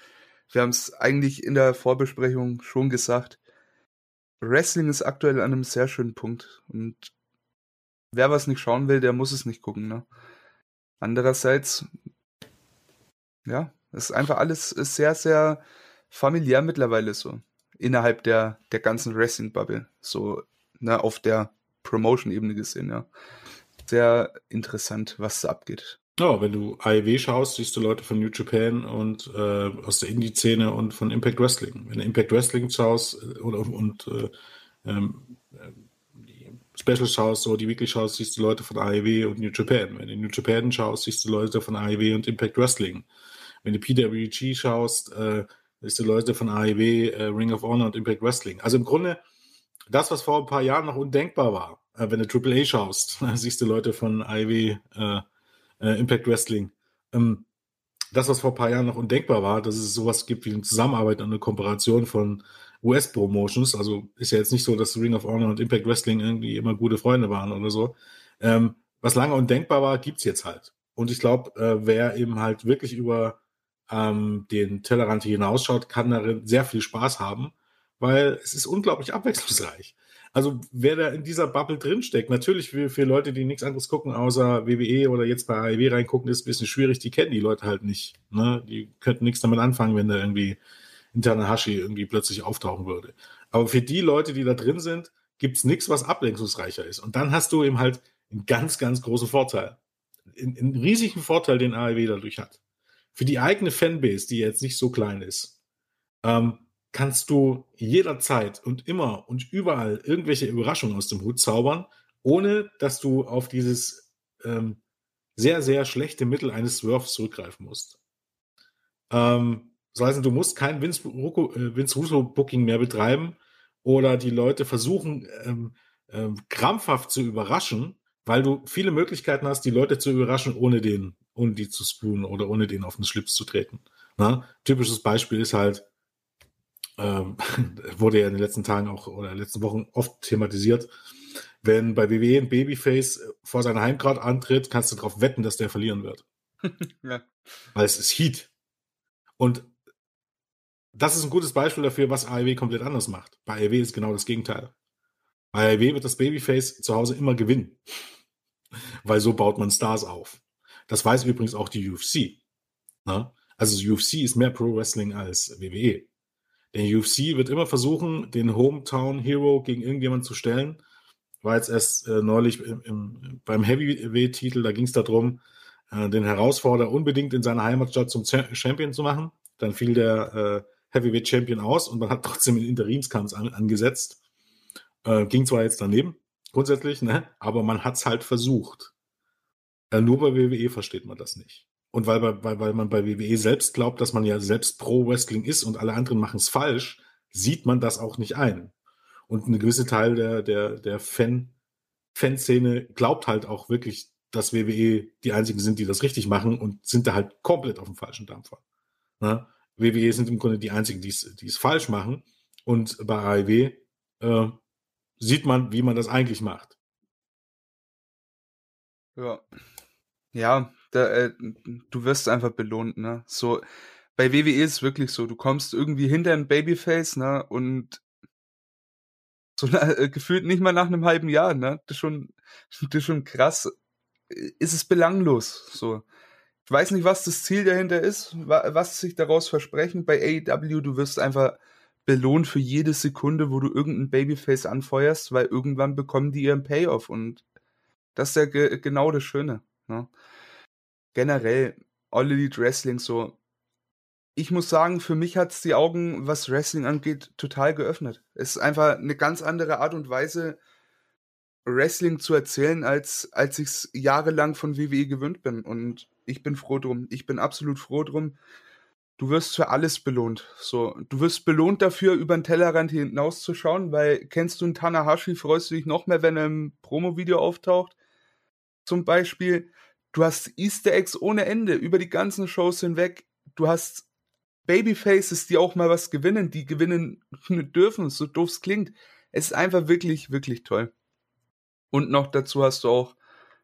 wir haben es eigentlich in der Vorbesprechung schon gesagt. Wrestling ist aktuell an einem sehr schönen Punkt und wer was nicht schauen will, der muss es nicht gucken. Ne? Andererseits, ja, ist einfach alles ist sehr, sehr familiär mittlerweile so. Innerhalb der, der ganzen Wrestling-Bubble. So, ne, auf der Promotion-Ebene gesehen, ja. Sehr interessant, was da abgeht. Ja, wenn du AEW schaust, siehst du Leute von New Japan und äh, aus der Indie-Szene und von Impact Wrestling. Wenn du Impact Wrestling schaust äh, oder und äh, ähm, Special schaust, so die Weekly schaust, siehst du Leute von AEW und New Japan. Wenn du New Japan schaust, siehst du Leute von AEW und Impact Wrestling. Wenn du PWG schaust, äh, siehst du Leute von AEW, äh, Ring of Honor und Impact Wrestling. Also im Grunde das, was vor ein paar Jahren noch undenkbar war. Äh, wenn du AAA schaust, [LAUGHS] siehst du Leute von AEW, äh, äh, Impact Wrestling. Ähm, das, was vor ein paar Jahren noch undenkbar war, dass es sowas gibt wie eine Zusammenarbeit und eine Kooperation von US-Promotions. Also ist ja jetzt nicht so, dass Ring of Honor und Impact Wrestling irgendwie immer gute Freunde waren oder so. Ähm, was lange undenkbar war, gibt's jetzt halt. Und ich glaube, äh, wer eben halt wirklich über ähm, den Tellerrand hinausschaut, kann darin sehr viel Spaß haben, weil es ist unglaublich abwechslungsreich. Also wer da in dieser Bubble drinsteckt, natürlich für, für Leute, die nichts anderes gucken, außer WWE oder jetzt bei AEW reingucken, ist ein bisschen schwierig. Die kennen die Leute halt nicht. Ne? Die könnten nichts damit anfangen, wenn da irgendwie Tanahashi irgendwie plötzlich auftauchen würde. Aber für die Leute, die da drin sind, gibt's nichts, was ablenkungsreicher ist. Und dann hast du eben halt einen ganz, ganz großen Vorteil. Einen, riesigen Vorteil, den AEW dadurch hat. Für die eigene Fanbase, die jetzt nicht so klein ist, ähm, kannst du jederzeit und immer und überall irgendwelche Überraschungen aus dem Hut zaubern, ohne dass du auf dieses ähm, sehr, sehr schlechte Mittel eines Swerves zurückgreifen musst. Ähm, das heißt, du musst kein Vince, äh, Vince Russo Booking mehr betreiben oder die Leute versuchen, ähm, ähm, krampfhaft zu überraschen, weil du viele Möglichkeiten hast, die Leute zu überraschen, ohne den, ohne die zu spoonen oder ohne den auf den Schlips zu treten. Na? Typisches Beispiel ist halt, ähm, [LAUGHS] wurde ja in den letzten Tagen auch oder in den letzten Wochen oft thematisiert. Wenn bei WWE ein Babyface vor seiner Heimgrad antritt, kannst du darauf wetten, dass der verlieren wird. [LAUGHS] ja. Weil es ist Heat. Und das ist ein gutes Beispiel dafür, was AEW komplett anders macht. Bei AEW ist genau das Gegenteil. Bei AEW wird das Babyface zu Hause immer gewinnen. [LAUGHS] Weil so baut man Stars auf. Das weiß übrigens auch die UFC. Ne? Also UFC ist mehr Pro Wrestling als WWE. Der UFC wird immer versuchen, den Hometown Hero gegen irgendjemanden zu stellen. War jetzt erst äh, neulich im, im, beim Heavyweight-Titel, da ging es darum, äh, den Herausforderer unbedingt in seiner Heimatstadt zum Champion zu machen. Dann fiel der äh, Heavyweight Champion aus und man hat [LAUGHS] trotzdem einen Interimskampf an, angesetzt. Äh, ging zwar jetzt daneben, grundsätzlich, ne? aber man hat es halt versucht. Äh, nur bei WWE versteht man das nicht. Und weil, weil, weil man bei WWE selbst glaubt, dass man ja selbst Pro-Wrestling ist und alle anderen machen es falsch, sieht man das auch nicht ein. Und eine gewisse Teil der, der, der Fan, Fanszene glaubt halt auch wirklich, dass WWE die einzigen sind, die das richtig machen und sind da halt komplett auf dem falschen Dampfer. Ne? WWE sind im Grunde die einzigen, die es falsch machen. Und bei AEW äh, sieht man, wie man das eigentlich macht. Ja. Ja, da, äh, du wirst einfach belohnt, ne? So, bei WWE ist es wirklich so, du kommst irgendwie hinter ein Babyface, ne? Und so äh, gefühlt nicht mal nach einem halben Jahr, ne? Das ist schon, [LAUGHS] das ist schon krass. Ist es belanglos, so. Ich weiß nicht, was das Ziel dahinter ist, was sich daraus versprechen. Bei AEW, du wirst einfach belohnt für jede Sekunde, wo du irgendein Babyface anfeuerst, weil irgendwann bekommen die ihren Payoff und das ist ja ge genau das Schöne. Ne? Generell All Elite Wrestling so. Ich muss sagen, für mich hat es die Augen, was Wrestling angeht, total geöffnet. Es ist einfach eine ganz andere Art und Weise, Wrestling zu erzählen, als, als ich es jahrelang von WWE gewöhnt bin. Und ich bin froh drum. Ich bin absolut froh drum. Du wirst für alles belohnt. So, du wirst belohnt dafür, über den Tellerrand hinauszuschauen, weil kennst du einen Tanahashi, freust du dich noch mehr, wenn er im Promo-Video auftaucht. Zum Beispiel Du hast Easter Eggs ohne Ende über die ganzen Shows hinweg. Du hast Babyfaces, die auch mal was gewinnen, die gewinnen [LAUGHS] dürfen, so doof es klingt. Es ist einfach wirklich, wirklich toll. Und noch dazu hast du auch,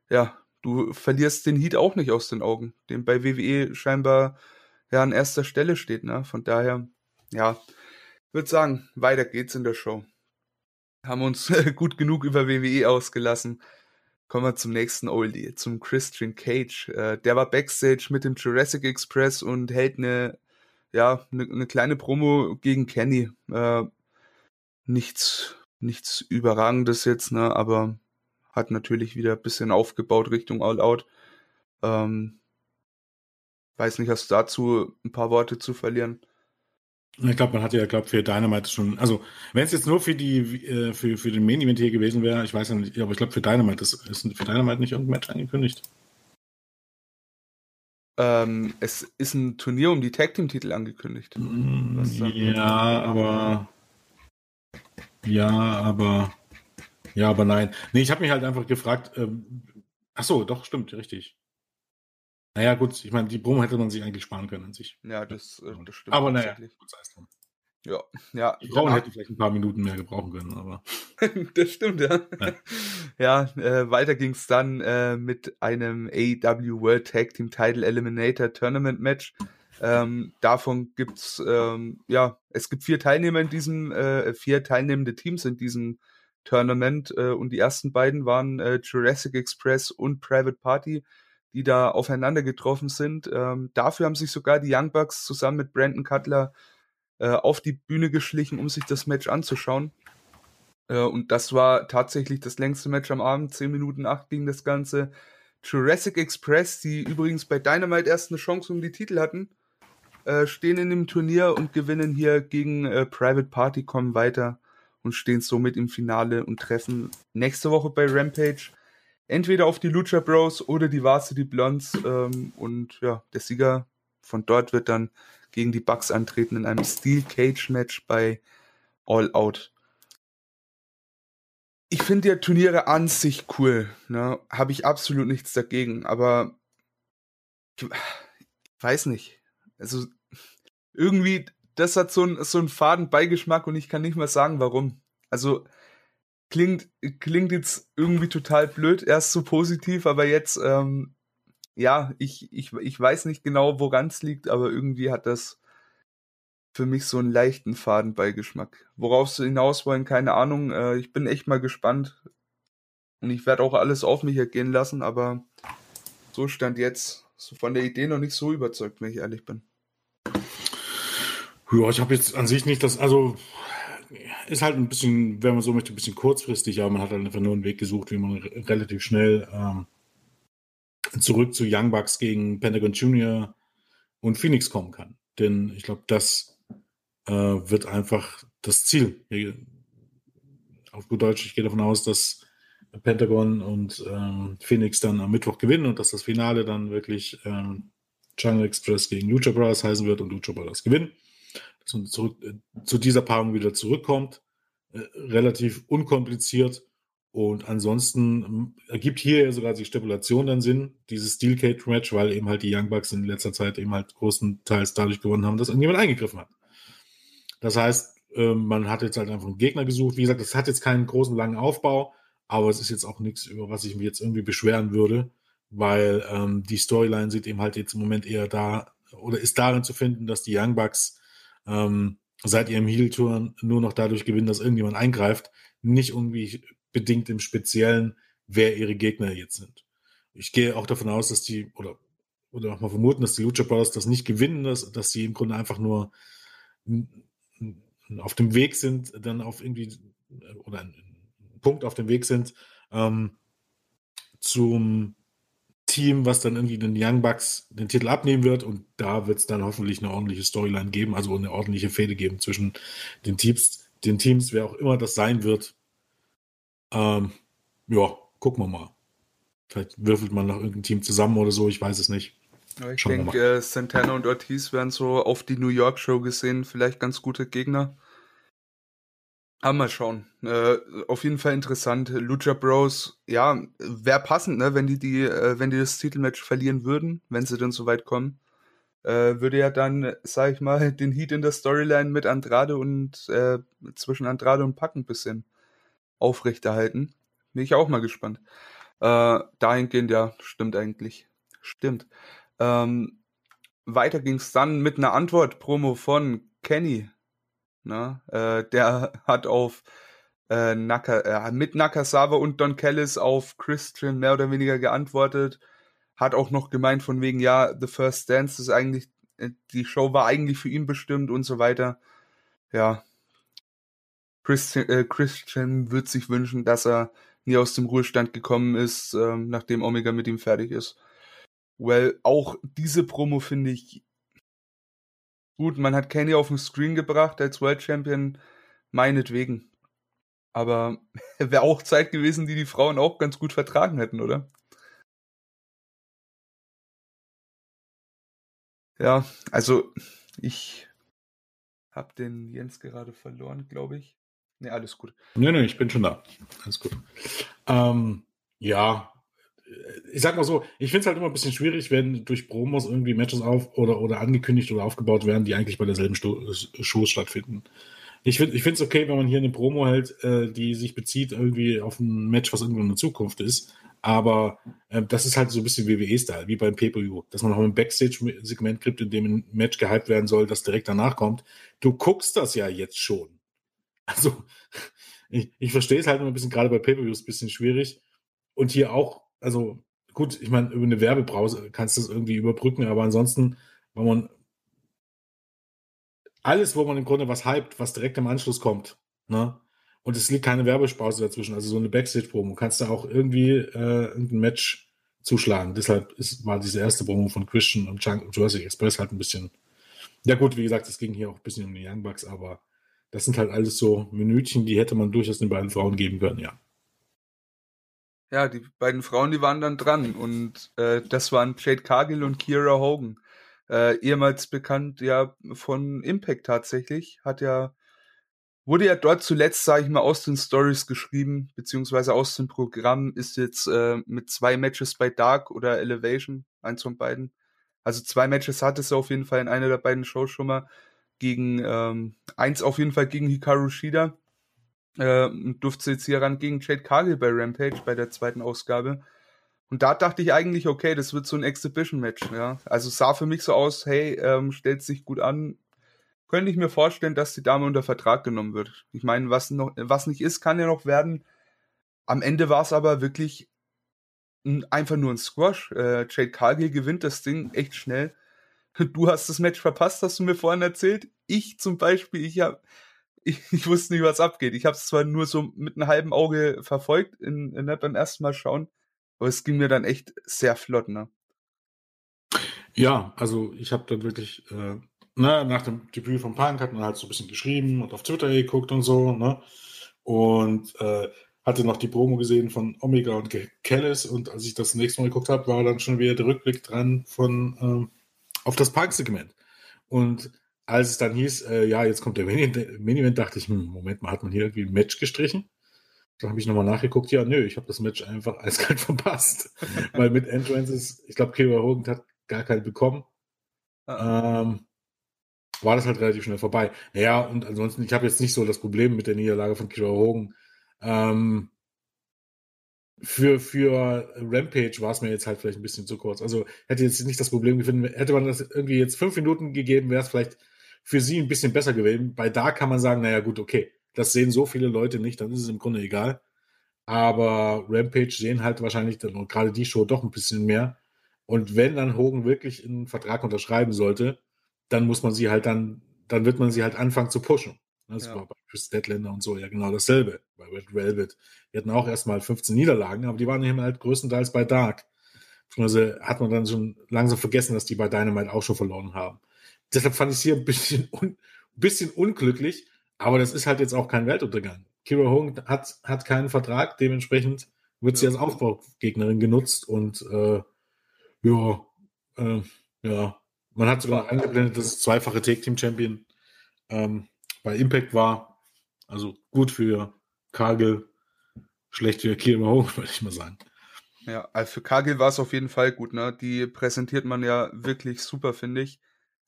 ja, du verlierst den Heat auch nicht aus den Augen, den bei WWE scheinbar ja an erster Stelle steht, ne? Von daher, ja, würde sagen, weiter geht's in der Show. Haben uns [LAUGHS] gut genug über WWE ausgelassen. Kommen wir zum nächsten Oldie, zum Christian Cage. Äh, der war Backstage mit dem Jurassic Express und hält eine, ja, eine, eine kleine Promo gegen Kenny. Äh, nichts, nichts Überragendes jetzt, ne, aber hat natürlich wieder ein bisschen aufgebaut Richtung All Out. Ähm, weiß nicht, hast du dazu ein paar Worte zu verlieren? Ich glaube, man hat ja, glaube für Dynamite schon, also wenn es jetzt nur für die äh, für, für den Main Event hier gewesen wäre, ich weiß ja nicht, aber ich glaube für Dynamite ist, ist für Dynamite nicht irgendein Match angekündigt. Ähm, es ist ein Turnier um die Tag Team Titel angekündigt. Mm, ja, aber ja, aber ja, aber nein. Nee, ich habe mich halt einfach gefragt, ähm, ach so, doch, stimmt, richtig. Naja, gut, ich meine, die Promo hätte man sich eigentlich sparen können an sich. Ja, das, äh, das stimmt. Aber naja, gut sei es drum. Ja, ja. Die Frauen hätten vielleicht ein paar Minuten mehr gebrauchen können, aber. [LAUGHS] das stimmt, ja. Ja, [LAUGHS] ja äh, weiter ging's dann äh, mit einem AEW World Tag Team Title Eliminator Tournament Match. Ähm, davon gibt's ähm, ja, es gibt vier Teilnehmer in diesem, äh, vier teilnehmende Teams in diesem Tournament äh, und die ersten beiden waren äh, Jurassic Express und Private Party, die da aufeinander getroffen sind. Ähm, dafür haben sich sogar die Young Bucks zusammen mit Brandon Cutler äh, auf die Bühne geschlichen, um sich das Match anzuschauen. Äh, und das war tatsächlich das längste Match am Abend. 10 Minuten 8 ging das Ganze. Jurassic Express, die übrigens bei Dynamite erst eine Chance um die Titel hatten, äh, stehen in dem Turnier und gewinnen hier gegen äh, Private Party, kommen weiter und stehen somit im Finale und treffen nächste Woche bei Rampage entweder auf die Lucha Bros oder die Varsity Blondes. Ähm, und ja, der Sieger von dort wird dann gegen die Bucks antreten in einem Steel Cage Match bei All Out ich finde ja Turniere an sich cool, ne? Habe ich absolut nichts dagegen, aber ich weiß nicht. Also irgendwie, das hat so ein so einen faden Beigeschmack und ich kann nicht mal sagen, warum. Also klingt klingt jetzt irgendwie total blöd, erst so positiv, aber jetzt ähm, ja, ich ich ich weiß nicht genau, woran es liegt, aber irgendwie hat das für mich so einen leichten Fadenbeigeschmack. Worauf sie hinaus wollen, keine Ahnung. Äh, ich bin echt mal gespannt. Und ich werde auch alles auf mich ergehen lassen, aber so stand jetzt so von der Idee noch nicht so überzeugt, wenn ich ehrlich bin. Ja, ich habe jetzt an sich nicht das, also ist halt ein bisschen, wenn man so möchte, ein bisschen kurzfristig, aber man hat halt einfach nur einen Weg gesucht, wie man relativ schnell ähm, zurück zu Young Bucks gegen Pentagon Junior und Phoenix kommen kann. Denn ich glaube, das äh, wird einfach das Ziel. Auf gut Deutsch, ich gehe davon aus, dass Pentagon und ähm, Phoenix dann am Mittwoch gewinnen und dass das Finale dann wirklich ähm, Jungle Express gegen Lucha Brothers heißen wird und Lucha Brothers gewinnen. Man zurück, äh, zu dieser Paarung wieder zurückkommt. Äh, relativ unkompliziert. Und ansonsten ähm, ergibt hier sogar die Stipulation dann Sinn, dieses Steel Cage Match, weil eben halt die Young Bucks in letzter Zeit eben halt großenteils dadurch gewonnen haben, dass irgendjemand eingegriffen hat. Das heißt, ähm, man hat jetzt halt einfach einen Gegner gesucht. Wie gesagt, das hat jetzt keinen großen, langen Aufbau, aber es ist jetzt auch nichts, über was ich mich jetzt irgendwie beschweren würde, weil ähm, die Storyline sieht eben halt jetzt im Moment eher da oder ist darin zu finden, dass die Young Bucks ähm, seit ihrem Heel-Tour nur noch dadurch gewinnen, dass irgendjemand eingreift, nicht irgendwie bedingt im Speziellen, wer ihre Gegner jetzt sind. Ich gehe auch davon aus, dass die, oder, oder auch mal vermuten, dass die Lucha Brothers das nicht gewinnen, dass, dass sie im Grunde einfach nur auf dem Weg sind, dann auf irgendwie, oder ein Punkt auf dem Weg sind, ähm, zum Team, was dann irgendwie den Young Bucks den Titel abnehmen wird und da wird es dann hoffentlich eine ordentliche Storyline geben, also eine ordentliche Fehde geben zwischen den Teams, den Teams, wer auch immer das sein wird. Ähm, ja, gucken wir mal. Vielleicht würfelt man noch irgendein Team zusammen oder so, ich weiß es nicht. Ja, ich denke, äh, Santana und Ortiz werden so auf die New York Show gesehen, vielleicht ganz gute Gegner. Aber mal schauen. Äh, auf jeden Fall interessant. Lucha Bros, ja, wäre passend, ne, wenn die, die, äh, wenn die das Titelmatch verlieren würden, wenn sie dann so weit kommen. Äh, würde ja dann, sag ich mal, [LAUGHS] den Heat in der Storyline mit Andrade und äh, zwischen Andrade und Pack ein bisschen aufrechterhalten. Bin ich auch mal gespannt. Äh, dahingehend, ja, stimmt eigentlich. Stimmt. Ähm, weiter ging's dann mit einer Antwort-Promo von Kenny. Ne? Äh, der hat auf äh, Naka, äh, mit Nakasawa und Don Kellis auf Christian mehr oder weniger geantwortet. Hat auch noch gemeint von wegen, ja, The First Dance ist eigentlich, äh, die Show war eigentlich für ihn bestimmt und so weiter. Ja. Christian, äh, Christian wird sich wünschen, dass er nie aus dem Ruhestand gekommen ist, äh, nachdem Omega mit ihm fertig ist. Well, auch diese Promo finde ich gut. Man hat Kenny auf den Screen gebracht als World Champion, meinetwegen. Aber [LAUGHS] wäre auch Zeit gewesen, die die Frauen auch ganz gut vertragen hätten, oder? Ja, also ich habe den Jens gerade verloren, glaube ich. Ne, alles gut. Nee, nee, ich bin schon da. Alles gut. Ähm, ja, ich sag mal so, ich finde es halt immer ein bisschen schwierig, wenn durch Promos irgendwie Matches auf oder, oder angekündigt oder aufgebaut werden, die eigentlich bei derselben Show stattfinden. Ich finde es okay, wenn man hier eine Promo hält, äh, die sich bezieht irgendwie auf ein Match, was irgendwo in der Zukunft ist. Aber äh, das ist halt so ein bisschen WWE-Style, wie beim Pay-Per-View, dass man noch ein Backstage-Segment kriegt, in dem ein Match gehypt werden soll, das direkt danach kommt. Du guckst das ja jetzt schon. [LAUGHS] Also ich, ich verstehe es halt immer ein bisschen, gerade bei Pay-Per-Views ein bisschen schwierig. Und hier auch, also gut, ich meine, über eine Werbebrause kannst du das irgendwie überbrücken, aber ansonsten, wenn man alles, wo man im Grunde was hypt, was direkt im Anschluss kommt, ne? Und es liegt keine Werbepause dazwischen, also so eine Backstage-Promo, kannst du auch irgendwie äh, ein Match zuschlagen. Deshalb ist, war diese erste Promo von Christian und Jurassic Express halt ein bisschen, ja gut, wie gesagt, es ging hier auch ein bisschen um die Young Bucks, aber das sind halt alles so Minütchen, die hätte man durchaus den beiden Frauen geben können, ja. Ja, die beiden Frauen, die waren dann dran und äh, das waren Jade Cargill und Kira Hogan. Äh, ehemals bekannt ja von Impact tatsächlich, hat ja wurde ja dort zuletzt, sage ich mal, aus den Stories geschrieben, beziehungsweise aus dem Programm, ist jetzt äh, mit zwei Matches bei Dark oder Elevation, eins von beiden. Also zwei Matches hat es auf jeden Fall in einer der beiden Shows schon mal gegen, ähm, eins auf jeden Fall gegen Hikaru Shida äh, durfte jetzt hier ran gegen Jade Cargill bei Rampage bei der zweiten Ausgabe. Und da dachte ich eigentlich, okay, das wird so ein Exhibition-Match, ja. Also sah für mich so aus, hey, ähm, stellt sich gut an, könnte ich mir vorstellen, dass die Dame unter Vertrag genommen wird. Ich meine, was noch, was nicht ist, kann ja noch werden. Am Ende war es aber wirklich ein, einfach nur ein Squash. Äh, Jade Cargill gewinnt das Ding echt schnell. [LAUGHS] Du hast das Match verpasst, hast du mir vorhin erzählt. Ich zum Beispiel, ich habe, [LAUGHS] ich, wusste nicht, was abgeht. Ich habe es zwar nur so mit einem halben Auge verfolgt in, in, beim ersten Mal schauen, aber es ging mir dann echt sehr flott, ne? Ja, also ich habe dann wirklich äh, ne, nach dem Debüt von Punk hat man halt so ein bisschen geschrieben und auf Twitter geguckt und so, ne? Und äh, hatte noch die Promo gesehen von Omega und Kellis und als ich das nächste Mal geguckt habe, war dann schon wieder der Rückblick dran von ähm, auf das Punk-Segment. Und als es dann hieß, äh, ja, jetzt kommt der Main-Event, dachte ich, hm, Moment mal, hat man hier irgendwie ein Match gestrichen? Da habe ich nochmal nachgeguckt, ja, nö, ich habe das Match einfach [LAUGHS] eiskalt verpasst. [LAUGHS] Weil mit Entrances, ich glaube, Kira Hogan hat gar keine bekommen. Ah. Ähm, war das halt relativ schnell vorbei. Ja, und ansonsten, ich habe jetzt nicht so das Problem mit der Niederlage von Kira Hogan. Ähm, für, für Rampage war es mir jetzt halt vielleicht ein bisschen zu kurz. Also hätte jetzt nicht das Problem gefunden, hätte man das irgendwie jetzt fünf Minuten gegeben, wäre es vielleicht für sie ein bisschen besser gewesen. Bei da kann man sagen, naja gut, okay, das sehen so viele Leute nicht, dann ist es im Grunde egal. Aber Rampage sehen halt wahrscheinlich dann gerade die Show doch ein bisschen mehr. Und wenn dann Hogan wirklich einen Vertrag unterschreiben sollte, dann muss man sie halt dann, dann wird man sie halt anfangen zu pushen. Das ja. war bei Chris Deadlander und so ja genau dasselbe. Bei Red Velvet. Die hatten auch erstmal 15 Niederlagen, aber die waren eben halt größtenteils bei Dark. Also hat man dann schon langsam vergessen, dass die bei Dynamite auch schon verloren haben. Deshalb fand ich es hier ein bisschen, [LAUGHS] un, bisschen unglücklich, aber das ist halt jetzt auch kein Weltuntergang. Kira Hogan hat, hat keinen Vertrag, dementsprechend wird sie als Aufbaugegnerin genutzt und äh, ja, äh, ja, man hat sogar eingeblendet, dass es zweifache Take-Team-Champion ähm, bei Impact war. Also gut für Kagel, schlecht für Kira Hogan, [LAUGHS] würde ich mal sagen. Ja, also für Kagel war es auf jeden Fall gut, ne? Die präsentiert man ja wirklich super, finde ich.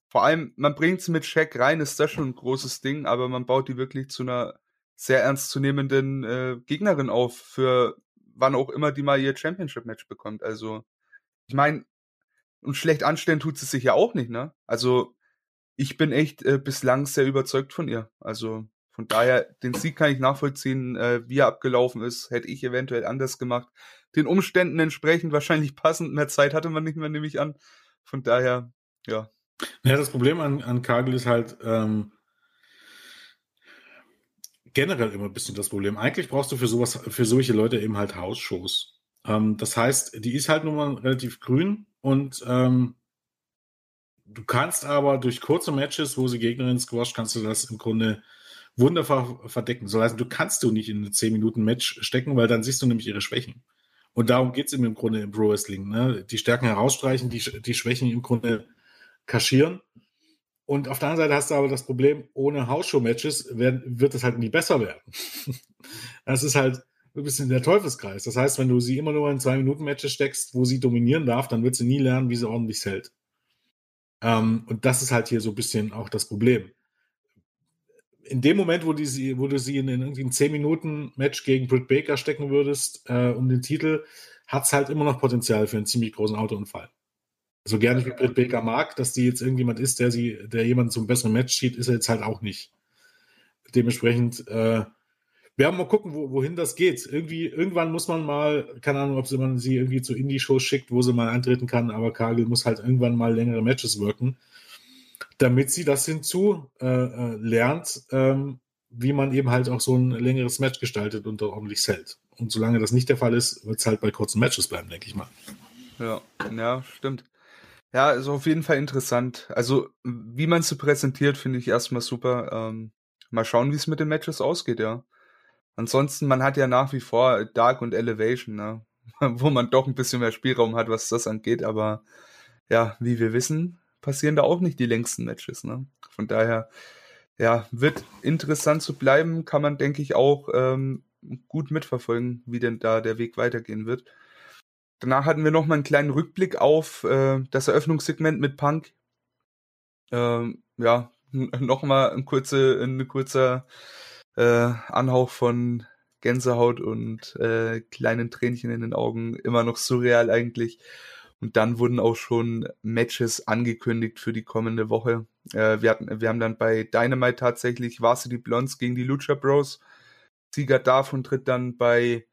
Vor allem, man bringt es mit Shaq rein, ist das schon ein großes Ding, aber man baut die wirklich zu einer sehr ernstzunehmenden äh, Gegnerin auf, für wann auch immer die mal ihr Championship-Match bekommt. Also, ich meine, und schlecht anstellen tut sie sich ja auch nicht, ne? Also ich bin echt äh, bislang sehr überzeugt von ihr. Also von daher, den Sieg kann ich nachvollziehen, äh, wie er abgelaufen ist. Hätte ich eventuell anders gemacht. Den Umständen entsprechend wahrscheinlich passend. Mehr Zeit hatte man nicht mehr, nehme ich an. Von daher, ja. Ja, das Problem an, an Kagel ist halt ähm, generell immer ein bisschen das Problem. Eigentlich brauchst du für sowas, für solche Leute eben halt Hausshows. Ähm, das heißt, die ist halt nun mal relativ grün und ähm, du kannst aber durch kurze Matches, wo sie Gegnerin squash, kannst du das im Grunde wunderbar verdecken. So heißt, du kannst du nicht in eine 10 Minuten Match stecken, weil dann siehst du nämlich ihre Schwächen. Und darum geht es im Grunde im Pro Wrestling. Ne? Die Stärken herausstreichen, die, die Schwächen im Grunde kaschieren. Und auf der anderen Seite hast du aber das Problem, ohne Hausshow-Matches wird es halt nie besser werden. [LAUGHS] das ist halt, ein bisschen der Teufelskreis. Das heißt, wenn du sie immer nur in zwei Minuten Matches steckst, wo sie dominieren darf, dann wird sie nie lernen, wie sie ordentlich hält. Ähm, und das ist halt hier so ein bisschen auch das Problem. In dem Moment, wo, die, wo du sie in, in ein 10 Minuten Match gegen Britt Baker stecken würdest, äh, um den Titel, hat es halt immer noch Potenzial für einen ziemlich großen Autounfall. So gerne wie Britt Baker mag, dass die jetzt irgendjemand ist, der sie, der jemanden zum besseren Match zieht, ist er jetzt halt auch nicht. Dementsprechend, äh, werden mal gucken, wo, wohin das geht. Irgendwie, irgendwann muss man mal, keine Ahnung, ob man sie irgendwie zu Indie-Shows schickt, wo sie mal antreten kann, aber Kagel muss halt irgendwann mal längere Matches wirken, damit sie das hinzu äh, äh, lernt, ähm, wie man eben halt auch so ein längeres Match gestaltet und ordentlich hält. Und solange das nicht der Fall ist, wird es halt bei kurzen Matches bleiben, denke ich mal. Ja, ja, stimmt. Ja, ist auf jeden Fall interessant. Also, wie man sie präsentiert, finde ich erstmal super. Ähm, mal schauen, wie es mit den Matches ausgeht, ja. Ansonsten, man hat ja nach wie vor Dark und Elevation, ne? [LAUGHS] wo man doch ein bisschen mehr Spielraum hat, was das angeht. Aber ja, wie wir wissen, passieren da auch nicht die längsten Matches. Ne? Von daher, ja, wird interessant zu bleiben, kann man, denke ich, auch ähm, gut mitverfolgen, wie denn da der Weg weitergehen wird. Danach hatten wir noch mal einen kleinen Rückblick auf äh, das Eröffnungssegment mit Punk. Ähm, ja, [LAUGHS] noch mal ein, kurze, ein kurzer äh, Anhauch von Gänsehaut und äh, kleinen Tränchen in den Augen, immer noch surreal eigentlich. Und dann wurden auch schon Matches angekündigt für die kommende Woche. Äh, wir, hatten, wir haben dann bei Dynamite tatsächlich Varsity Blondes gegen die Lucha Bros. Sieger davon tritt dann bei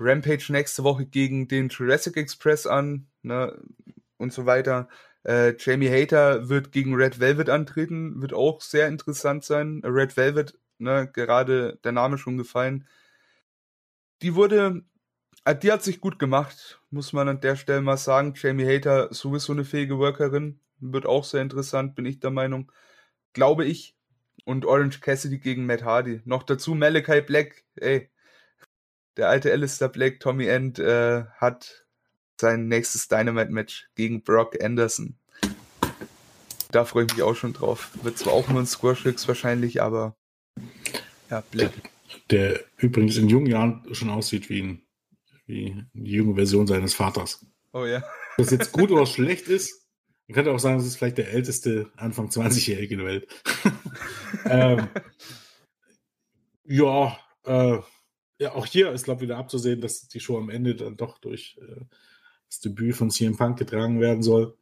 Rampage nächste Woche gegen den Jurassic Express an ne, und so weiter. Äh, Jamie Hater wird gegen Red Velvet antreten, wird auch sehr interessant sein. Red Velvet ne, gerade der Name schon gefallen. Die wurde, äh, die hat sich gut gemacht, muss man an der Stelle mal sagen. Jamie Hater sowieso eine fähige Workerin, wird auch sehr interessant, bin ich der Meinung. Glaube ich. Und Orange Cassidy gegen Matt Hardy. Noch dazu Malachi Black, ey. Der alte Alistair Black, Tommy End, äh, hat sein nächstes Dynamite-Match gegen Brock Anderson. Da freue ich mich auch schon drauf. Wird zwar auch nur ein Squash wahrscheinlich, aber ja, Black. Der übrigens in jungen Jahren schon aussieht wie, ein, wie die junge Version seines Vaters. Oh ja. Ob das jetzt gut oder schlecht ist, man könnte auch sagen, das ist vielleicht der älteste Anfang 20-Jährige in der Welt. [LAUGHS] ähm, ja, äh, ja, auch hier ist, glaube ich, wieder abzusehen, dass die Show am Ende dann doch durch äh, das Debüt von CM Punk getragen werden soll.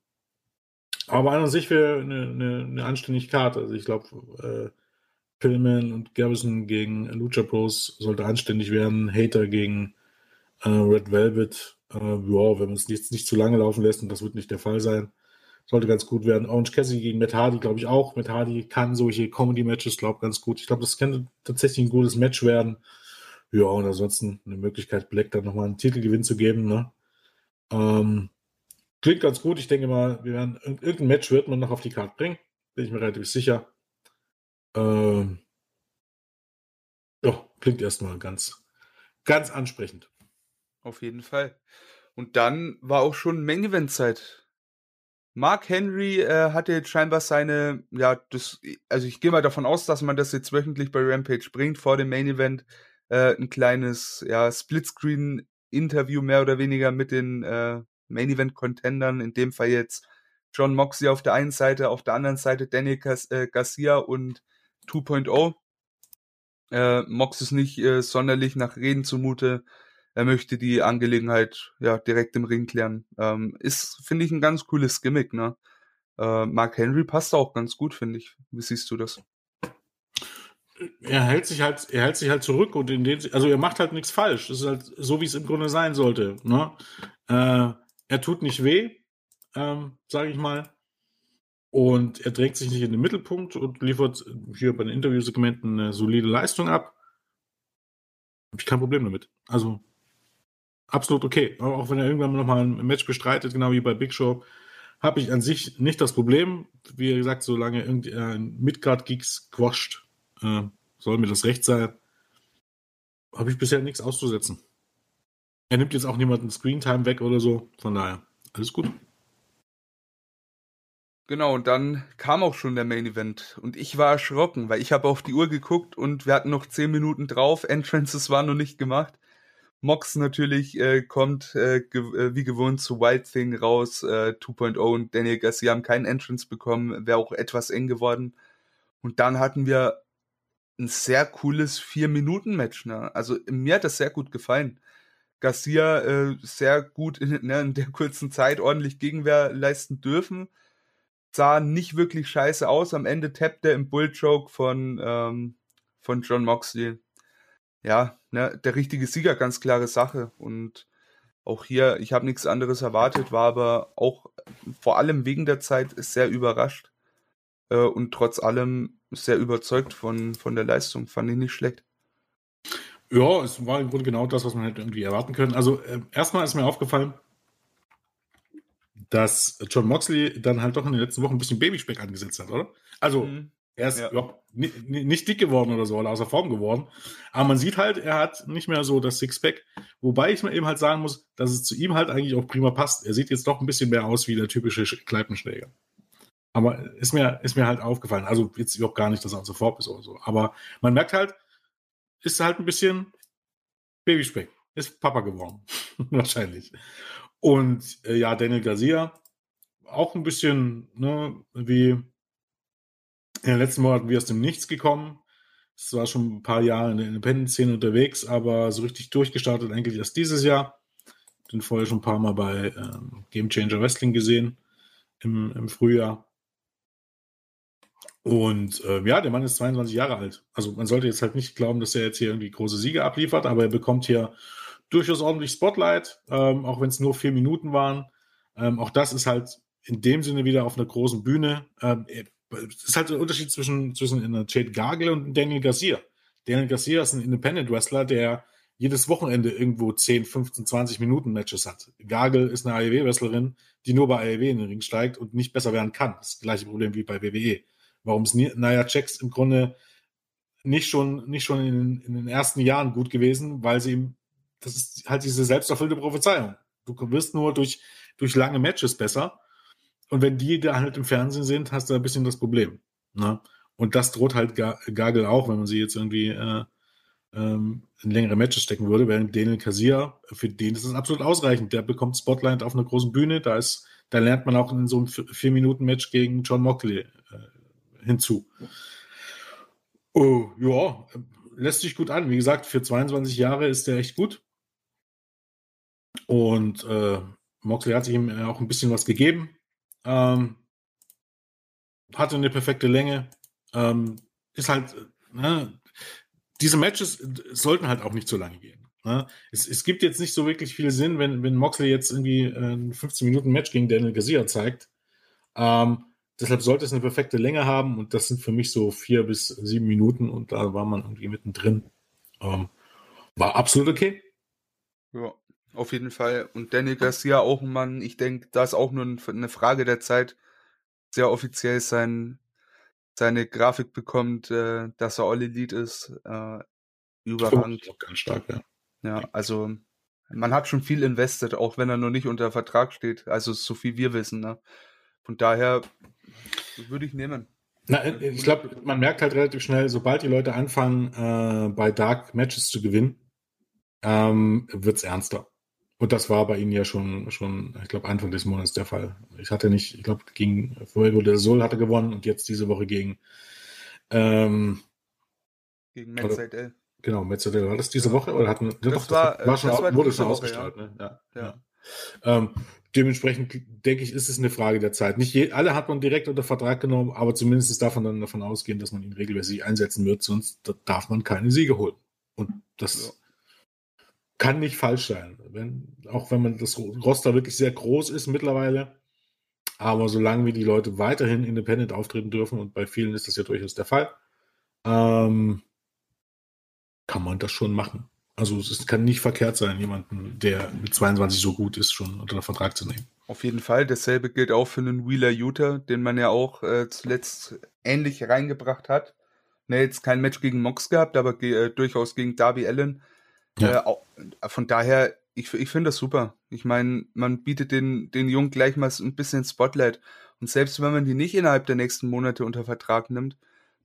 Aber an und sich wäre eine, eine, eine anständige Karte. Also ich glaube, äh, Pillman und Garrison gegen Lucha Bros sollte anständig werden. Hater gegen äh, Red Velvet. Äh, ja, wenn man es jetzt nicht zu lange laufen lässt, und das wird nicht der Fall sein, sollte ganz gut werden. Orange Cassidy gegen Matt Hardy, glaube ich auch. Matt Hardy kann solche Comedy-Matches, glaube ganz gut. Ich glaube, das könnte tatsächlich ein gutes Match werden. Ja, und ansonsten eine Möglichkeit, Black dann nochmal einen Titelgewinn zu geben. Ne? Ähm, klingt ganz gut. Ich denke mal, wir werden irgendein Match wird man noch auf die Karte bringen. Bin ich mir relativ sicher. Ähm, ja, klingt erstmal ganz, ganz ansprechend. Auf jeden Fall. Und dann war auch schon Main-Event-Zeit. Mark Henry äh, hatte jetzt scheinbar seine, ja, das, also ich gehe mal davon aus, dass man das jetzt wöchentlich bei Rampage bringt, vor dem Main Event äh, ein kleines, ja, Splitscreen-Interview mehr oder weniger mit den äh, Main Event-Contendern, in dem Fall jetzt John Moxley auf der einen Seite, auf der anderen Seite Daniel Gar äh, Garcia und 2.0. Äh, Mox ist nicht äh, sonderlich nach Reden zumute. Er möchte die Angelegenheit ja direkt im Ring klären. Ähm, ist, finde ich, ein ganz cooles Gimmick, ne? Äh, Mark Henry passt auch ganz gut, finde ich. Wie siehst du das? Er hält sich halt, er hält sich halt zurück und in den, also er macht halt nichts falsch. Das ist halt so, wie es im Grunde sein sollte. Ne? Äh, er tut nicht weh, ähm, sage ich mal. Und er drängt sich nicht in den Mittelpunkt und liefert hier bei den Interviewsegmenten eine solide Leistung ab. Habe ich kein Problem damit. Also absolut okay. Auch wenn er irgendwann nochmal ein Match bestreitet, genau wie bei Big Show, habe ich an sich nicht das Problem. Wie gesagt, solange irgendein Midgard-Geeks quasht, äh, soll mir das recht sein. Habe ich bisher nichts auszusetzen. Er nimmt jetzt auch niemanden Screentime weg oder so. Von daher, alles gut. Genau, und dann kam auch schon der Main Event und ich war erschrocken, weil ich habe auf die Uhr geguckt und wir hatten noch zehn Minuten drauf, Entrances waren noch nicht gemacht. Mox natürlich äh, kommt äh, ge äh, wie gewohnt zu Wild Thing raus, äh, 2.0 und Daniel Garcia haben keinen Entrance bekommen, wäre auch etwas eng geworden. Und dann hatten wir ein sehr cooles Vier-Minuten-Match. Ne? Also mir hat das sehr gut gefallen. Garcia äh, sehr gut in, ne, in der kurzen Zeit ordentlich Gegenwehr leisten dürfen sah nicht wirklich scheiße aus. Am Ende tappt er im Bullchoke von, ähm, von John Moxley. ja, ne, der richtige Sieger, ganz klare Sache. Und auch hier, ich habe nichts anderes erwartet, war aber auch vor allem wegen der Zeit sehr überrascht äh, und trotz allem sehr überzeugt von, von der Leistung. Fand ich nicht schlecht. Ja, es war im Grunde genau das, was man hätte irgendwie erwarten können. Also äh, erstmal ist mir aufgefallen, dass John Moxley dann halt doch in den letzten Wochen ein bisschen Babyspeck angesetzt hat, oder? Also mhm. er ist ja. nicht, nicht, dick geworden oder so, oder außer Form geworden. Aber man sieht halt, er hat nicht mehr so das Sixpack. Wobei ich mir eben halt sagen muss, dass es zu ihm halt eigentlich auch prima passt. Er sieht jetzt doch ein bisschen mehr aus wie der typische Kleipenschläger. Aber ist mir, ist mir halt aufgefallen. Also jetzt überhaupt gar nicht, dass er Form ist oder so. Aber man merkt halt, ist halt ein bisschen Babyspeck. Ist Papa geworden. [LAUGHS] Wahrscheinlich. Und äh, ja, Daniel Garcia, auch ein bisschen ne, wie in den letzten Monaten wie aus dem Nichts gekommen. Es war schon ein paar Jahre in der Independent-Szene unterwegs, aber so richtig durchgestartet eigentlich erst dieses Jahr. Den vorher schon ein paar Mal bei ähm, Game Changer Wrestling gesehen im, im Frühjahr. Und äh, ja, der Mann ist 22 Jahre alt. Also man sollte jetzt halt nicht glauben, dass er jetzt hier irgendwie große Siege abliefert, aber er bekommt hier durchaus ordentlich Spotlight, ähm, auch wenn es nur vier Minuten waren. Ähm, auch das ist halt in dem Sinne wieder auf einer großen Bühne. Ähm, es ist halt der Unterschied zwischen, zwischen einer Jade Gargle und Daniel Garcia. Daniel Garcia ist ein Independent Wrestler, der jedes Wochenende irgendwo 10, 15, 20 Minuten Matches hat. Gargle ist eine AEW-Wrestlerin, die nur bei AEW in den Ring steigt und nicht besser werden kann. Das gleiche Problem wie bei WWE warum es Naya Checks im Grunde nicht schon, nicht schon in, in, den ersten Jahren gut gewesen, weil sie ihm, das ist halt diese selbsterfüllte Prophezeiung. Du wirst nur durch, durch lange Matches besser. Und wenn die da halt im Fernsehen sind, hast du ein bisschen das Problem. Ne? Und das droht halt Gagel auch, wenn man sie jetzt irgendwie äh, ähm, in längere Matches stecken würde, während Daniel Kasia, für den ist es absolut ausreichend. Der bekommt Spotlight auf einer großen Bühne, da ist, da lernt man auch in so einem Vier-Minuten-Match gegen John Mockley äh, hinzu. Oh, ja, lässt sich gut an. Wie gesagt, für 22 Jahre ist der echt gut. Und äh, Moxley hat sich ihm auch ein bisschen was gegeben. Ähm, hatte eine perfekte Länge. Ähm, ist halt, ne, diese Matches sollten halt auch nicht so lange gehen. Ne? Es, es, gibt jetzt nicht so wirklich viel Sinn, wenn, wenn Moxley jetzt irgendwie ein 15 Minuten Match gegen Daniel Garcia zeigt. Ähm, Deshalb sollte es eine perfekte Länge haben und das sind für mich so vier bis sieben Minuten und da war man irgendwie mittendrin. Ähm, war absolut okay. Ja, auf jeden Fall. Und Danny Garcia auch ein Mann, ich denke, da ist auch nur eine Frage der Zeit, sehr offiziell sein, seine Grafik bekommt, äh, dass er All Elite ist. Äh, überragend. Oh, ganz stark, ja. Ja, also man hat schon viel investiert, auch wenn er noch nicht unter Vertrag steht. Also so viel wir wissen. Ne? Von daher würde ich nehmen. Na, ich glaube, man merkt halt relativ schnell, sobald die Leute anfangen, äh, bei Dark Matches zu gewinnen, ähm, wird es ernster. Und das war bei ihnen ja schon, schon ich glaube, Anfang des Monats der Fall. Ich hatte nicht, ich glaube, gegen Fuego der Sol hatte gewonnen und jetzt diese Woche gegen ähm, gegen Metzidel. Genau, Metzidel. War das diese Woche? Oder hatten, das, doch, war, das war, schon, das war wurde schon ausgestrahlt, ja. ne? Ja. ja. Ähm, dementsprechend denke ich, ist es eine Frage der Zeit. Nicht je, alle hat man direkt unter Vertrag genommen, aber zumindest darf man dann davon ausgehen, dass man ihn regelmäßig einsetzen wird, sonst darf man keine Siege holen. Und das ja. kann nicht falsch sein. Wenn, auch wenn man das Roster wirklich sehr groß ist mittlerweile. Aber solange wie die Leute weiterhin independent auftreten dürfen, und bei vielen ist das ja durchaus der Fall, ähm, kann man das schon machen. Also es kann nicht verkehrt sein, jemanden, der mit 22 so gut ist, schon unter Vertrag zu nehmen. Auf jeden Fall. Dasselbe gilt auch für einen Wheeler Utah, den man ja auch äh, zuletzt ähnlich reingebracht hat. Ne, jetzt kein Match gegen Mox gehabt, aber äh, durchaus gegen Darby Allen. Ja. Äh, auch, von daher, ich, ich finde das super. Ich meine, man bietet den, den Jungen gleich mal ein bisschen Spotlight. Und selbst wenn man die nicht innerhalb der nächsten Monate unter Vertrag nimmt,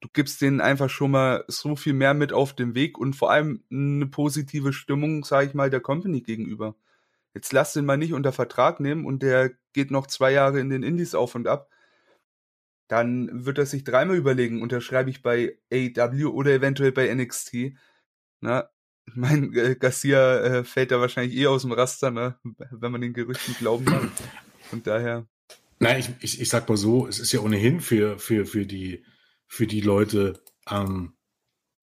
du gibst denen einfach schon mal so viel mehr mit auf dem Weg und vor allem eine positive Stimmung, sage ich mal, der Company gegenüber. Jetzt lass den mal nicht unter Vertrag nehmen und der geht noch zwei Jahre in den Indies auf und ab. Dann wird er sich dreimal überlegen, unterschreibe ich bei AEW oder eventuell bei NXT. Na, mein äh, Garcia äh, fällt da wahrscheinlich eh aus dem Raster, ne? wenn man den Gerüchten glauben kann. Von daher. Nein, ich, ich, ich sag mal so, es ist ja ohnehin für, für, für die für die Leute ähm,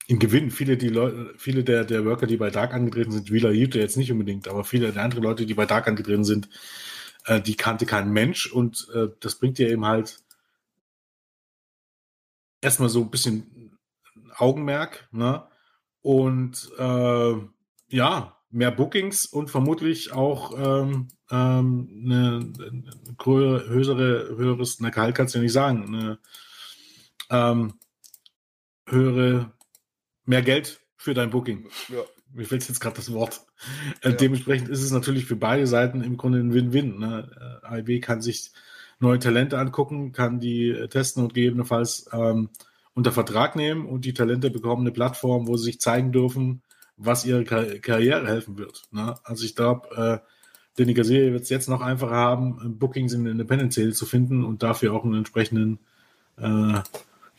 im Gewinn. Viele, die viele der, der Worker, die bei Dark angetreten sind, Wheeler Jute jetzt nicht unbedingt, aber viele der anderen Leute, die bei Dark angetreten sind, äh, die kannte kein Mensch und äh, das bringt dir eben halt erstmal so ein bisschen Augenmerk, ne? Und äh, ja, mehr Bookings und vermutlich auch ähm, ähm, eine, eine höhere, höheres, eine Gehalt kannst du ja nicht sagen, eine ähm, höhere, mehr Geld für dein Booking. Ja. Mir fällt jetzt gerade das Wort. Äh, ja. Dementsprechend ist es natürlich für beide Seiten im Grunde ein Win-Win. Ne? AIB äh, kann sich neue Talente angucken, kann die äh, testen und gegebenenfalls ähm, unter Vertrag nehmen und die Talente bekommen eine Plattform, wo sie sich zeigen dürfen, was ihre Kar Karriere helfen wird. Ne? Also ich glaube, äh, Danny Gazelle wird es jetzt noch einfacher haben, Bookings in Independent Sale zu finden und dafür auch einen entsprechenden äh,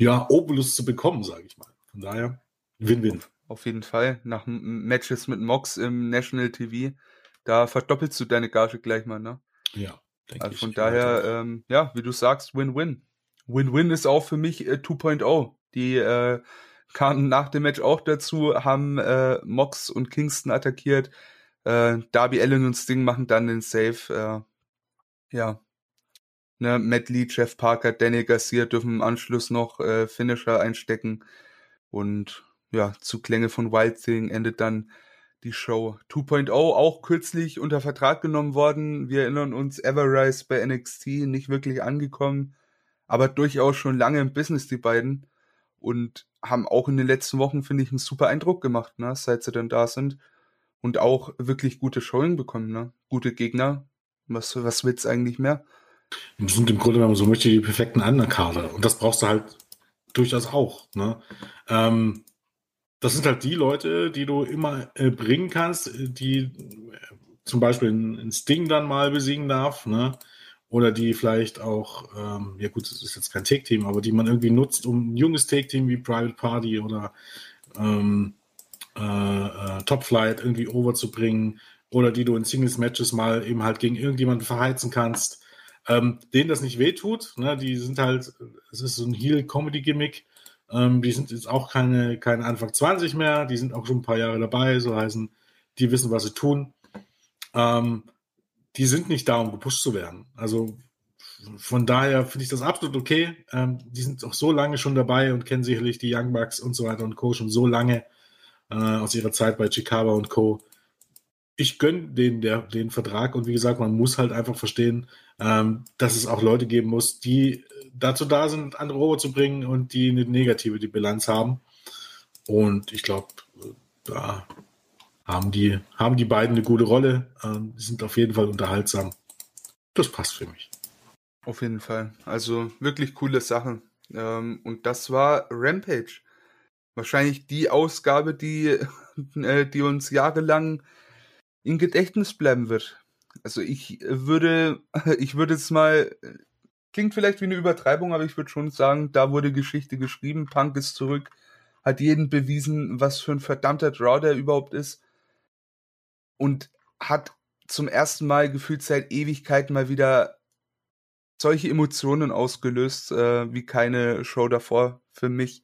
ja, Obolus zu bekommen, sage ich mal. Von daher, Win-Win. Auf jeden Fall. Nach Matches mit Mox im National TV, da verdoppelst du deine Gage gleich mal, ne? Ja. Also von daher, ähm, ja, wie du sagst, Win-Win. Win-Win ist auch für mich äh, 2.0. Die äh, kamen nach dem Match auch dazu, haben äh, Mox und Kingston attackiert. Äh, Darby Allen und Sting machen dann den Save. Äh, ja. Ne, Matt Lee, Jeff Parker, Danny Garcia dürfen im Anschluss noch äh, Finisher einstecken. Und ja, zu Klänge von Wild Thing endet dann die Show 2.0 auch kürzlich unter Vertrag genommen worden. Wir erinnern uns, Everrise bei NXT nicht wirklich angekommen aber durchaus schon lange im Business, die beiden. Und haben auch in den letzten Wochen, finde ich, einen super Eindruck gemacht, ne, seit sie dann da sind. Und auch wirklich gute Showing bekommen, ne? Gute Gegner. Was, was willst eigentlich mehr? Das sind im Grunde, wenn man so möchte, die perfekten Underkader. Und das brauchst du halt durchaus auch. Ne? Ähm, das sind halt die Leute, die du immer äh, bringen kannst, die äh, zum Beispiel ein Sting dann mal besiegen darf. Ne? oder die vielleicht auch, ähm, ja gut, das ist jetzt kein Take-Team, aber die man irgendwie nutzt, um ein junges Take-Team wie Private Party oder ähm, äh, äh, Top Flight irgendwie overzubringen oder die du in Singles-Matches mal eben halt gegen irgendjemanden verheizen kannst, ähm, denen das nicht wehtut. Ne? Die sind halt, es ist so ein Heal-Comedy-Gimmick. Ähm, die sind jetzt auch keine, keine Anfang 20 mehr, die sind auch schon ein paar Jahre dabei, so heißen, die wissen, was sie tun. Ähm, die sind nicht da, um gepusht zu werden. Also von daher finde ich das absolut okay. Ähm, die sind auch so lange schon dabei und kennen sicherlich die Young Bucks und so weiter und Co. schon so lange äh, aus ihrer Zeit bei Chicago und Co. Ich gönne denen den Vertrag und wie gesagt, man muss halt einfach verstehen, ähm, dass es auch Leute geben muss, die dazu da sind, andere Robo zu bringen und die eine negative die Bilanz haben. Und ich glaube, da haben die, haben die beiden eine gute Rolle. Ähm, die sind auf jeden Fall unterhaltsam. Das passt für mich. Auf jeden Fall. Also wirklich coole Sachen. Ähm, und das war Rampage. Wahrscheinlich die Ausgabe, die, [LAUGHS] äh, die uns jahrelang im Gedächtnis bleiben wird. Also ich würde, [LAUGHS] ich würde es mal, klingt vielleicht wie eine Übertreibung, aber ich würde schon sagen, da wurde Geschichte geschrieben. Punk ist zurück, hat jeden bewiesen, was für ein verdammter Draw der überhaupt ist und hat zum ersten Mal gefühlt seit Ewigkeiten mal wieder solche Emotionen ausgelöst, äh, wie keine Show davor für mich.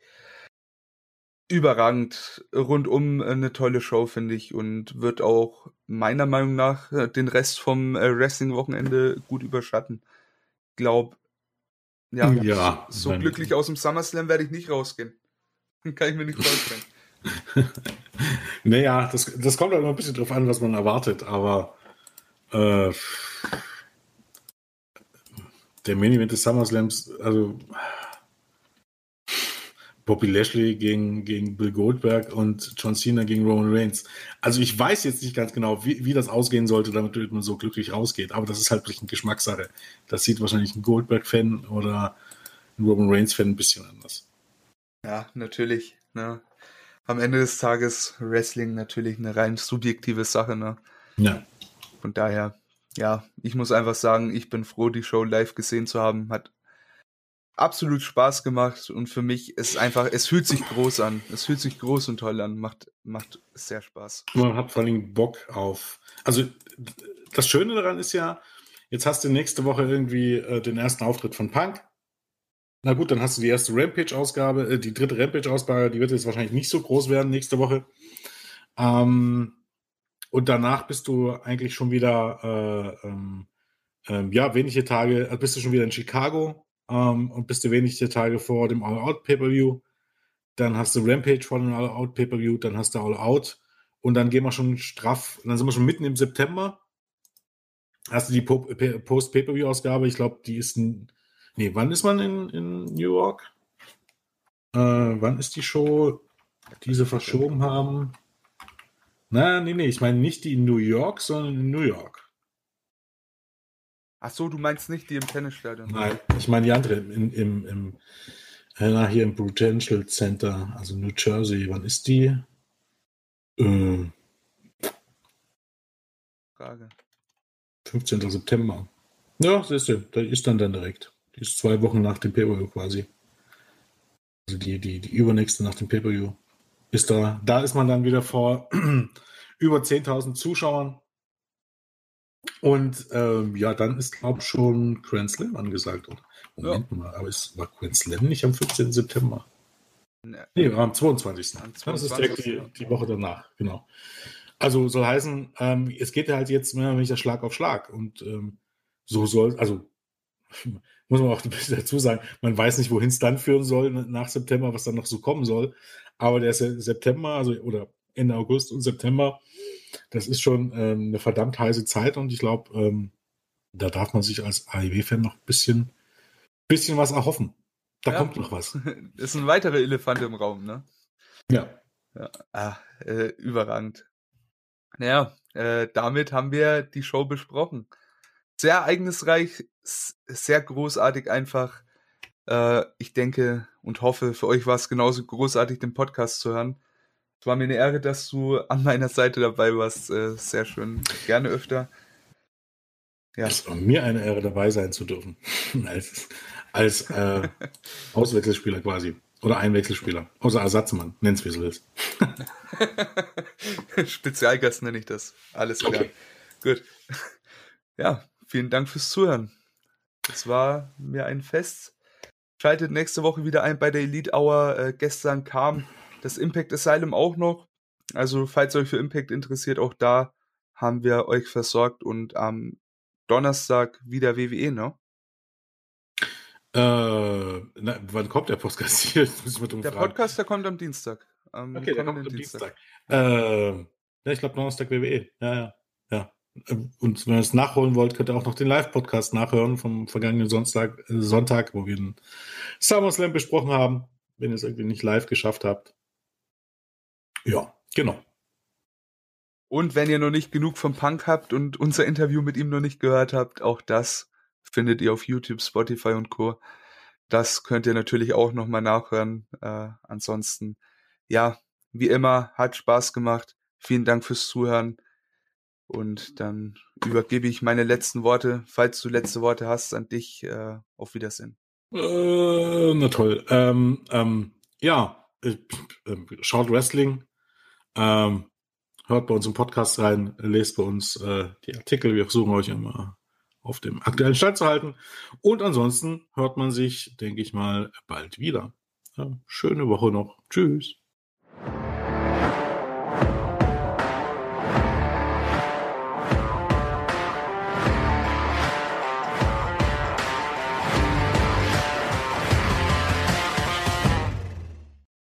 Überragend, rundum eine tolle Show, finde ich, und wird auch meiner Meinung nach äh, den Rest vom äh, Wrestling-Wochenende gut überschatten. Glaub, ja, ja so, so glücklich aus dem SummerSlam werde ich nicht rausgehen. [LAUGHS] Kann ich mir nicht vorstellen. [LAUGHS] naja, das, das kommt halt immer ein bisschen drauf an, was man erwartet, aber äh, der Main Event des SummerSlams, also Bobby Lashley gegen, gegen Bill Goldberg und John Cena gegen Roman Reigns. Also ich weiß jetzt nicht ganz genau, wie, wie das ausgehen sollte, damit man so glücklich rausgeht, aber das ist halt wirklich eine Geschmackssache. Das sieht wahrscheinlich ein Goldberg-Fan oder ein Roman Reigns-Fan ein bisschen anders. Ja, natürlich. Ne? am Ende des Tages Wrestling natürlich eine rein subjektive Sache. Ne? Ja. Von daher, ja, ich muss einfach sagen, ich bin froh, die Show live gesehen zu haben. Hat absolut Spaß gemacht und für mich ist einfach, es fühlt sich groß an. Es fühlt sich groß und toll an. Macht, macht sehr Spaß. Man hat vor allem Bock auf. Also das Schöne daran ist ja, jetzt hast du nächste Woche irgendwie äh, den ersten Auftritt von Punk. Na gut, dann hast du die erste Rampage-Ausgabe, äh, die dritte Rampage-Ausgabe, die wird jetzt wahrscheinlich nicht so groß werden nächste Woche. Ähm, und danach bist du eigentlich schon wieder, äh, ähm, ähm, ja, wenige Tage, also bist du schon wieder in Chicago ähm, und bist du wenige Tage vor dem All-Out Pay-Per-View. Dann hast du Rampage vor dem All-Out Pay-Per-View, dann hast du All-Out und dann gehen wir schon straff, dann sind wir schon mitten im September. Hast du die Post-Pay-Per-View-Ausgabe? Ich glaube, die ist, nee, wann ist man in, in New York? Äh, wann ist die Show, die sie verschoben haben? Na, nee, nee, ich meine nicht die in New York, sondern in New York. Ach so, du meinst nicht die im Tennisstadion? Nein, ich meine die andere im, im, im äh, hier im Prudential Center, also New Jersey. Wann ist die? Äh, Frage. 15. September. Ja, siehst du, da ist dann dann direkt. Die ist zwei Wochen nach dem pay quasi. Also die, die, die übernächste nach dem pay ist da. Da ist man dann wieder vor [CLEARS THROAT] über 10.000 Zuschauern. Und ähm, ja, dann ist, glaube ich, schon Grand Slam angesagt. Und, Moment ja. mal, aber es war Grand Slam nicht am 15. September. Nee, am 22. Am 22. Das ist direkt die, die, Woche danach, genau. Also soll heißen, ähm, es geht ja halt jetzt mehr oder weniger Schlag auf Schlag. Und ähm, so soll, also [LAUGHS] muss man auch ein bisschen dazu sagen, man weiß nicht, wohin es dann führen soll nach September, was dann noch so kommen soll. Aber der September, also oder Ende August und September, das ist schon ähm, eine verdammt heiße Zeit und ich glaube, ähm, da darf man sich als AEW-Fan noch ein bisschen, bisschen was erhoffen. Da ja, kommt noch was. Das [LAUGHS] ist ein weiterer Elefant im Raum, ne? Ja. ja. Ah, äh, überragend. Naja, äh, damit haben wir die Show besprochen. Sehr ereignisreich, sehr großartig einfach. Äh, ich denke und hoffe, für euch war es genauso großartig, den Podcast zu hören. Es war mir eine Ehre, dass du an meiner Seite dabei warst. Äh, sehr schön. Gerne öfter. Ja. Es war mir eine Ehre, dabei sein zu dürfen. [LAUGHS] als als äh, [LAUGHS] Auswechselspieler quasi. Oder Einwechselspieler. Außer Ersatzmann. Nenn's wie du willst. [LAUGHS] Spezialgast nenne ich das. Alles klar. Okay. Gut. Ja, vielen Dank fürs Zuhören. Es war mir ein Fest. Schaltet nächste Woche wieder ein bei der Elite Hour. Äh, gestern kam das Impact Asylum auch noch. Also, falls euch für Impact interessiert, auch da haben wir euch versorgt und am Donnerstag wieder WWE, ne? Äh, na, wann kommt der Podcast hier? [LAUGHS] der. Podcast, der kommt am Dienstag. Am okay, der kommt am Dienstag. Dienstag. Äh, ja, ich glaube Donnerstag WWE. Ja, ja, ja. Ähm, und wenn ihr es nachholen wollt, könnt ihr auch noch den Live-Podcast nachhören vom vergangenen Sonntag, äh, Sonntag, wo wir den SummerSlam besprochen haben, wenn ihr es irgendwie nicht live geschafft habt. Ja, genau. Und wenn ihr noch nicht genug vom Punk habt und unser Interview mit ihm noch nicht gehört habt, auch das findet ihr auf YouTube, Spotify und Co. Das könnt ihr natürlich auch nochmal nachhören. Äh, ansonsten, ja, wie immer, hat Spaß gemacht. Vielen Dank fürs Zuhören. Und dann übergebe ich meine letzten Worte, falls du letzte Worte hast, an dich. Äh, auf Wiedersehen. Äh, na toll. Ähm, ähm, ja, äh, schaut Wrestling. Ähm, hört bei uns im Podcast rein, lest bei uns äh, die Artikel. Wir versuchen euch immer auf dem aktuellen Stand zu halten. Und ansonsten hört man sich, denke ich mal, bald wieder. Ja, schöne Woche noch. Tschüss.